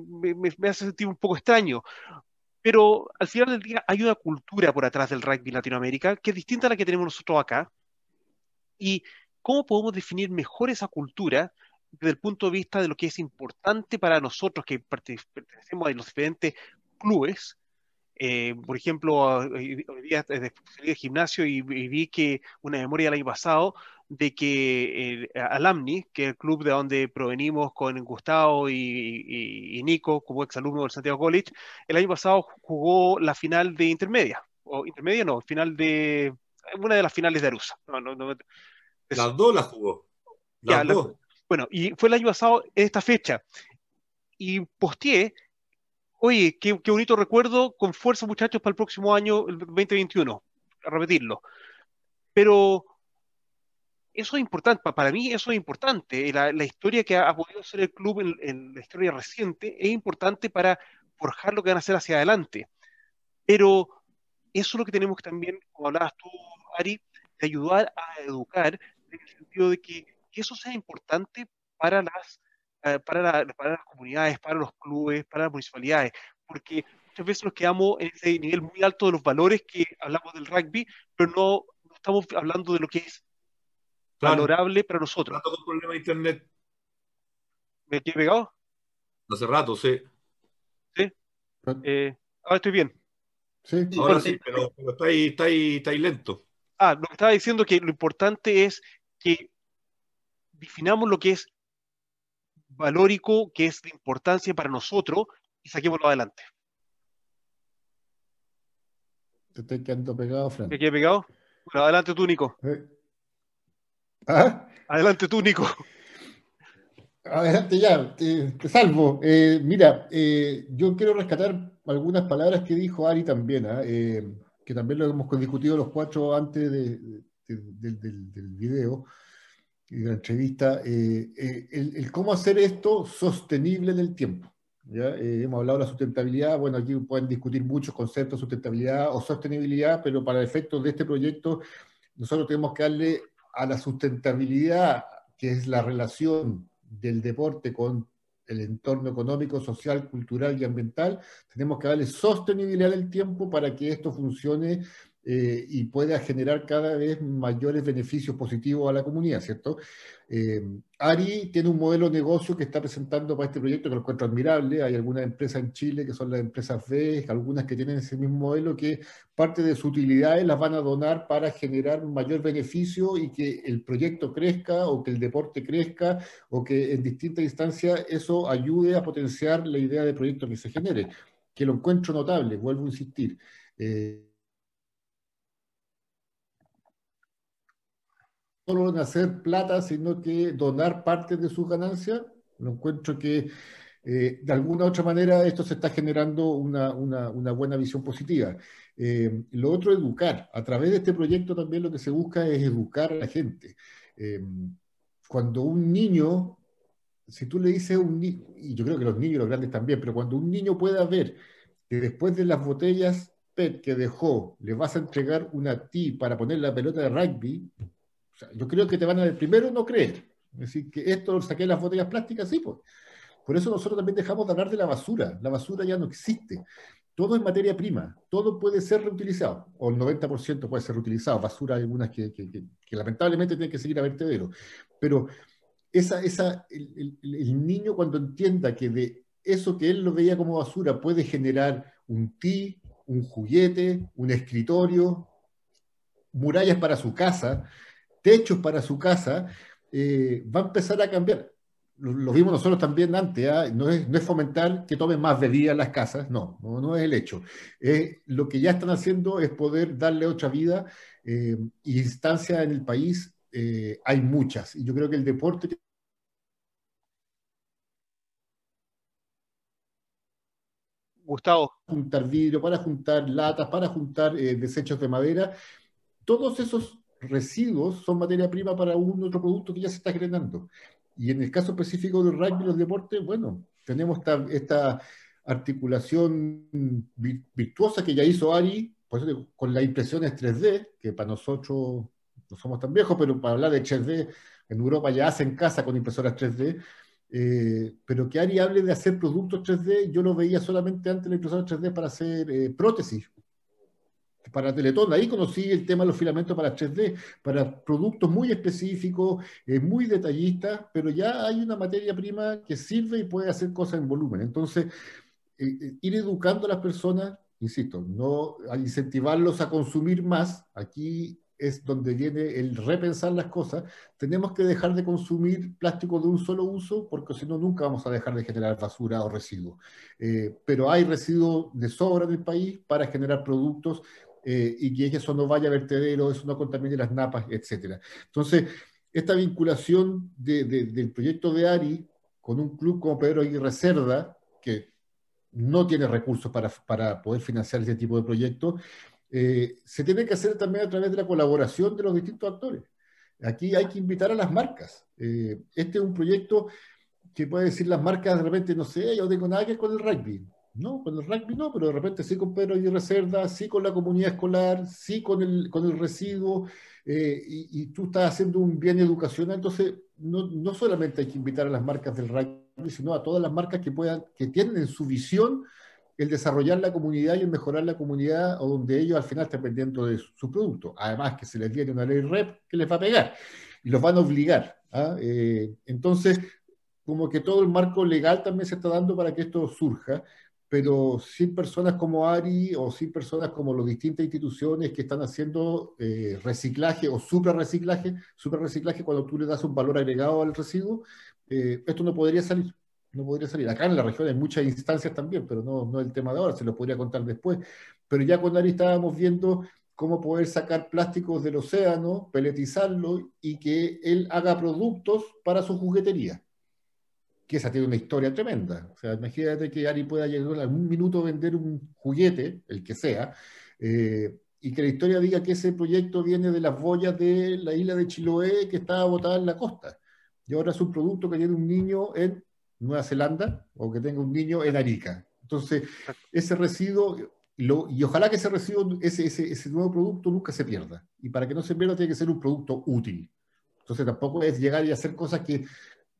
me, hace sentir un poco extraño. Pero al final del día hay una cultura por atrás del rugby en Latinoamérica que es distinta a la que tenemos nosotros acá. Y cómo podemos definir mejor esa cultura desde el punto de vista de lo que es importante para nosotros que pertenecemos a los diferentes clubes. Eh, por ejemplo, hoy día salí de gimnasio y, vi que una memoria del año pasado de que Alamni, que es el club de donde provenimos con Gustavo y, Nico como exalumno del Santiago College, el año pasado jugó la final de intermedia, o intermedia no, final de una de las finales de Arusa. las dos las jugó. Las dos. bueno, y fue el año pasado esta fecha. Y posteé, oye, qué, qué bonito recuerdo, con fuerza muchachos para el próximo año, el 2021, a repetirlo. Pero eso es importante, para mí eso es importante. La, historia que ha, podido ser el club en, la historia reciente es importante para forjar lo que van a hacer hacia adelante. Pero eso es lo que tenemos que también, como hablabas tú, Ari, de ayudar a educar en el sentido de que, eso sea importante para las, eh, para, para, las comunidades, para los clubes, para las municipalidades, porque muchas veces nos quedamos en ese nivel muy alto de los valores que hablamos del rugby, pero no, no estamos hablando de lo que es valorable para nosotros. Con problema de internet. ¿Me quedé pegado? Hace rato, sí. Sí. Eh, ahora estoy bien. Sí. Ahora sí, pero, está, ahí, está, ahí, está ahí lento. Ah, lo que estaba diciendo que lo importante es que definamos lo que es valórico, que es de importancia para nosotros, y saquémoslo adelante. Te estoy quedando pegado, Fran. ¿Me quedé pegado? Bueno, adelante tú, Nico. Eh, ¿Ah? Adelante tú, Nico. Adelante ya, te, salvo. Eh, mira, eh, yo quiero rescatar algunas palabras que dijo Ari también, ¿ah? eh, que también lo hemos discutido los cuatro antes del, video y de la entrevista, el, cómo hacer esto sostenible en el tiempo. ¿ya? hemos hablado de la sustentabilidad, bueno, aquí pueden discutir muchos conceptos, sustentabilidad o sostenibilidad, pero para efectos de este proyecto nosotros tenemos que darle a la sustentabilidad, que es la relación del deporte con el entorno económico, social, cultural y ambiental, tenemos que darle sostenibilidad al tiempo para que esto funcione eh, y pueda generar cada vez mayores beneficios positivos a la comunidad, ¿cierto? Eh, Ari tiene un modelo de negocio que está presentando para este proyecto que lo encuentro admirable. Hay algunas empresas en Chile que son las empresas B, algunas que tienen ese mismo modelo que parte de sus utilidades las van a donar para generar mayor beneficio y que el proyecto crezca o que el deporte crezca o que en distintas instancias eso ayude a potenciar la idea de proyecto que se genere, que lo encuentro notable, vuelvo a insistir. Eh, solo en hacer plata, sino que donar parte de sus ganancias. Lo encuentro que eh, de alguna otra manera esto se está generando una, buena visión positiva. Eh, lo otro, educar. A través de este proyecto también lo que se busca es educar a la gente. Eh, cuando un niño, si tú le dices a un niño, y yo creo que los niños y los grandes también, pero cuando un niño pueda ver que después de las botellas PET que dejó, le vas a entregar una ti para poner la pelota de rugby, yo creo que te van a primero no creer. Es decir, que esto lo saqué de las botellas plásticas, sí, pues. Por eso nosotros también dejamos de hablar de la basura. La basura ya no existe. Todo es materia prima. Todo puede ser reutilizado. O el 90% puede ser reutilizado. Basura algunas que, lamentablemente tienen que seguir a vertedero. Pero esa, esa, el, el niño cuando entienda que de eso que él lo veía como basura puede generar un ti, un juguete, un escritorio, murallas para su casa, techos para su casa, eh, va a empezar a cambiar. Lo, vimos nosotros también antes, ¿ah? no, es, no, es, fomentar que tomen más bebidas las casas, no, no, es el hecho. lo que ya están haciendo es poder darle otra vida, eh, instancias en el país eh, hay muchas, y yo creo que el deporte Gustavo. Juntar vidrio, para juntar latas, para juntar desechos de madera. Todos esos residuos son materia prima para un otro producto que ya se está generando. Y en el caso específico del rugby y los deportes, bueno, tenemos esta, articulación virtuosa que ya hizo Ari, con las impresiones 3D, que para nosotros no somos tan viejos, pero para hablar de 3D, en Europa ya hacen casa con impresoras 3D, eh, pero que Ari hable de hacer productos 3D, yo lo veía solamente antes de la impresora 3D para hacer eh, prótesis, para Teletón. Ahí conocí el tema de los filamentos para 3D, para productos muy específicos, eh, muy detallistas, pero ya hay una materia prima que sirve y puede hacer cosas en volumen. Entonces, ir educando a las personas, insisto, no incentivarlos a consumir más. Aquí es donde viene el repensar las cosas, tenemos que dejar de consumir plástico de un solo uso, porque si no, nunca vamos a dejar de generar basura o residuos. Eh, pero hay residuos de sobra en el país para generar productos eh, y que eso no vaya a vertedero, eso no contamine las napas, etc. Entonces, esta vinculación del proyecto de ARI con un club como Pedro Aguirre Cerda, que no tiene recursos para, para poder financiar este tipo de proyectos, eh, se tiene que hacer también a través de la colaboración de los distintos actores. Aquí hay que invitar a las marcas. Eh, este es un proyecto que puede decir las marcas de repente, no sé, yo tengo nada que ver con el rugby. No, con el rugby no, pero de repente sí con Pedro y Reserva, sí con la comunidad escolar, sí con el, con el residuo, eh, y, tú estás haciendo un bien educacional, entonces no, no, solamente hay que invitar a las marcas del rugby, sino a todas las marcas que puedan, que tienen en su visión el desarrollar la comunidad y el mejorar la comunidad o donde ellos al final están pendiendo de su, producto. Además que se les viene una ley REP que les va a pegar y los van a obligar. ¿ah? Eh, entonces, como que todo el marco legal también se está dando para que esto surja, pero sin personas como ARI o sin personas como las distintas instituciones que están haciendo eh, reciclaje o super reciclaje, super reciclaje cuando tú le das un valor agregado al residuo, eh, esto no podría salir no podría salir. Acá en la región hay muchas instancias también, pero no, no el tema de ahora, se lo podría contar después. Pero ya con Ari estábamos viendo cómo poder sacar plásticos del océano, peletizarlo y que él haga productos para su juguetería. Que esa tiene una historia tremenda. O sea, imagínate que Ari pueda llegar en un minuto a vender un juguete, el que sea, eh, y que la historia diga que ese proyecto viene de las boyas de la isla de Chiloé que estaba botada en la costa. Y ahora es un producto que tiene un niño en Nueva Zelanda o que tenga un niño en Arica. Entonces, ese residuo, y ojalá que ese residuo, ese, ese, nuevo producto nunca se pierda. Y para que no se pierda tiene que ser un producto útil. Entonces tampoco es llegar y hacer cosas que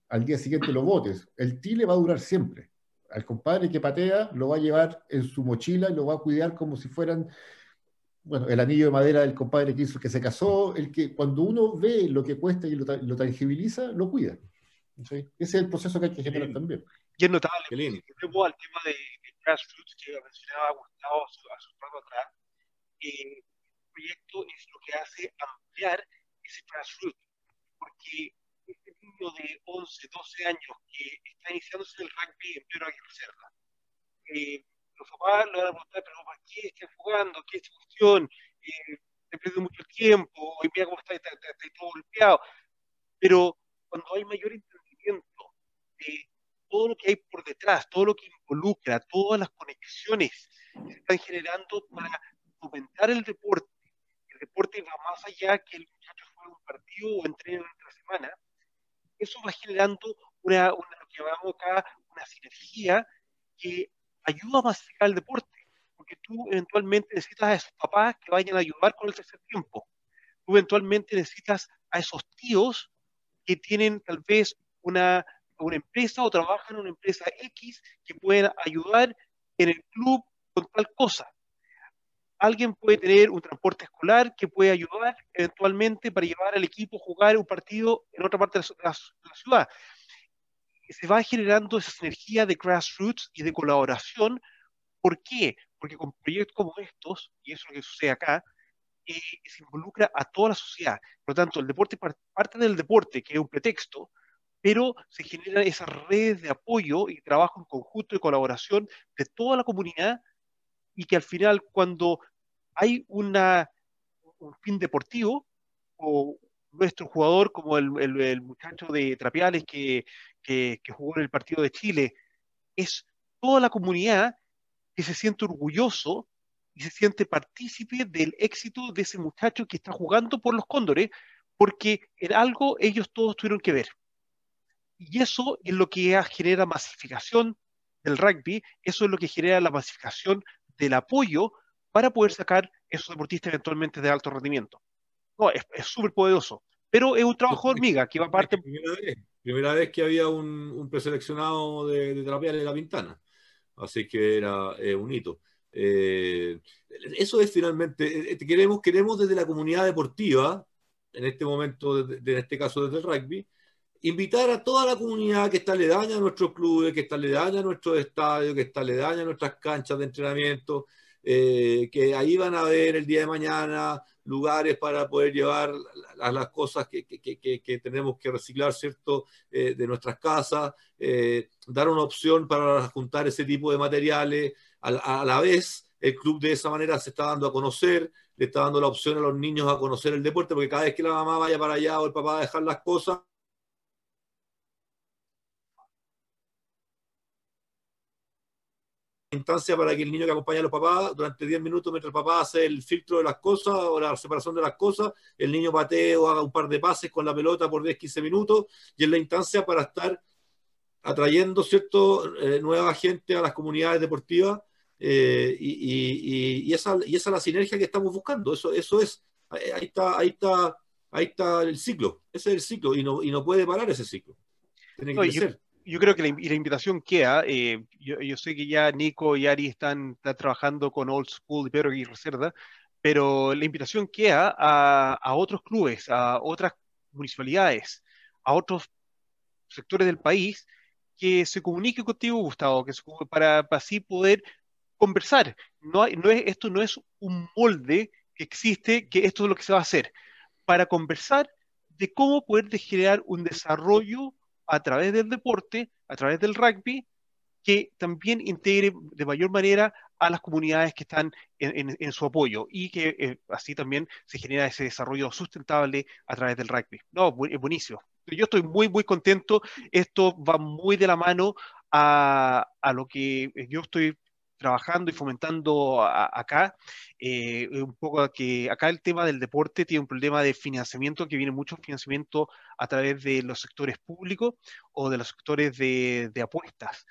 al día siguiente lo botes. El tile va a durar siempre. Al compadre que patea lo va a llevar en su mochila y lo va a cuidar como si fueran, bueno, el anillo de madera del compadre que hizo, que se casó, el que cuando uno ve lo que cuesta y lo, lo tangibiliza, lo cuida. Ese es el proceso que hay que generar también. Y es notable, vuelvo al tema de, grassroots que mencionaba Gustavo a su rato atrás, el proyecto es lo que hace ampliar ese grassroots, porque niño de 11, 12 años que está iniciándose el rugby en Pedro Aguirre Cerda, eh, los papás le van a preguntar, pero ¿por qué están jugando? ¿Qué es cuestión? Eh, he perdido mucho tiempo, hoy mira cómo está, está, está, está todo golpeado. Pero cuando hay mayor de todo lo que hay por detrás, todo lo que involucra, todas las conexiones que se están generando para fomentar el deporte. El deporte va más allá que el muchacho juegue un partido o entrene una semana. Eso va generando una, lo que llamamos acá una sinergia que ayuda a masificar el deporte, porque tú eventualmente necesitas a esos papás que vayan a ayudar con el tercer tiempo. Tú eventualmente necesitas a esos tíos que tienen tal vez una, una empresa o trabajan en una empresa X que pueden ayudar en el club con tal cosa. Alguien puede tener un transporte escolar que puede ayudar eventualmente para llevar al equipo a jugar un partido en otra parte de la, ciudad. Se va generando esa sinergia de grassroots y de colaboración. ¿Por qué? Porque con proyectos como estos, y eso es lo que sucede acá, eh, se involucra a toda la sociedad. Por lo tanto, el deporte parte del deporte, que es un pretexto, pero se generan esas redes de apoyo y trabajo en conjunto y colaboración de toda la comunidad y que al final cuando hay una, un fin deportivo o nuestro jugador como el, el, muchacho de Trapiales que, que, jugó en el partido de Chile, es toda la comunidad que se siente orgulloso y se siente partícipe del éxito de ese muchacho que está jugando por los cóndores, porque en algo ellos todos tuvieron que ver. Y eso es lo que genera masificación del rugby, eso es lo que genera la masificación del apoyo para poder sacar esos deportistas eventualmente de alto rendimiento. No, es súper poderoso, pero es un trabajo de hormiga que va a parte... Primera vez que había un, preseleccionado de, de de la Pintana. Así que era eh, un hito. Eh, eso es finalmente, eh, queremos, queremos desde la comunidad deportiva, en este momento, en este caso desde el rugby, invitar a toda la comunidad que está aledaña a nuestros clubes, que está aledaña a nuestros estadios, que está aledaña a nuestras canchas de entrenamiento, que ahí van a ver el día de mañana lugares para poder llevar las, las cosas que, que, que, que, tenemos que reciclar, ¿cierto?, eh, de nuestras casas, eh, dar una opción para juntar ese tipo de materiales. A, a, la vez, el club de esa manera se está dando a conocer, le está dando la opción a los niños a conocer el deporte, porque cada vez que la mamá vaya para allá o el papá a dejar las cosas, instancia para que el niño que acompaña a los papás durante 10 minutos mientras el papá hace el filtro de las cosas o la separación de las cosas, el niño patee o haga un par de pases con la pelota por 10, 15 minutos y es la instancia para estar atrayendo cierto eh, nueva gente a las comunidades deportivas eh, y, y, y, esa, y esa es la sinergia que estamos buscando. Eso, eso es, ahí está, ahí está, ahí está el ciclo, ese es el ciclo y no, y no puede parar ese ciclo. Tiene que no, yo creo que la, la invitación queda. Eh, yo, yo, sé que ya Nico y Ari están, están trabajando con Old School y Pedro y Reserva, pero la invitación queda a, a, otros clubes, a otras municipalidades, a otros sectores del país que se comunique contigo, Gustavo, que se, para, para, así poder conversar. No, hay, no es, esto no es un molde que existe, que esto es lo que se va a hacer. Para conversar de cómo poder generar un desarrollo a través del deporte, a través del rugby, que también integre de mayor manera a las comunidades que están en, su apoyo y que eh, así también se genera ese desarrollo sustentable a través del rugby. No, es buenísimo. Yo estoy muy, muy contento. Esto va muy de la mano a, a lo que yo estoy trabajando y fomentando a, acá, eh, un poco que acá el tema del deporte tiene un problema de financiamiento, que viene mucho financiamiento a través de los sectores públicos o de los sectores de, de apuestas.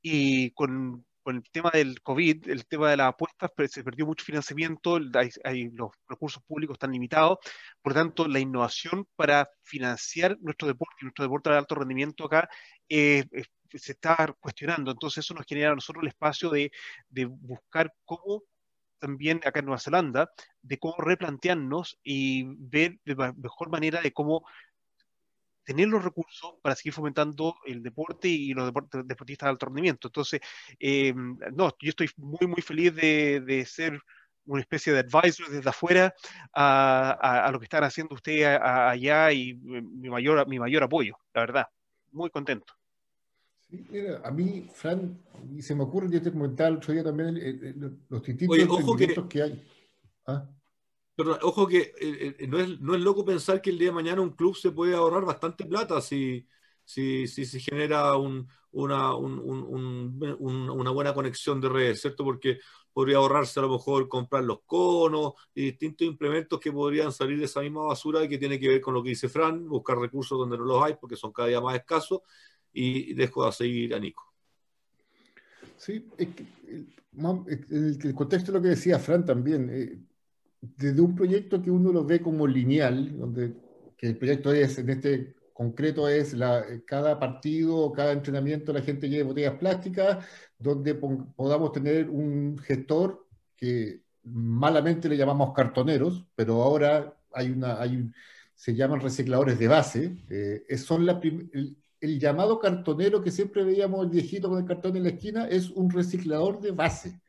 Y con, con, el tema del COVID, el tema de las apuestas, se perdió mucho financiamiento, hay, hay, los recursos públicos están limitados, por lo tanto, la innovación para financiar nuestro deporte, nuestro deporte de alto rendimiento acá, eh, se está cuestionando. Entonces eso nos genera a nosotros el espacio de, de buscar cómo también acá en Nueva Zelanda, de cómo replantearnos y ver de mejor manera de cómo tener los recursos para seguir fomentando el deporte y los deportes, deportistas de alto. Entonces, eh, no, yo estoy muy, muy feliz de, de, ser una especie de advisor desde afuera a, a, a lo que están haciendo ustedes allá y mi mayor, mi mayor apoyo, la verdad. Muy contento. Mira, a mí, Fran, y se me ocurre, yo te comentaba el otro día también, eh, eh, los distintos Oye, ojo que, que, hay. ¿Ah? Pero, ojo que eh, no, es, no es loco pensar que el día de mañana un club se puede ahorrar bastante plata si, si, si se genera un, una, un, un, una buena conexión de redes, ¿cierto? Porque podría ahorrarse a lo mejor comprar los conos y distintos implementos que podrían salir de esa misma basura y que tiene que ver con lo que dice Fran, buscar recursos donde no los hay porque son cada día más escasos y dejo a seguir a Nico. Sí, es que, el contexto de lo que decía Fran también, eh, desde un proyecto que uno lo ve como lineal, donde que el proyecto es, en este concreto es la, cada partido, cada entrenamiento, la gente lleve botellas plásticas, donde podamos tener un gestor que malamente le llamamos cartoneros, pero ahora hay una, hay, se llaman recicladores de base, eh, son la el, el llamado cartonero que siempre veíamos el viejito con el cartón en la esquina es un reciclador de base.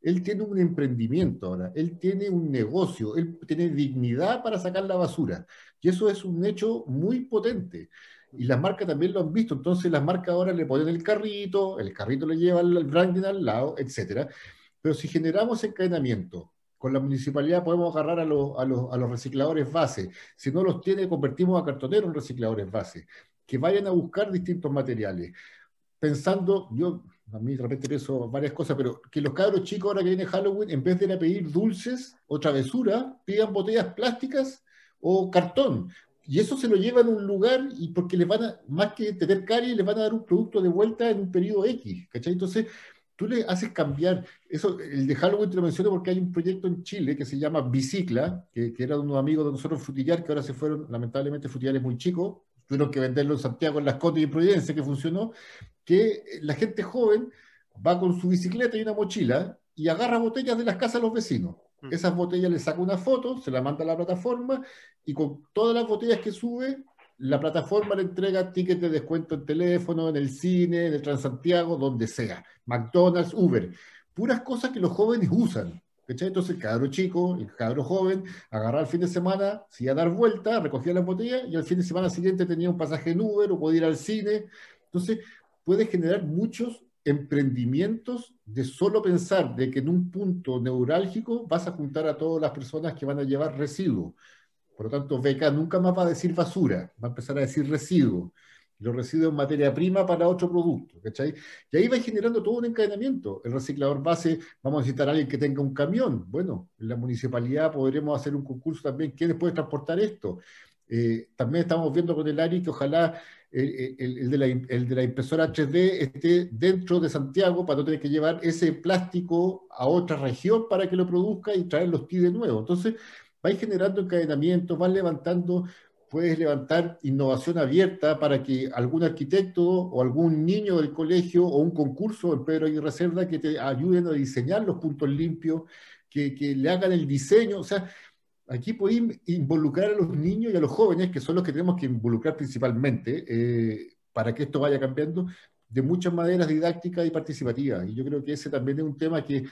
Él tiene un emprendimiento ahora, él tiene un negocio, él tiene dignidad para sacar la basura. Y eso es un hecho muy potente. Y las marcas también lo han visto. Entonces las marcas ahora le ponen el carrito, el carrito le lleva el branding al lado, etc. Pero si generamos encadenamiento, con la municipalidad podemos agarrar a los, a, los, a los recicladores base. Si no los tiene, convertimos a cartoneros en recicladores base que vayan a buscar distintos materiales. Pensando, yo a mí de repente pienso varias cosas, pero que los cabros chicos ahora que viene Halloween, en vez de ir a pedir dulces o travesura, pidan botellas plásticas o cartón. Y eso se lo llevan a un lugar y porque les van a, más que tener caries, les van a dar un producto de vuelta en un periodo X, ¿cachai? Entonces, tú le haces cambiar, eso, el de Halloween te lo menciono porque hay un proyecto en Chile que se llama Bicicla, que, que era unos amigos de nosotros Frutillar, que ahora se fueron, lamentablemente Frutillar es muy chico, tuvieron que venderlo en Santiago, en Las Cotas y en Providencia, que funcionó, que la gente joven va con su bicicleta y una mochila y agarra botellas de las casas de los vecinos. Mm. Esas botellas le saca una foto, se la manda a la plataforma y con todas las botellas que sube, la plataforma le entrega tickets de descuento en teléfono, en el cine, en el Transantiago, donde sea. McDonald's, Uber. Puras cosas que los jóvenes usan. Entonces el cabro chico, el cabro joven, agarraba el fin de semana, se iba a dar vuelta, recogía las botellas y al fin de semana siguiente tenía un pasaje en Uber o podía ir al cine. Entonces puede generar muchos emprendimientos de solo pensar de que en un punto neurálgico vas a juntar a todas las personas que van a llevar residuos. Por lo tanto, Beca nunca más va a decir basura, va a empezar a decir residuos. Los residuos en materia prima para otro producto, ¿cachai? Y ahí va generando todo un encadenamiento. El reciclador base, vamos a necesitar a alguien que tenga un camión. Bueno, en la municipalidad podremos hacer un concurso también. ¿Quiénes pueden transportar esto? Eh, también estamos viendo con el ARI que ojalá el, de la, impresora 3D esté dentro de Santiago para no tener que llevar ese plástico a otra región para que lo produzca y traer los TI de nuevo. Entonces, vais generando encadenamientos, vas levantando, puedes levantar innovación abierta para que algún arquitecto o algún niño del colegio o un concurso en Pedro y Cerda que te ayuden a diseñar los puntos limpios, que, que le hagan el diseño. O sea, aquí podéis involucrar a los niños y a los jóvenes, que son los que tenemos que involucrar principalmente, eh, para que esto vaya cambiando, de muchas maneras didácticas y participativas. Y yo creo que ese también es un tema que,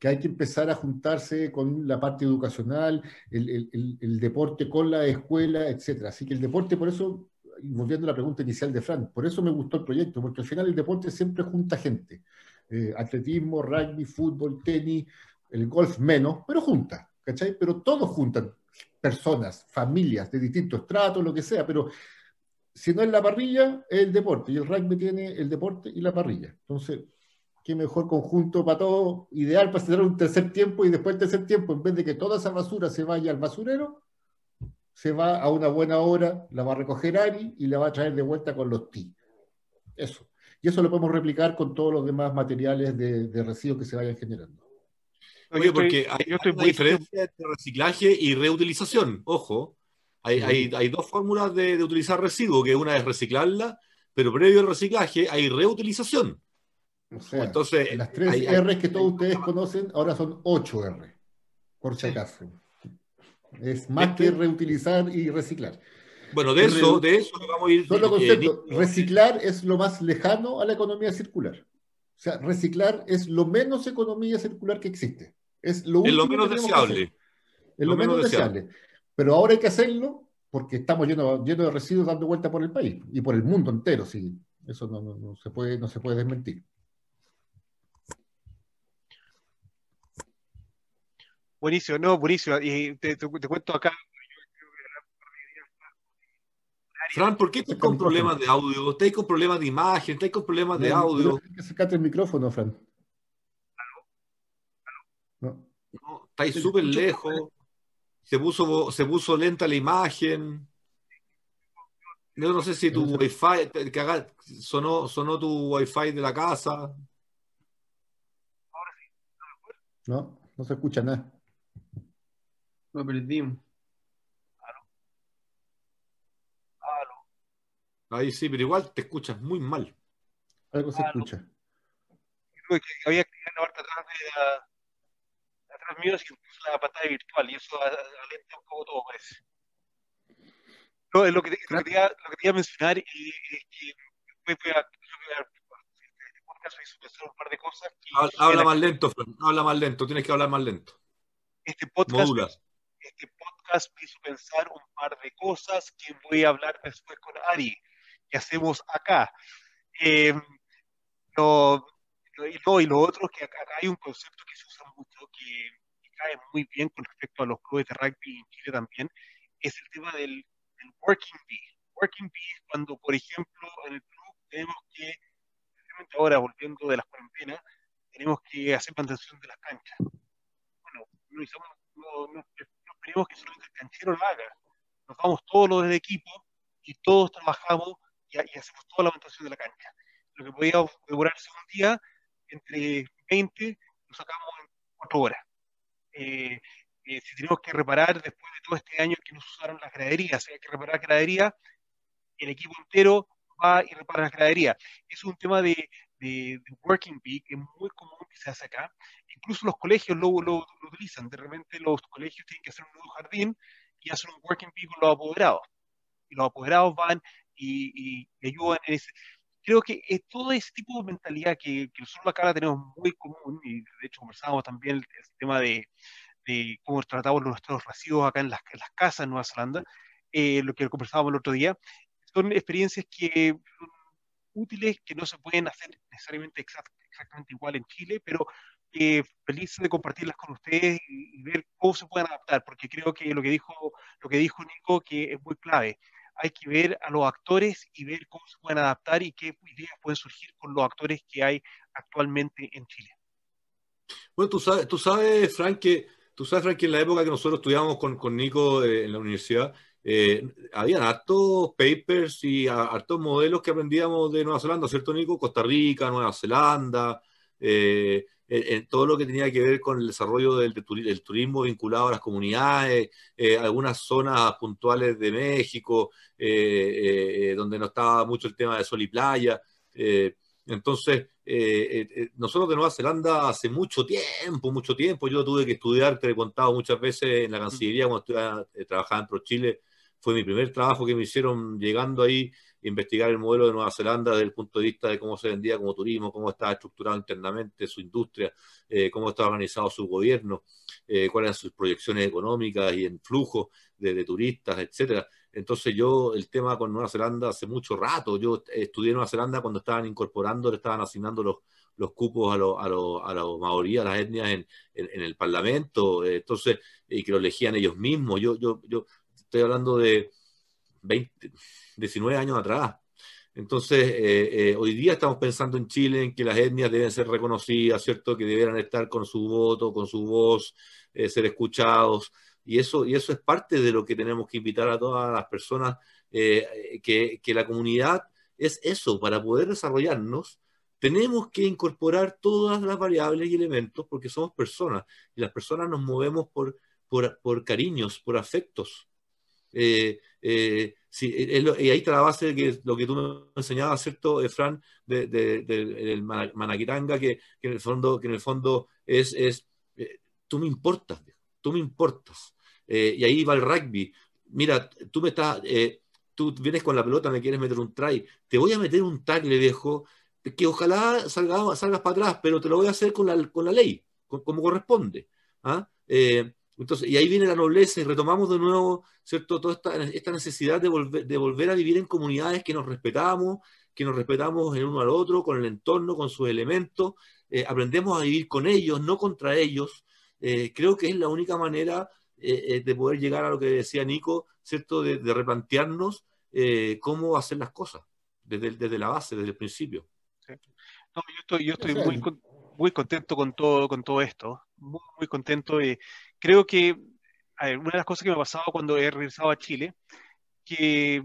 que hay que empezar a juntarse con la parte educacional, el, el, el, deporte con la escuela, etc. Así que el deporte, por eso, volviendo a la pregunta inicial de Fran, por eso me gustó el proyecto, porque al final el deporte siempre junta gente. Eh, atletismo, rugby, fútbol, tenis, el golf menos, pero junta. ¿cachai? Pero todos juntan personas, familias de distintos tratos, lo que sea, pero si no es la parrilla, es el deporte, y el rugby tiene el deporte y la parrilla. Entonces, qué mejor conjunto para todos, ideal para tener un tercer tiempo y después del tercer tiempo, en vez de que toda esa basura se vaya al basurero, se va a una buena hora, la va a recoger Ari y la va a traer de vuelta con los TI. Eso. Y eso lo podemos replicar con todos los demás materiales de, de residuos que se vayan generando. Oye, porque hay, una diferencia entre reciclaje y reutilización. Ojo, hay, hay, hay dos fórmulas de, de, utilizar residuos, que una es reciclarla, pero previo al reciclaje hay reutilización. O sea, Entonces, las tres R que todos ustedes conocen ahora son 8 R, por si acaso. Es más que reutilizar y reciclar. Bueno, de eso, de eso vamos a ir. Solo concepto, reciclar es lo más lejano a la economía circular. O sea, reciclar es lo menos economía circular que existe. Es lo, menos deseable. Es lo, menos, deseable. Pero ahora hay que hacerlo porque estamos llenos, llenos de residuos dando vuelta por el país y por el mundo entero. Sí. Eso no, se puede, no se puede desmentir. Buenísimo, no, buenísimo. Y te, cuento acá. Fran, ¿por qué estás con problemas de audio? ¿Estás con problemas de imagen? ¿Estás con problemas de audio? Tienes que sacarte el micrófono, Fran. No. no estáis súper lejos. Se puso, se puso lenta la imagen. Yo no sé si tu wifi, sonó, sonó tu wifi de la casa. No, no se escucha nada. Lo perdimos. Ahí sí, pero igual te escuchas muy mal. Algo se escucha. Creo que había que ir la parte atrás de mío es la pantalla virtual y eso alenta un poco todo, parece. No, lo, que, lo, que quería, lo que quería mencionar es que voy a, este podcast me hizo pensar un par de cosas. habla más lento, Fran, habla más lento, tienes que hablar más lento. Este podcast, este podcast me hizo pensar un par de cosas que voy a hablar después con Ari, que hacemos acá. Eh, lo, y lo otro es que acá hay un concepto que se usa mucho, que cae muy bien con respecto a los clubes de rugby en Chile también, es el tema del, working bee. Working bee es cuando, por ejemplo, en el club tenemos que, especialmente ahora volviendo de las cuarentenas, tenemos que hacer mantención de las canchas. Bueno, no, no, no, esperemos que solamente el canchero lo haga. Nos vamos todos los del equipo y todos trabajamos y, hacemos toda la mantención de la cancha. Lo que podía demorarse un día, entre 20, lo sacamos en 4 horas. Eh, eh, si tenemos que reparar después de todo este año que nos usaron las graderías, si hay que reparar graderías, el equipo entero va y repara la gradería. Es un tema de, de, working bee que es muy común que se hace acá. Incluso los colegios lo, lo, utilizan. De repente los colegios tienen que hacer un nuevo jardín y hacen un working bee con los apoderados. Y los apoderados van y, y, ayudan en ese creo que es todo ese tipo de mentalidad que, que nosotros acá la tenemos muy común, y de hecho conversábamos también el, tema de, de, cómo tratamos nuestros residuos acá en las, en las casas en Nueva Zelanda, eh, lo que conversábamos el otro día, son experiencias que útiles, que no se pueden hacer necesariamente exactamente igual en Chile, pero eh, feliz de compartirlas con ustedes y, ver cómo se pueden adaptar, porque creo que lo que dijo, lo que dijo Nico que es muy clave. Hay que ver a los actores y ver cómo se pueden adaptar y qué ideas pueden surgir con los actores que hay actualmente en Chile. Bueno, tú sabes, tú sabes Frank, que, tú sabes, Frank, que en la época que nosotros estudiamos con, con Nico eh, en la universidad, eh, habían hartos papers y hartos modelos que aprendíamos de Nueva Zelanda, ¿cierto, Nico? Costa Rica, Nueva Zelanda, eh, en, todo lo que tenía que ver con el desarrollo del, turismo vinculado a las comunidades, eh, algunas zonas puntuales de México, donde no estaba mucho el tema de sol y playa. entonces, nosotros de Nueva Zelanda hace mucho tiempo, mucho tiempo, yo tuve que estudiar, te he contado muchas veces en la Cancillería cuando trabajaba en ProChile, fue mi primer trabajo que me hicieron llegando ahí, investigar el modelo de Nueva Zelanda desde el punto de vista de cómo se vendía como turismo, cómo estaba estructurado internamente su industria, eh, cómo estaba organizado su gobierno, eh, cuáles eran sus proyecciones económicas y en flujo de, turistas, etcétera. Entonces yo, el tema con Nueva Zelanda hace mucho rato, yo estudié Nueva Zelanda cuando estaban incorporando, le estaban asignando los, los cupos a los a lo, a lo mayoría, a las etnias en, en, el Parlamento, eh, entonces, y que lo elegían ellos mismos. Yo, yo, yo estoy hablando de 20, 19 años atrás. Entonces, eh, eh, hoy día estamos pensando en Chile en que las etnias deben ser reconocidas, ¿cierto? Que debieran estar con su voto, con su voz, eh, ser escuchados. Y eso, y eso es parte de lo que tenemos que invitar a todas las personas, que, que la comunidad es eso, para poder desarrollarnos, tenemos que incorporar todas las variables y elementos porque somos personas y las personas nos movemos por, por, por cariños, por afectos. Eh, eh, y ahí está la base de que lo que tú me enseñabas, ¿cierto, eh, Fran? del Manaquitanga, que, en el fondo, que en el fondo es, es tú me importas, tú me importas. y ahí va el rugby. Mira, tú me estás, tú vienes con la pelota, me quieres meter un try, te voy a meter un tackle, viejo, que ojalá salgas, salgas para atrás, pero te lo voy a hacer con la, con la ley, como corresponde. ¿ah? Entonces, y ahí viene la nobleza y retomamos de nuevo, ¿cierto? Toda esta, necesidad de volver, de volver a vivir en comunidades que nos respetamos, que nos respetamos el uno al otro, con el entorno, con sus elementos, eh, aprendemos a vivir con ellos, no contra ellos. Eh, creo que es la única manera eh, de poder llegar a lo que decía Nico, ¿cierto? De, replantearnos cómo hacer las cosas, desde, desde la base, desde el principio. No, yo estoy, yo estoy muy, muy contento con todo, con todo esto, muy, muy contento. y creo que una de las cosas que me ha pasado cuando he regresado a Chile, que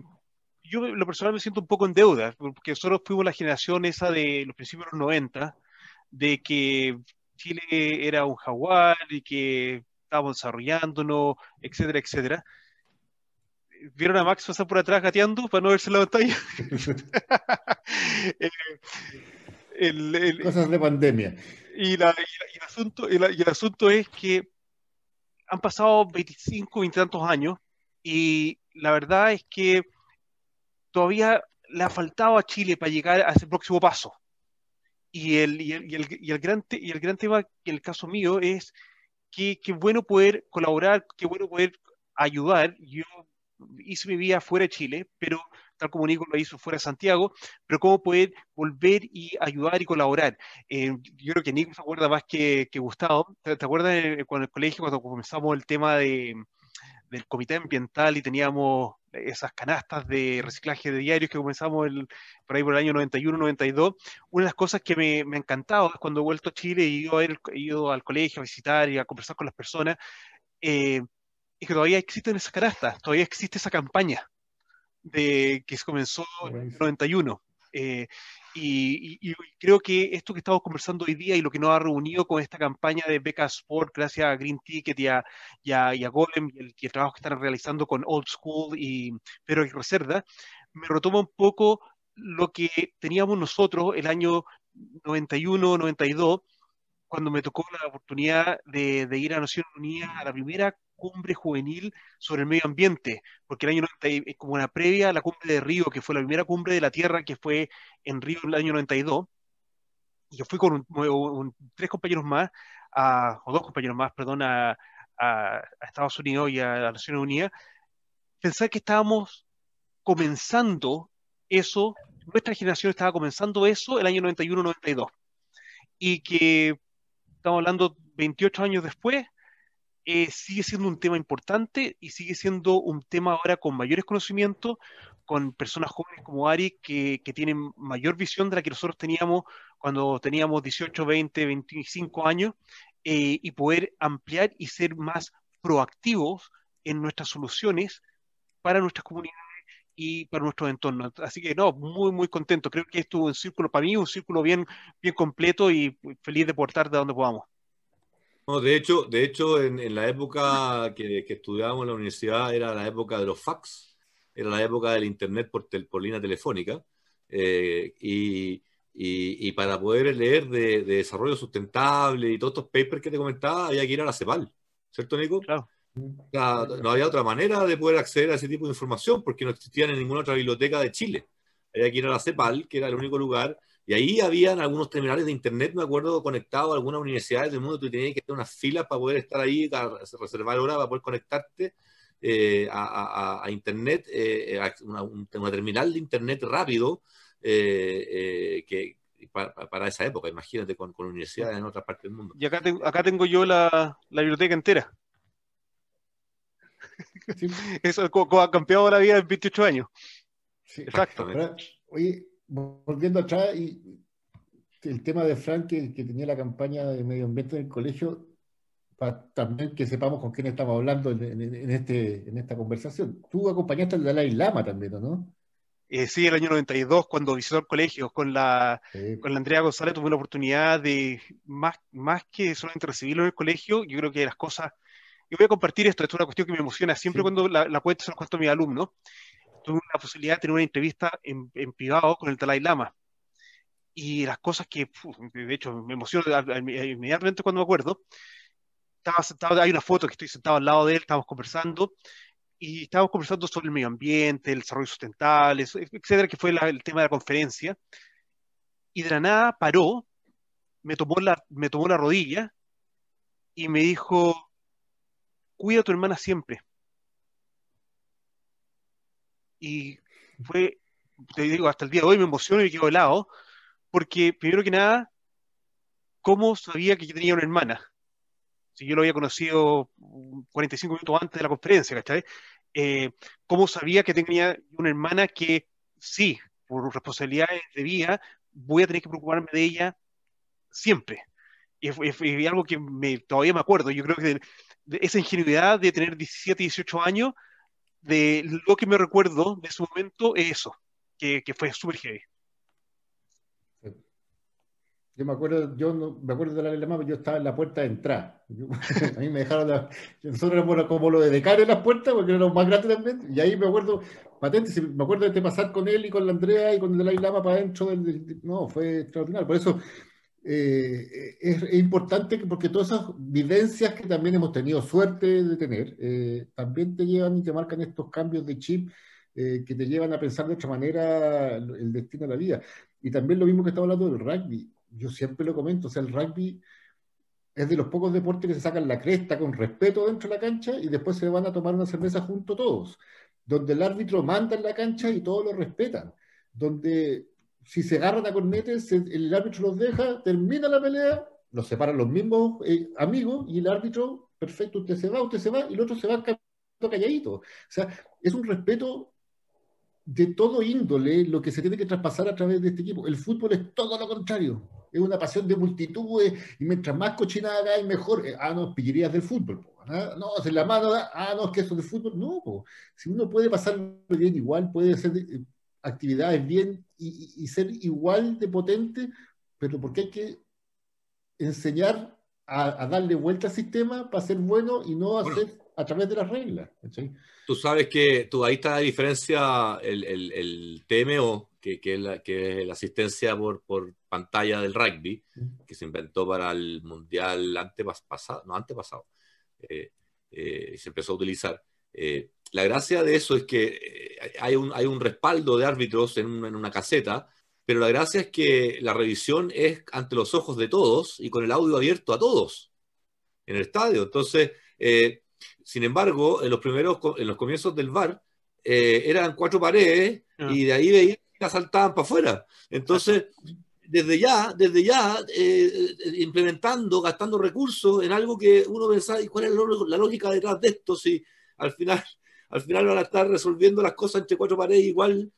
yo lo personal me siento un poco en deuda, porque nosotros fuimos la generación esa de los principios de los 90, de que Chile era un jaguar y que estábamos desarrollándonos, etcétera, etcétera. ¿Vieron a Max pasar por atrás gateando para no verse la pantalla? Eh, Cosas de pandemia. Y, el asunto, y, el asunto es que han pasado 25, 20 tantos años y la verdad es que todavía le ha faltado a Chile para llegar a ese próximo paso. Y el, y el, y el, gran, y el gran tema, en el caso mío, es que, que bueno poder colaborar, qué bueno poder ayudar. Yo hice mi vida fuera de Chile, pero tal como Nico lo hizo fuera de Santiago, pero cómo poder volver y ayudar y colaborar. Eh, yo creo que Nico se acuerda más que, que Gustavo. ¿Te, acuerdas con el colegio cuando comenzamos el tema de, del comité ambiental y teníamos esas canastas de reciclaje de diarios que comenzamos el, por ahí por el año 91-92, una de las cosas que me, me ha encantado es cuando he vuelto a Chile y he ido al colegio a visitar y a conversar con las personas, eh, y que todavía existen esas canastas, todavía existe esa campaña de que comenzó en el 91. Eh, y, creo que esto que estamos conversando hoy día y lo que nos ha reunido con esta campaña de Beca Sport, gracias a Green Ticket y a, y a, Golem y el, trabajo que están realizando con Old School y Pero y Reserva, me retoma un poco lo que teníamos nosotros el año 91, 92, cuando me tocó la oportunidad de, ir a Naciones Unidas a la primera cumbre juvenil sobre el medio ambiente, porque el año 90, como una previa a la cumbre de Río, que fue la primera cumbre de la Tierra que fue en Río en el año 92, y yo fui con tres compañeros más, o dos compañeros más, perdón, a, Estados Unidos y a, a Naciones Unidas, pensar que estábamos comenzando eso, nuestra generación estaba comenzando eso el año 91-92, y que estamos hablando 28 años después, eh, sigue siendo un tema importante y sigue siendo un tema ahora con mayores conocimientos, con personas jóvenes como Ari que, que, tienen mayor visión de la que nosotros teníamos cuando teníamos 18, 20, 25 años eh, y poder ampliar y ser más proactivos en nuestras soluciones para nuestras comunidades y para nuestros entornos. Así que no, muy, muy contento. Creo que esto es un círculo, para mí, un círculo bien, bien completo y feliz de portar de donde podamos. No, de hecho, de hecho en, la época que, estudiábamos en la universidad era la época de los fax, era la época del Internet por, por línea telefónica, eh, y, y, para poder leer de, desarrollo sustentable y todos estos papers que te comentaba, había que ir a la CEPAL, ¿cierto, Nico? Claro. no había otra manera de poder acceder a ese tipo de información porque no existían en ninguna otra biblioteca de Chile. Había que ir a la CEPAL, que era el único lugar y ahí habían algunos terminales de internet, me acuerdo, conectados a algunas universidades del mundo. Tú tenías que hacer unas filas para poder estar ahí, reservar hora para poder conectarte eh, a, internet, eh, a una, terminal de internet rápido eh, que para, esa época, imagínate, con, con, universidades en otras partes del mundo. Y acá, acá tengo yo la, biblioteca entera. Eso ha cambiado la vida en 28 años. Exacto. Oye, volviendo atrás, y el tema de Frank, que, tenía la campaña de medio ambiente en el colegio, para también que sepamos con quién estamos hablando en, este, en esta conversación. Tú acompañaste al Dalai Lama también, ¿no? Eh, sí, el año 92, cuando visitó el colegio con la, con la Andrea González, tuve la oportunidad de, más, más que solamente recibirlo en el colegio, yo creo que las cosas, y voy a compartir esto, esto es una cuestión que me emociona siempre cuando la, la cuento, se lo cuento a mis alumnos, tuve la posibilidad de tener una entrevista en, privado con el Dalai Lama. Y las cosas que, de hecho, me emociono inmediatamente cuando me acuerdo. Estaba sentado, hay una foto que estoy sentado al lado de él, estábamos conversando, y estábamos conversando sobre el medio ambiente, el desarrollo sustentable, etcétera, que fue el tema de la conferencia. Y de la nada paró, me tomó la, me tomó la rodilla y me dijo, cuida a tu hermana siempre. Y fue, te digo, hasta el día de hoy me emociono y quedo helado, porque primero que nada, ¿cómo sabía que yo tenía una hermana? Si yo lo había conocido 45 minutos antes de la conferencia, ¿cachai? Eh, ¿Cómo sabía que tenía una hermana que sí, por responsabilidades de vida, voy a tener que preocuparme de ella siempre? Y es, algo que me, todavía me acuerdo. Yo creo que esa ingenuidad de tener 17, 18 años de lo que me recuerdo de su momento es eso, que, fue súper heavy. Yo me acuerdo, yo no, me acuerdo de la lema, yo estaba en la puerta de entrada. a mí me dejaron, nosotros éramos como lo de decar en las puertas, porque éramos más grandes también, y ahí me acuerdo, patente, me acuerdo de pasar con él y con la Andrea y con el Dalai Lama para adentro del, no, fue extraordinario. Por eso eh, es, importante porque todas esas vivencias que también hemos tenido suerte de tener, eh, también te llevan y te marcan estos cambios de chip eh, que te llevan a pensar de otra manera el destino de la vida. Y también lo mismo que estaba hablando del rugby. Yo siempre lo comento, o sea, el rugby es de los pocos deportes que se sacan la cresta con respeto dentro de la cancha y después se van a tomar una cerveza junto todos, donde el árbitro manda en la cancha y todos lo respetan, donde si se agarran a cornetes, el árbitro los deja, termina la pelea, los separan los mismos eh, amigos y el árbitro, perfecto, usted se va, usted se va y el otro se va calladito. O sea, es un respeto de todo índole lo que se tiene que traspasar a través de este equipo. El fútbol es todo lo contrario. Es una pasión de multitudes y mientras más cochinada hay, mejor. Eh, ah, no, pillerías del fútbol. ¿ah? No, hacer la mano, ah, no, es que eso del fútbol. No, si uno puede pasar bien igual, puede hacer eh, actividades bien y, ser igual de potente, pero porque hay que enseñar a, darle vuelta al sistema para ser bueno y no hacer a través de las reglas. Tú sabes que tú, ahí está la diferencia, el, el, el TMO, que, que, es la, que, es la, asistencia por, por pantalla del rugby, que se inventó para el Mundial antepasado, no antepasado, eh, eh, se empezó a utilizar. Eh, la gracia de eso es que eh, hay un, hay un respaldo de árbitros en, en una caseta, pero la gracia es que la revisión es ante los ojos de todos y con el audio abierto a todos en el estadio. Entonces, eh, sin embargo, en los primeros, en los comienzos del VAR, eh, eran cuatro paredes ah. y de ahí veían que saltaban para afuera. Entonces, desde ya, desde ya, eh, implementando, gastando recursos en algo que uno pensaba, ¿y cuál es la lógica detrás de esto? Si al final, al final van a estar resolviendo las cosas entre cuatro paredes igual,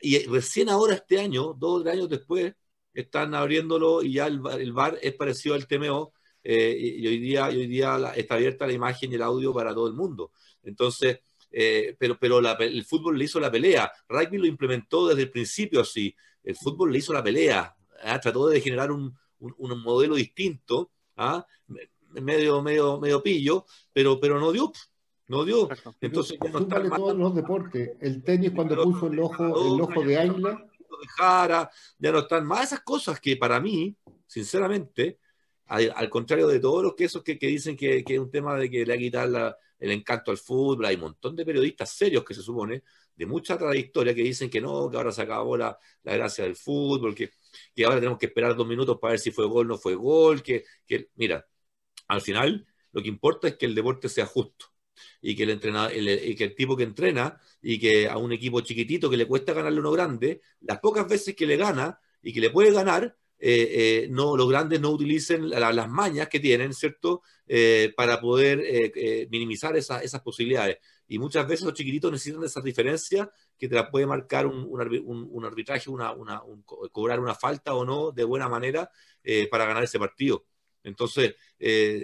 y recién ahora este año, dos o tres años después, están abriéndolo y ya el, el VAR es parecido al TMO, eh, y, hoy día, hoy día está abierta la imagen y el audio para todo el mundo. Entonces, eh, pero, pero el fútbol le hizo la pelea. Rugby lo implementó desde el principio así. El fútbol le hizo la pelea. ¿ah? Trató de generar un, un, modelo distinto, ¿ah? medio, medio, medio pillo, pero, pero no dio. No dio. Entonces, ya no está todos los deportes. El tenis cuando puso el ojo, el ojo de águila. ya no están más esas cosas que para mí, sinceramente, al, contrario de todos los que esos que, dicen que, es un tema de que le ha quitado el encanto al fútbol, hay un montón de periodistas serios que se supone, de mucha trayectoria, que dicen que no, que ahora se acabó la, gracia del fútbol, que, que, ahora tenemos que esperar dos minutos para ver si fue gol o no fue gol, que, que, mira, al final lo que importa es que el deporte sea justo y que el entrenador, y que el tipo que entrena y que a un equipo chiquitito que le cuesta ganarle uno grande, las pocas veces que le gana y que le puede ganar, eh, eh, no, los grandes no utilicen las mañas que tienen, ¿cierto? Eh, para poder minimizar esas posibilidades. Y muchas veces los chiquititos necesitan esas diferencias que te las puede marcar un, un, arbitraje, cobrar una falta o no de buena manera para ganar ese partido. Entonces,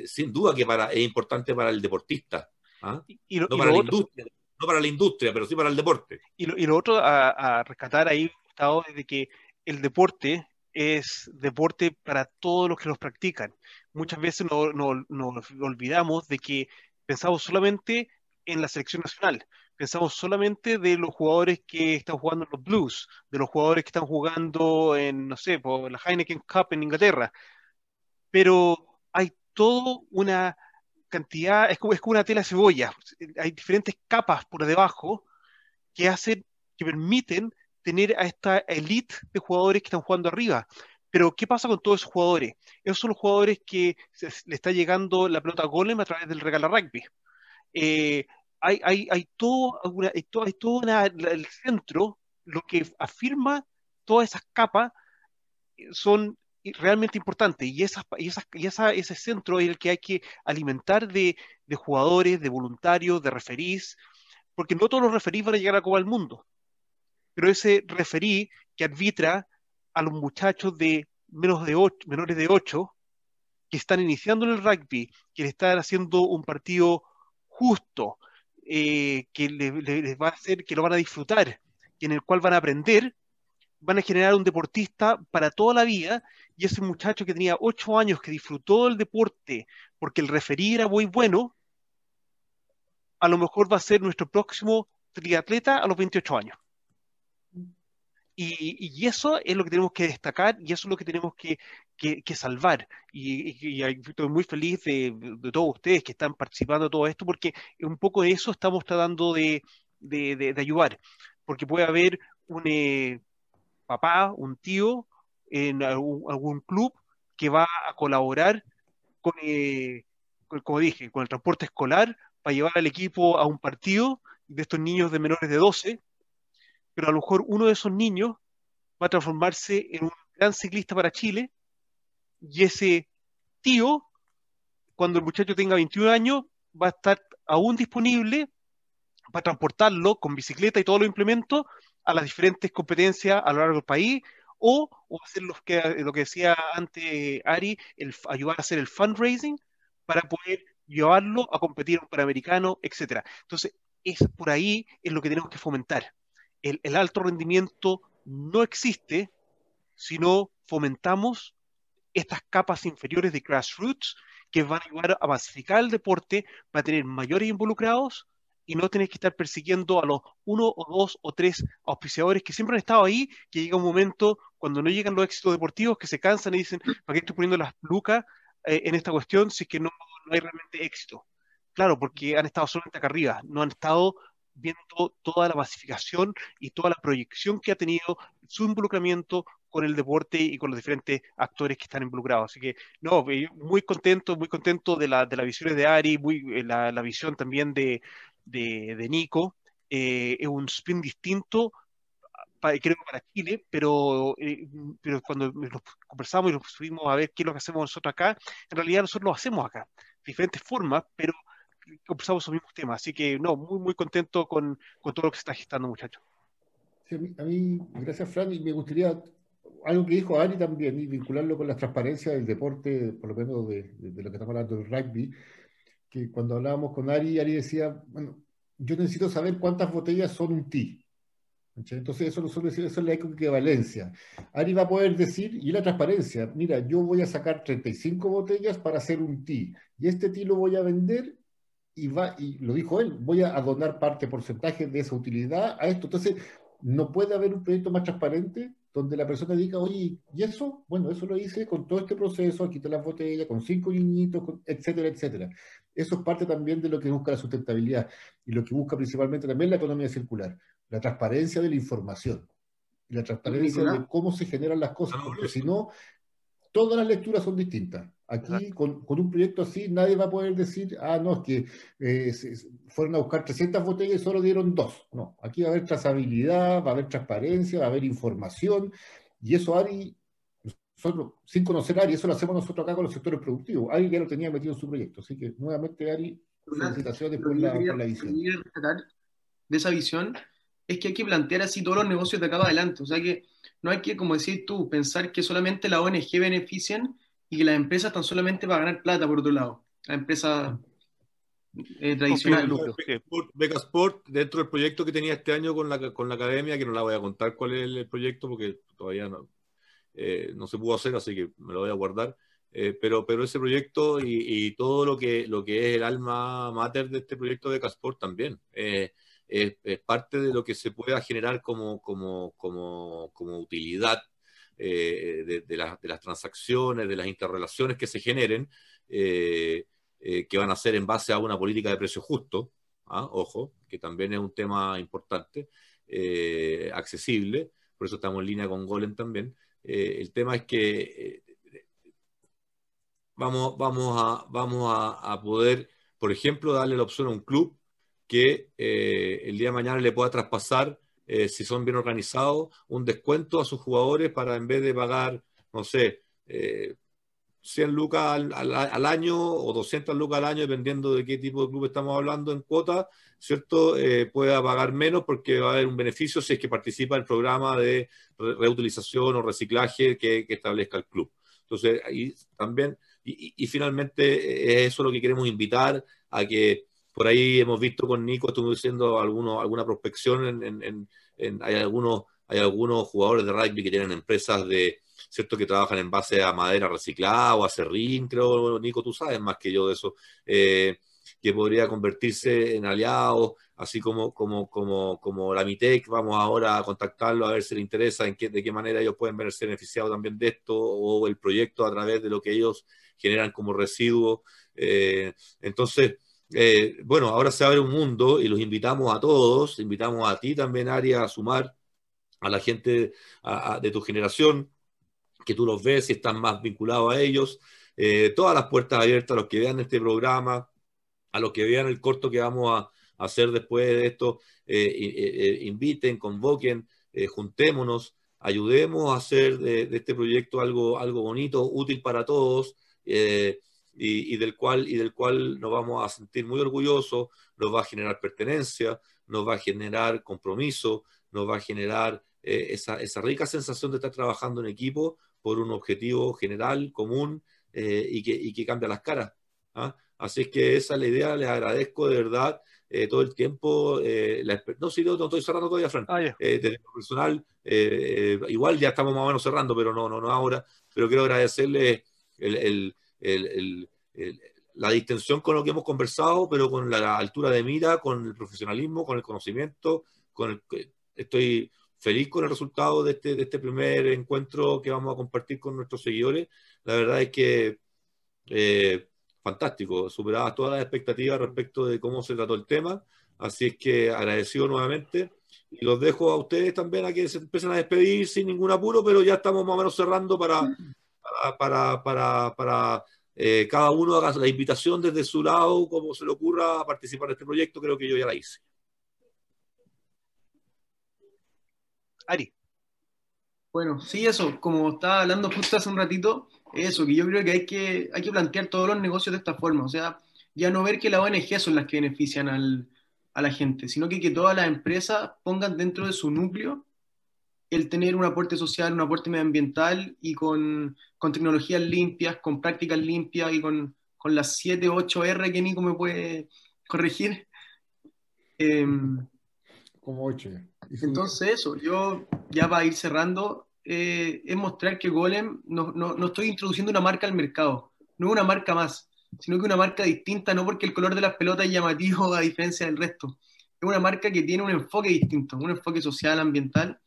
sin duda que para, es importante para el deportista, ¿ah? no, para la industria, no para la industria, pero sí para el deporte. Y lo, otro a, rescatar ahí, Gustavo, es de que el deporte es deporte para todos los que los practican. Muchas veces nos no, olvidamos de que pensamos solamente en la selección nacional, pensamos solamente de los jugadores que están jugando en los Blues, de los jugadores que están jugando en, no sé, por la Heineken Cup en Inglaterra, pero hay toda una cantidad, es como, es como una tela cebolla, hay diferentes capas por debajo que hacen, que permiten tener a esta elite de jugadores que están jugando arriba. Pero, ¿qué pasa con todos esos jugadores? Esos son los jugadores que le está llegando la pelota a Golem a través del regalo rugby. Eh, hay, hay, hay, todo, hay todo, hay todo el centro, lo que afirma todas esas capas eh, son realmente importantes y, esas, y, esas, y esa, ese centro es el que hay que alimentar de, jugadores, de voluntarios, de referís, porque no todos los referís van a llegar a Copa del Mundo pero ese referí que arbitra a los muchachos de menos de ocho, menores de 8 que están iniciando en el rugby, que le están haciendo un partido justo, eh, que les va a hacer, que lo van a disfrutar, en el cual van a aprender, van a generar un deportista para toda la vida, y ese muchacho que tenía 8 años, que disfrutó del deporte porque el referí era muy bueno, a lo mejor va a ser nuestro próximo triatleta a los 28 años. Y, eso es lo que tenemos que destacar y eso es lo que tenemos que, salvar. Y, estoy muy feliz de, todos ustedes que están participando de todo esto porque un poco de eso estamos tratando de, ayudar. Porque puede haber un eh, papá, un tío en algún, club que va a colaborar eh, con, como dije, con el transporte escolar para llevar al equipo a un partido de estos niños de menores de 12 pero a lo mejor uno de esos niños va a transformarse en un gran ciclista para Chile y ese tío, cuando el muchacho tenga 21 años, va a estar aún disponible para transportarlo con bicicleta y todos los implementos a las diferentes competencias a lo largo del país o, hacer que, lo que decía antes Ari, el, ayudar a hacer el fundraising para poder llevarlo a competir en un Panamericano, etc. Entonces, es por ahí es lo que tenemos que fomentar el, alto rendimiento no existe si no fomentamos estas capas inferiores de grassroots que van a ayudar a masificar el deporte, va a tener mayores involucrados y no tener que estar persiguiendo a los uno o dos o tres auspiciadores que siempre han estado ahí, que llega un momento cuando no llegan los éxitos deportivos que se cansan y dicen, ¿para qué estoy poniendo las lucas eh, en esta cuestión si es que no, no hay realmente éxito? Claro, porque han estado solamente acá arriba, no han estado viendo toda la masificación y toda la proyección que ha tenido su involucramiento con el deporte y con los diferentes actores que están involucrados. Así que, no, eh, muy contento, muy contento de, la, de las visiones de Ari, muy, eh, la, la visión también de, de, de Nico. Eh, es un spin distinto, para, creo para Chile, pero, eh, pero cuando nos conversamos y nos subimos a ver qué es lo que hacemos nosotros acá, en realidad nosotros lo hacemos acá, de diferentes formas, pero conversamos los mismos temas. Así que, no, muy, muy contento con, con todo lo que se está gestando, muchachos. Sí, a, mí, a, mí, gracias, Fran, y me gustaría algo que dijo Ari también, y vincularlo con la transparencia del deporte, por lo menos de, de, de lo que estamos hablando del rugby, que cuando hablábamos con Ari, Ari decía, bueno, yo necesito saber cuántas botellas son un TI. Entonces eso, eso, eso es la equivalencia. Ari va a poder decir, y la transparencia, mira, yo voy a sacar 35 botellas para hacer un TI, y este TI lo voy a vender y va, y lo dijo él, voy a donar parte, porcentaje de esa utilidad a esto. Entonces, no puede haber un proyecto más transparente donde la persona diga, oye, ¿y eso? Bueno, eso lo hice con todo este proceso, aquí está la botella, con cinco niñitos, con, etcétera, etcétera. Eso es parte también de lo que busca la sustentabilidad y lo que busca principalmente también la economía circular, la transparencia de la información, la transparencia de cómo se generan las cosas, porque si no, todas las lecturas son distintas. Aquí, con, con, un proyecto así, nadie va a poder decir, ah, no, es que eh, se, fueron a buscar 300 botellas y solo dieron dos. No, aquí va a haber trazabilidad, va a haber transparencia, va a haber información, y eso Ari, nosotros, sin conocer a Ari, eso lo hacemos nosotros acá con los sectores productivos. Ari ya lo tenía metido en su proyecto, así que nuevamente, Ari, felicitaciones por la, por la visión. De esa visión es que hay que plantear así todos los negocios de acá adelante, o sea que no hay que, como decís tú, pensar que solamente la ONG benefician y que las empresas están solamente para ganar plata, por otro lado. La empresa eh, tradicional. Beca Sport, dentro del proyecto que tenía este año con la, con la academia, que no la voy a contar cuál es el proyecto porque todavía no, eh, no se pudo hacer, así que me lo voy a guardar. Eh, pero, pero ese proyecto y, y, todo lo que, lo que es el alma mater de este proyecto de Casport también eh, es, es, parte de lo que se pueda generar como, como, como, como utilidad eh, de, de, la, de, las transacciones, de las interrelaciones que se generen, eh, eh, que van a ser en base a una política de precio justo, ¿ah? ojo, que también es un tema importante, accesible, por eso estamos en línea con Golem también. El tema es que vamos, vamos, a, vamos a, a, poder, por ejemplo, darle la opción a un club que el día de mañana le pueda traspasar eh, si son bien organizados, un descuento a sus jugadores para en vez de pagar, no sé, eh, 100 lucas al, año o 200 lucas al año, dependiendo de qué tipo de club estamos hablando en cuota, ¿cierto? Eh, pueda pagar menos porque va a haber un beneficio si es que participa en el programa de re reutilización o reciclaje que, establezca el club. Entonces, ahí también, y, y, y finalmente es eso lo que queremos invitar a que por ahí hemos visto con Nico, estuvimos diciendo alguno, alguna prospección, en, en, en, hay, algunos, hay algunos jugadores de rugby que tienen empresas de, ¿cierto? que trabajan en base a madera reciclada o a serrín, creo, Nico, tú sabes más que yo de eso, eh, que podría convertirse en aliados, así como, como, como, como la MITEC, vamos ahora a contactarlo a ver si le interesa, en qué, de qué manera ellos pueden verse beneficiados también de esto, o el proyecto a través de lo que ellos generan como residuo. Eh, entonces, eh, bueno, ahora se abre un mundo y los invitamos a todos, invitamos a ti también, Aria, a sumar a la gente de tu generación, que tú los ves y están más vinculados a ellos. Eh, todas las puertas abiertas a los que vean este programa, a los que vean el corto que vamos a, hacer después de esto, eh, inviten, convoquen, juntémonos, ayudemos a hacer de, este proyecto algo, algo bonito, útil para todos. Y, y, del cual, y del cual nos vamos a sentir muy orgullosos, nos va a generar pertenencia, nos va a generar compromiso, nos va a generar eh, esa, esa, rica sensación de estar trabajando en equipo por un objetivo general, común eh, y, que, y, que, cambia las caras. ¿ah? Así es que esa es la idea, les agradezco de verdad eh, todo el tiempo. La, no, sí, no, no, estoy cerrando todavía, Fran. Ah, yeah. desde lo personal, igual ya estamos más o menos cerrando, pero no, no, no ahora. Pero quiero agradecerles el, el el, el, la distensión con lo que hemos conversado, pero con la altura de mira, con el profesionalismo, con el conocimiento, con el, estoy feliz con el resultado de este, de este primer encuentro que vamos a compartir con nuestros seguidores. La verdad es que eh, fantástico, superaba todas las expectativas respecto de cómo se trató el tema. Así es que agradecido nuevamente. Y los dejo a ustedes también a que se empiecen a despedir sin ningún apuro, pero ya estamos más o menos cerrando para, para, para, para, eh, cada uno haga la invitación desde su lado, como se le ocurra a participar de este proyecto. Creo que yo ya la hice. Ari. Bueno, sí, eso, como estaba hablando justo hace un ratito, eso, que yo creo que hay que, hay que plantear todos los negocios de esta forma, o sea, ya no ver que las ONG son las que benefician al, a la gente, sino que, que todas las empresas pongan dentro de su núcleo el tener un aporte social, un aporte medioambiental y con, con tecnologías limpias, con prácticas limpias y con, con las 7, 8 R que Nico me puede corregir. Em, Como 8. Entonces eso, yo ya para ir cerrando, eh, es mostrar que Golem no, no, no estoy introduciendo una marca al mercado, no es una marca más sino que una marca distinta, no porque el color de las pelotas es llamativo a diferencia del resto. Es una marca que tiene un enfoque distinto, un enfoque social, ambiental,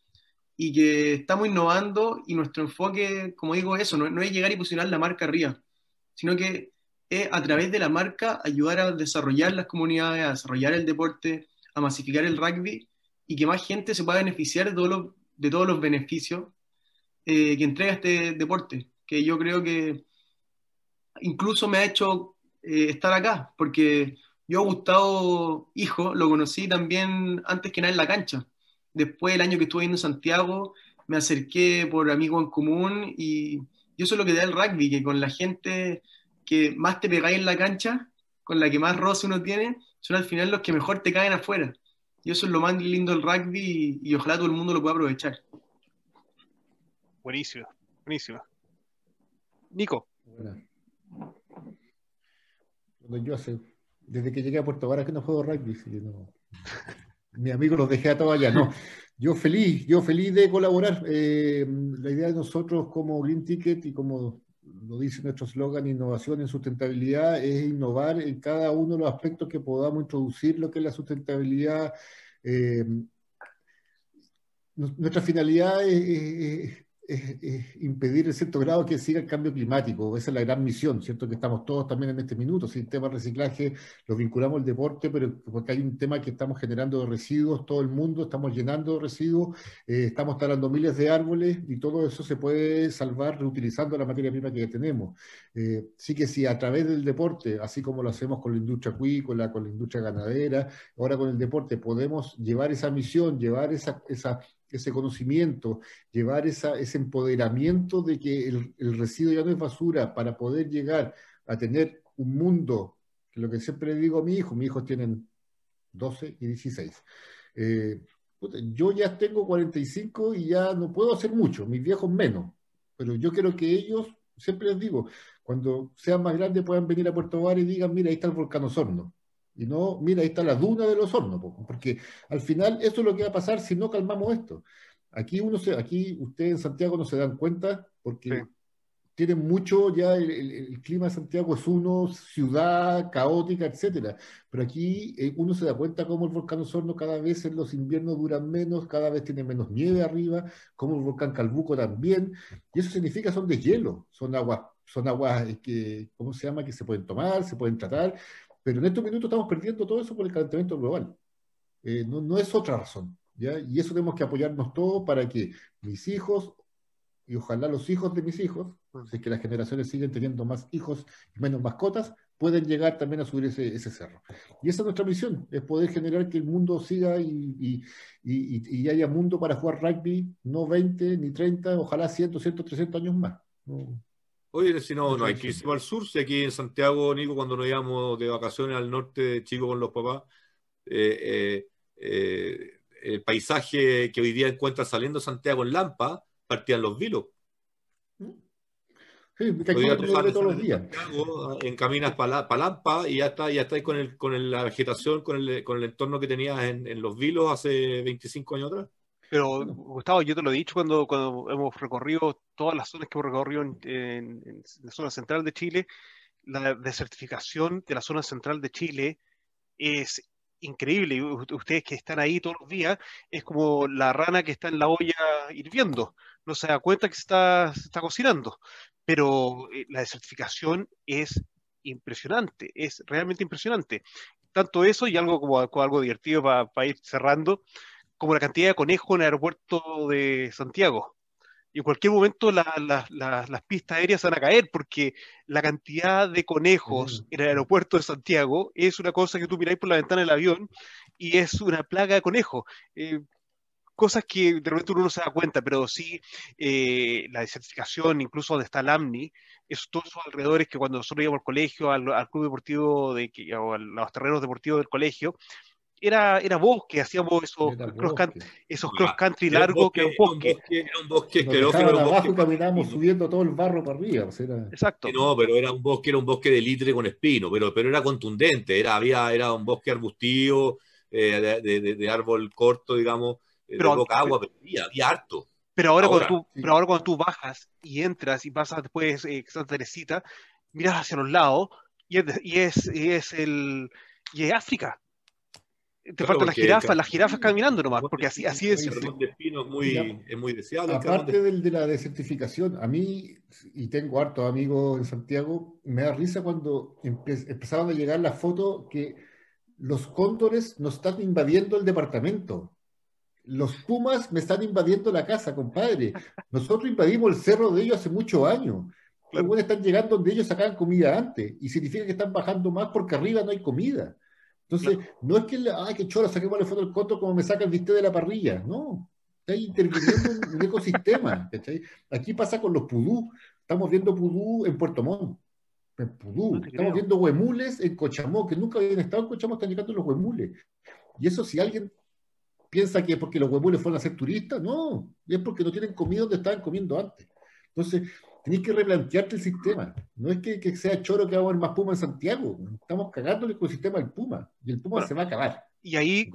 y que estamos innovando y nuestro enfoque, como digo, eso, no, es llegar y posicionar la marca arriba, sino que es a través de la marca ayudar a desarrollar las comunidades, a desarrollar el deporte, a masificar el rugby y que más gente se pueda beneficiar de, todos los, de todos los beneficios eh, que entrega este deporte, que yo creo que incluso me ha hecho eh, estar acá, porque yo Gustavo Hijo lo conocí también antes que nada en la cancha. Después, el año que estuve en Santiago, me acerqué por amigos en común y, eso es lo que da el rugby, que con la gente que más te pegáis en la cancha, con la que más roce uno tiene, son al final los que mejor te caen afuera. Y eso es lo más lindo del rugby y, ojalá todo el mundo lo pueda aprovechar. Buenísimo, buenísimo. Nico yo hace, desde que llegué a Puerto Vara que no juego rugby, mi amigo los dejé a todos allá, no. Yo feliz, yo feliz de colaborar. Eh, la idea de nosotros como Green Ticket y como lo dice nuestro slogan, innovación en sustentabilidad, es innovar en cada uno de los aspectos que podamos introducir lo que es la sustentabilidad. Eh, nuestra finalidad es, es, impedir en cierto grado que siga el cambio climático. Esa es la gran misión, ¿cierto? Que estamos todos también en este minuto. Si el tema de reciclaje lo vinculamos al deporte, pero porque hay un tema que estamos generando de residuos, todo el mundo estamos llenando de residuos, eh, estamos talando miles de árboles y todo eso se puede salvar reutilizando la materia prima que ya tenemos. Eh, sí que si a través del deporte, así como lo hacemos con la industria acuícola, con la industria ganadera, ahora con el deporte, podemos llevar esa misión, llevar esa, esa ese conocimiento, llevar esa, ese empoderamiento de que el, residuo ya no es basura para poder llegar a tener un mundo, que lo que siempre digo a mi hijo, mis hijos tienen 12 y 16. Eh, yo ya tengo 45 y ya no puedo hacer mucho, mis viejos menos, pero yo quiero que ellos, siempre les digo, cuando sean más grandes puedan venir a Puerto Bar y digan, mira, ahí está el volcán Osorno. Y no, mira, ahí está la duna de los hornos, porque al final eso es lo que va a pasar si no calmamos esto. Aquí uno se, aquí ustedes en Santiago no se dan cuenta porque tienen mucho ya el, clima de Santiago es uno, ciudad caótica, etcétera. Pero aquí eh, uno se da cuenta cómo el volcán Osorno cada vez en los inviernos duran menos, cada vez tiene menos nieve arriba, como el volcán Calbuco también. Y eso significa son de hielo, son aguas, son aguas eh, que, ¿cómo se llama? Que se pueden tomar, se pueden tratar pero en estos minutos estamos perdiendo todo eso por el calentamiento global. Eh, no, no, es otra razón. ¿ya? Y eso tenemos que apoyarnos todos para que mis hijos, y ojalá los hijos de mis hijos, si es que las generaciones siguen teniendo más hijos y menos mascotas, pueden llegar también a subir ese, ese cerro. Y esa es nuestra misión, es poder generar que el mundo siga y, y, y, y haya mundo para jugar rugby, no 20 ni 30, ojalá 100, 200, 300 años más. No, Oye, si no, no hay que irse al sur, si aquí en Santiago, Nico, cuando nos íbamos de vacaciones al norte, chicos con los papás, eh, eh, eh, el paisaje que hoy día encuentras saliendo Santiago en Lampa, partían los vilos. Sí, todos los días. encaminas para Lampa y ya está, ya estáis con, el, con la vegetación, con el, con el entorno que tenías en, en los vilos hace 25 años atrás. Pero, Gustavo, yo te lo he dicho cuando, cuando hemos recorrido todas las zonas que hemos recorrido en, la zona central de Chile, la desertificación de la zona central de Chile es increíble. Ustedes que están ahí todos los días, es como la rana que está en la olla hirviendo. No se da cuenta que se está, está cocinando. Pero eh, la desertificación es impresionante, es realmente impresionante. Tanto eso y algo como, algo divertido para ir cerrando, como la cantidad de conejos en el aeropuerto de Santiago y en cualquier momento las pistas aéreas van a caer porque la cantidad de conejos mm. en el aeropuerto de Santiago es una cosa que tú miráis por la ventana del avión y es una plaga de conejos. Eh, cosas que de repente uno no se da cuenta, pero sí eh, la desertificación, incluso donde está el AMNI, es todos esos alrededores que cuando nosotros íbamos al colegio, al, club deportivo de, o a los terrenos deportivos del colegio, era, era bosque, hacíamos esos cross, country, esos cross country largos que era un bosque. Era un bosque asqueroso. abajo caminábamos subiendo todo el barro para arriba. Exacto. No, pero era un bosque, era un bosque de litre con espino, pero, pero era contundente, era, había, era un bosque arbustivo, eh, de, de, árbol corto, digamos, eh, pero, de boca agua, pero había, harto. Pero ahora, cuando tú, pero ahora cuando tú bajas y entras y pasas después eh, Santa Teresita, miras hacia los lados y es, y es, y es el y es África te faltan las jirafas, las jirafas caminando nomás, porque así, así es. El de espino es muy, es muy deseado. Aparte del de la desertificación, a mí, y tengo hartos amigos en Santiago, me da risa cuando empezaron a llegar las fotos que los cóndores nos están invadiendo el departamento. Los pumas me están invadiendo la casa, compadre. Nosotros invadimos el cerro de ellos hace muchos años. Los buenos están llegando donde ellos sacaban comida antes. Y significa que están bajando más porque arriba no hay comida. Entonces, no, es que, ay, qué choro, saquemos la foto del coto como me saca el bistec de la parrilla. No, está interviniendo en un ecosistema. Aquí pasa con los pudú. Estamos viendo pudú en Puerto Montt. En pudú. Estamos viendo huemules en Cochamó, que nunca habían estado en Cochamó, están llegando los huemules. Y eso, si alguien piensa que es porque los huemules fueron a ser turistas, no, es porque no tienen comida donde estaban comiendo antes. Entonces, tenés que replantearte el sistema. No es que, que sea choro que haber más puma en Santiago. Estamos cagando el ecosistema del puma. Y el puma se va a acabar. Y ahí,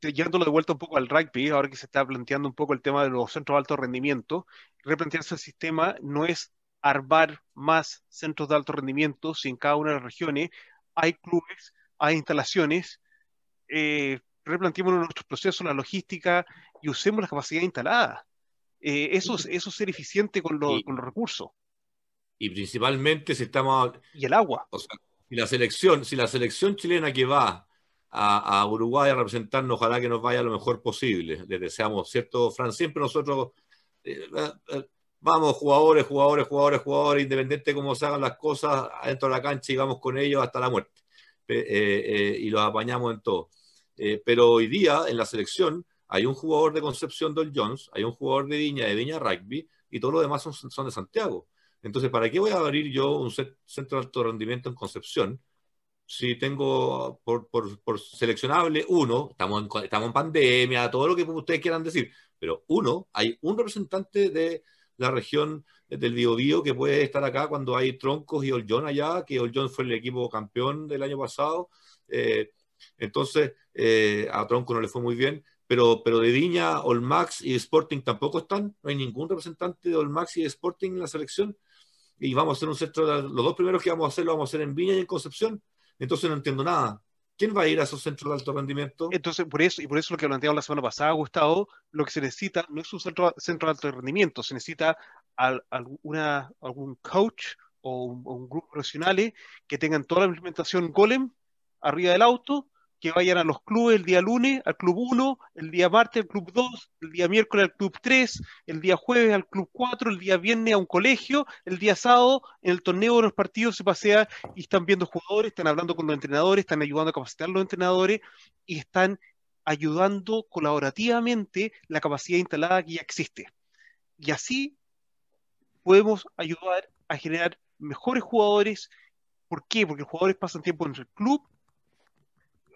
¿Sí? llevándolo de vuelta un poco al rugby, ahora que se está planteando un poco el tema de los centros de alto rendimiento, replantearse el sistema no es armar más centros de alto rendimiento si en cada una de las regiones hay clubes, hay instalaciones. Eh, replanteémonos nuestros procesos, la logística y usemos la capacidad instalada. Eh, eso, es, eso ser eficiente con, los recursos. Y principalmente si estamos... Y el agua. O sea, si la selección, si la selección chilena que va a, Uruguay a representarnos, ojalá que nos vaya lo mejor posible. Les deseamos, ¿cierto, Fran? Siempre nosotros eh, eh, vamos, jugadores, jugadores, jugadores, jugadores, independiente de cómo se hagan las cosas, adentro de la cancha y vamos con ellos hasta la muerte. y los apañamos en todo. pero hoy día, en la selección, hay un jugador de Concepción Dol Jones, hay un jugador de Viña, de Viña Rugby, y todos los demás son, de Santiago. Entonces, ¿para qué voy a abrir yo un centro de alto rendimiento en Concepción si tengo por, por, seleccionable uno, estamos en, estamos en pandemia, todo lo que ustedes quieran decir, pero uno, hay un representante de la región del Biobío que puede estar acá cuando hay troncos y Oljon allá, que Oljon fue el equipo campeón del año pasado. Eh, entonces, eh, a Tronco no le fue muy bien pero, pero de Viña, Olmax y Sporting tampoco están. No hay ningún representante de Olmax y Sporting en la selección. Y vamos a hacer un centro, los dos primeros que vamos a hacer lo vamos a hacer en Viña y en Concepción. Entonces no entiendo nada. ¿Quién va a ir a esos centros de alto rendimiento? Entonces, por eso, y por eso lo que planteamos la semana pasada, Gustavo, lo que se necesita no es un centro, centro de alto rendimiento, se necesita alguna, algún coach o un, un grupo profesionales que tengan toda la implementación Golem arriba del auto que vayan a los clubes el día lunes al club 1, el día martes al club 2, el día miércoles al club 3, el día jueves al club 4, el día viernes a un colegio, el día sábado en el torneo de los partidos se pasea y están viendo jugadores, están hablando con los entrenadores, están ayudando a capacitar a los entrenadores y están ayudando colaborativamente la capacidad instalada que ya existe. Y así podemos ayudar a generar mejores jugadores. ¿Por qué? Porque los jugadores pasan tiempo en el club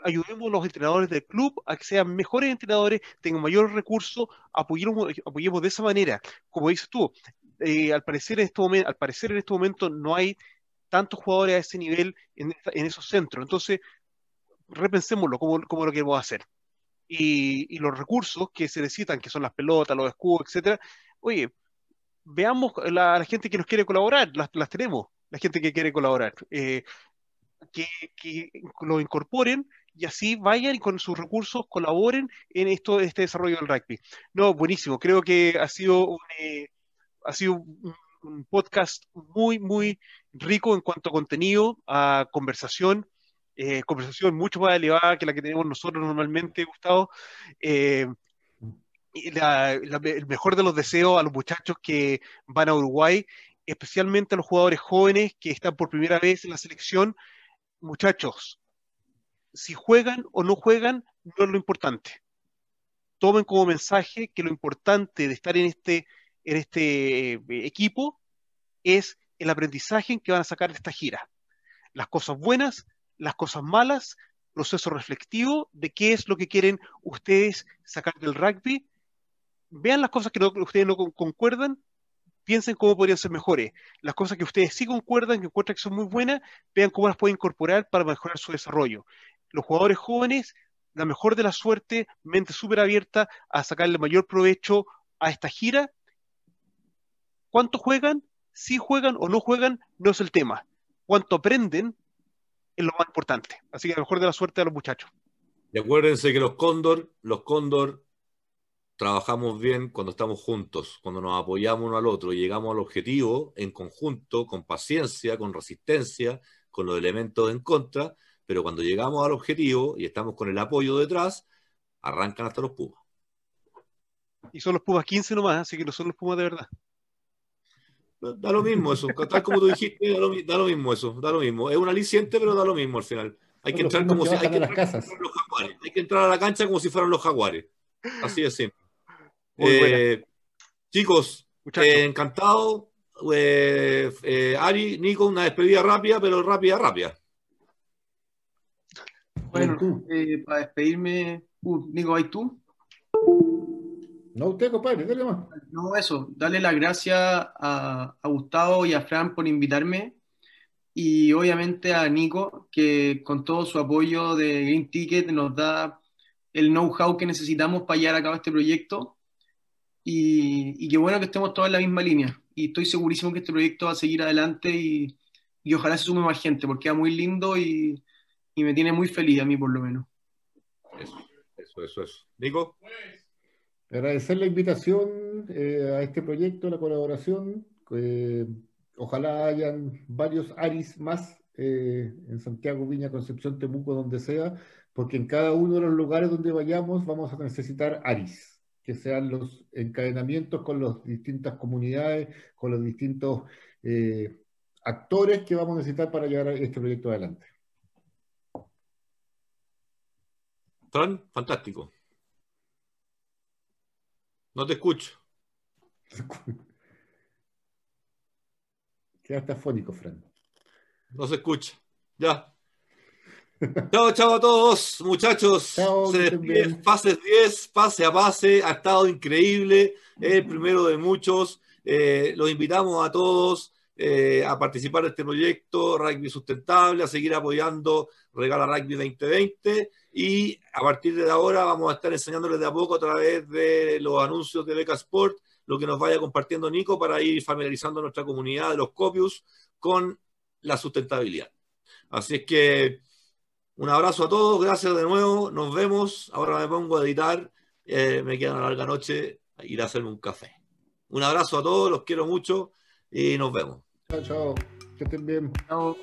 ayudemos a los entrenadores del club a que sean mejores entrenadores, tengan mayores recursos, apoyemos, apoyemos de esa manera. Como dices tú, eh, al, parecer en este momento, al parecer en este momento no hay tantos jugadores a ese nivel en, esos centros. Entonces, repensémoslo, cómo, cómo lo queremos hacer. Y, los recursos que se necesitan, que son las pelotas, los escudos, etcétera, oye, veamos la, la gente que nos quiere colaborar, las, las tenemos la gente que quiere colaborar. Eh, que, lo incorporen y así vayan y con sus recursos colaboren en esto, este desarrollo del rugby. No, buenísimo. Creo que ha sido un, eh, ha sido un, podcast muy, muy rico en cuanto a contenido, a conversación, eh, conversación mucho más elevada que la que tenemos nosotros normalmente, Gustavo. Eh, el mejor de los deseos a los muchachos que van a Uruguay, especialmente a los jugadores jóvenes que están por primera vez en la selección. Muchachos, si juegan o no juegan, no es lo importante. Tomen como mensaje que lo importante de estar en este, en este eh, equipo es el aprendizaje que van a sacar de esta gira. Las cosas buenas, las cosas malas, proceso reflectivo de qué es lo que quieren ustedes sacar del rugby vean las cosas que, ustedes no concuerdan, piensen cómo podrían ser mejores. Las cosas que ustedes sí concuerdan, que encuentran que son muy buenas, vean cómo las pueden incorporar para mejorar su desarrollo. Los jugadores jóvenes, la mejor de la suerte, mente súper abierta a sacarle mayor provecho a esta gira. ¿Cuánto juegan? Si juegan o no juegan, no es el tema. ¿Cuánto aprenden? Es lo más importante. Así que la mejor de la suerte a los muchachos. Y acuérdense que los cóndor, los cóndor trabajamos bien cuando estamos juntos, cuando nos apoyamos uno al otro, y llegamos al objetivo en conjunto, con paciencia, con resistencia, con los elementos en contra, pero cuando llegamos al objetivo y estamos con el apoyo detrás, arrancan hasta los Pumas. Y son los Pumas 15 nomás, así que no son los Pumas de verdad. Da lo mismo eso, tal como tú dijiste, da lo, mismo eso, da lo mismo. Es un aliciente, pero da lo mismo al final. Hay que entrar como si hay que Hay que entrar a la cancha como si fueran los jaguares. Así de simple. Eh, chicos, eh, encantado. Eh, Ari, Nico, una despedida rápida, pero rápida, rápida. Bueno, para despedirme, uh, Nico, ¿hay tú? No, usted, compadre, dale más. No, eso, darle las gracias a, a, Gustavo y a Fran por invitarme y obviamente a Nico, que con todo su apoyo de Green Ticket nos da el know-how que necesitamos para llevar a cabo este proyecto y, qué bueno que estemos todos en la misma línea. Y estoy segurísimo que este proyecto va a seguir adelante y, ojalá se sume más gente, porque es muy lindo y, me tiene muy feliz a mí por lo menos. Eso, eso, eso. eso. Nico. Agradecer la invitación eh, a este proyecto, la colaboración. ojalá hayan varios ARIS más eh, en Santiago, Viña, Concepción, Temuco, donde sea, porque en cada uno de los lugares donde vayamos vamos a necesitar ARIS que sean los encadenamientos con las distintas comunidades, con los distintos eh, actores que vamos a necesitar para llevar este proyecto adelante. Fran, fantástico. No te escucho. Quedaste afónico, Fran. No se escucha. Ya. Chao, chao a todos, muchachos. Se despide Pases 10, pase a pase. Ha estado increíble. Es el primero de muchos. Eh, los invitamos a todos eh, a participar de este proyecto Rugby Sustentable, a seguir apoyando Regala Rugby 2020. Y a partir de ahora vamos a estar enseñándoles de a poco a través de los anuncios de Beca Sport lo que nos vaya compartiendo Nico para ir familiarizando nuestra comunidad de los copios con la sustentabilidad. Así es que un abrazo a todos, gracias de nuevo, nos vemos. Ahora me pongo a editar, eh, me queda una larga noche, ir a hacerme un café. Un abrazo a todos, los quiero mucho y nos vemos. Chao, chao. Que estén bien. Chao.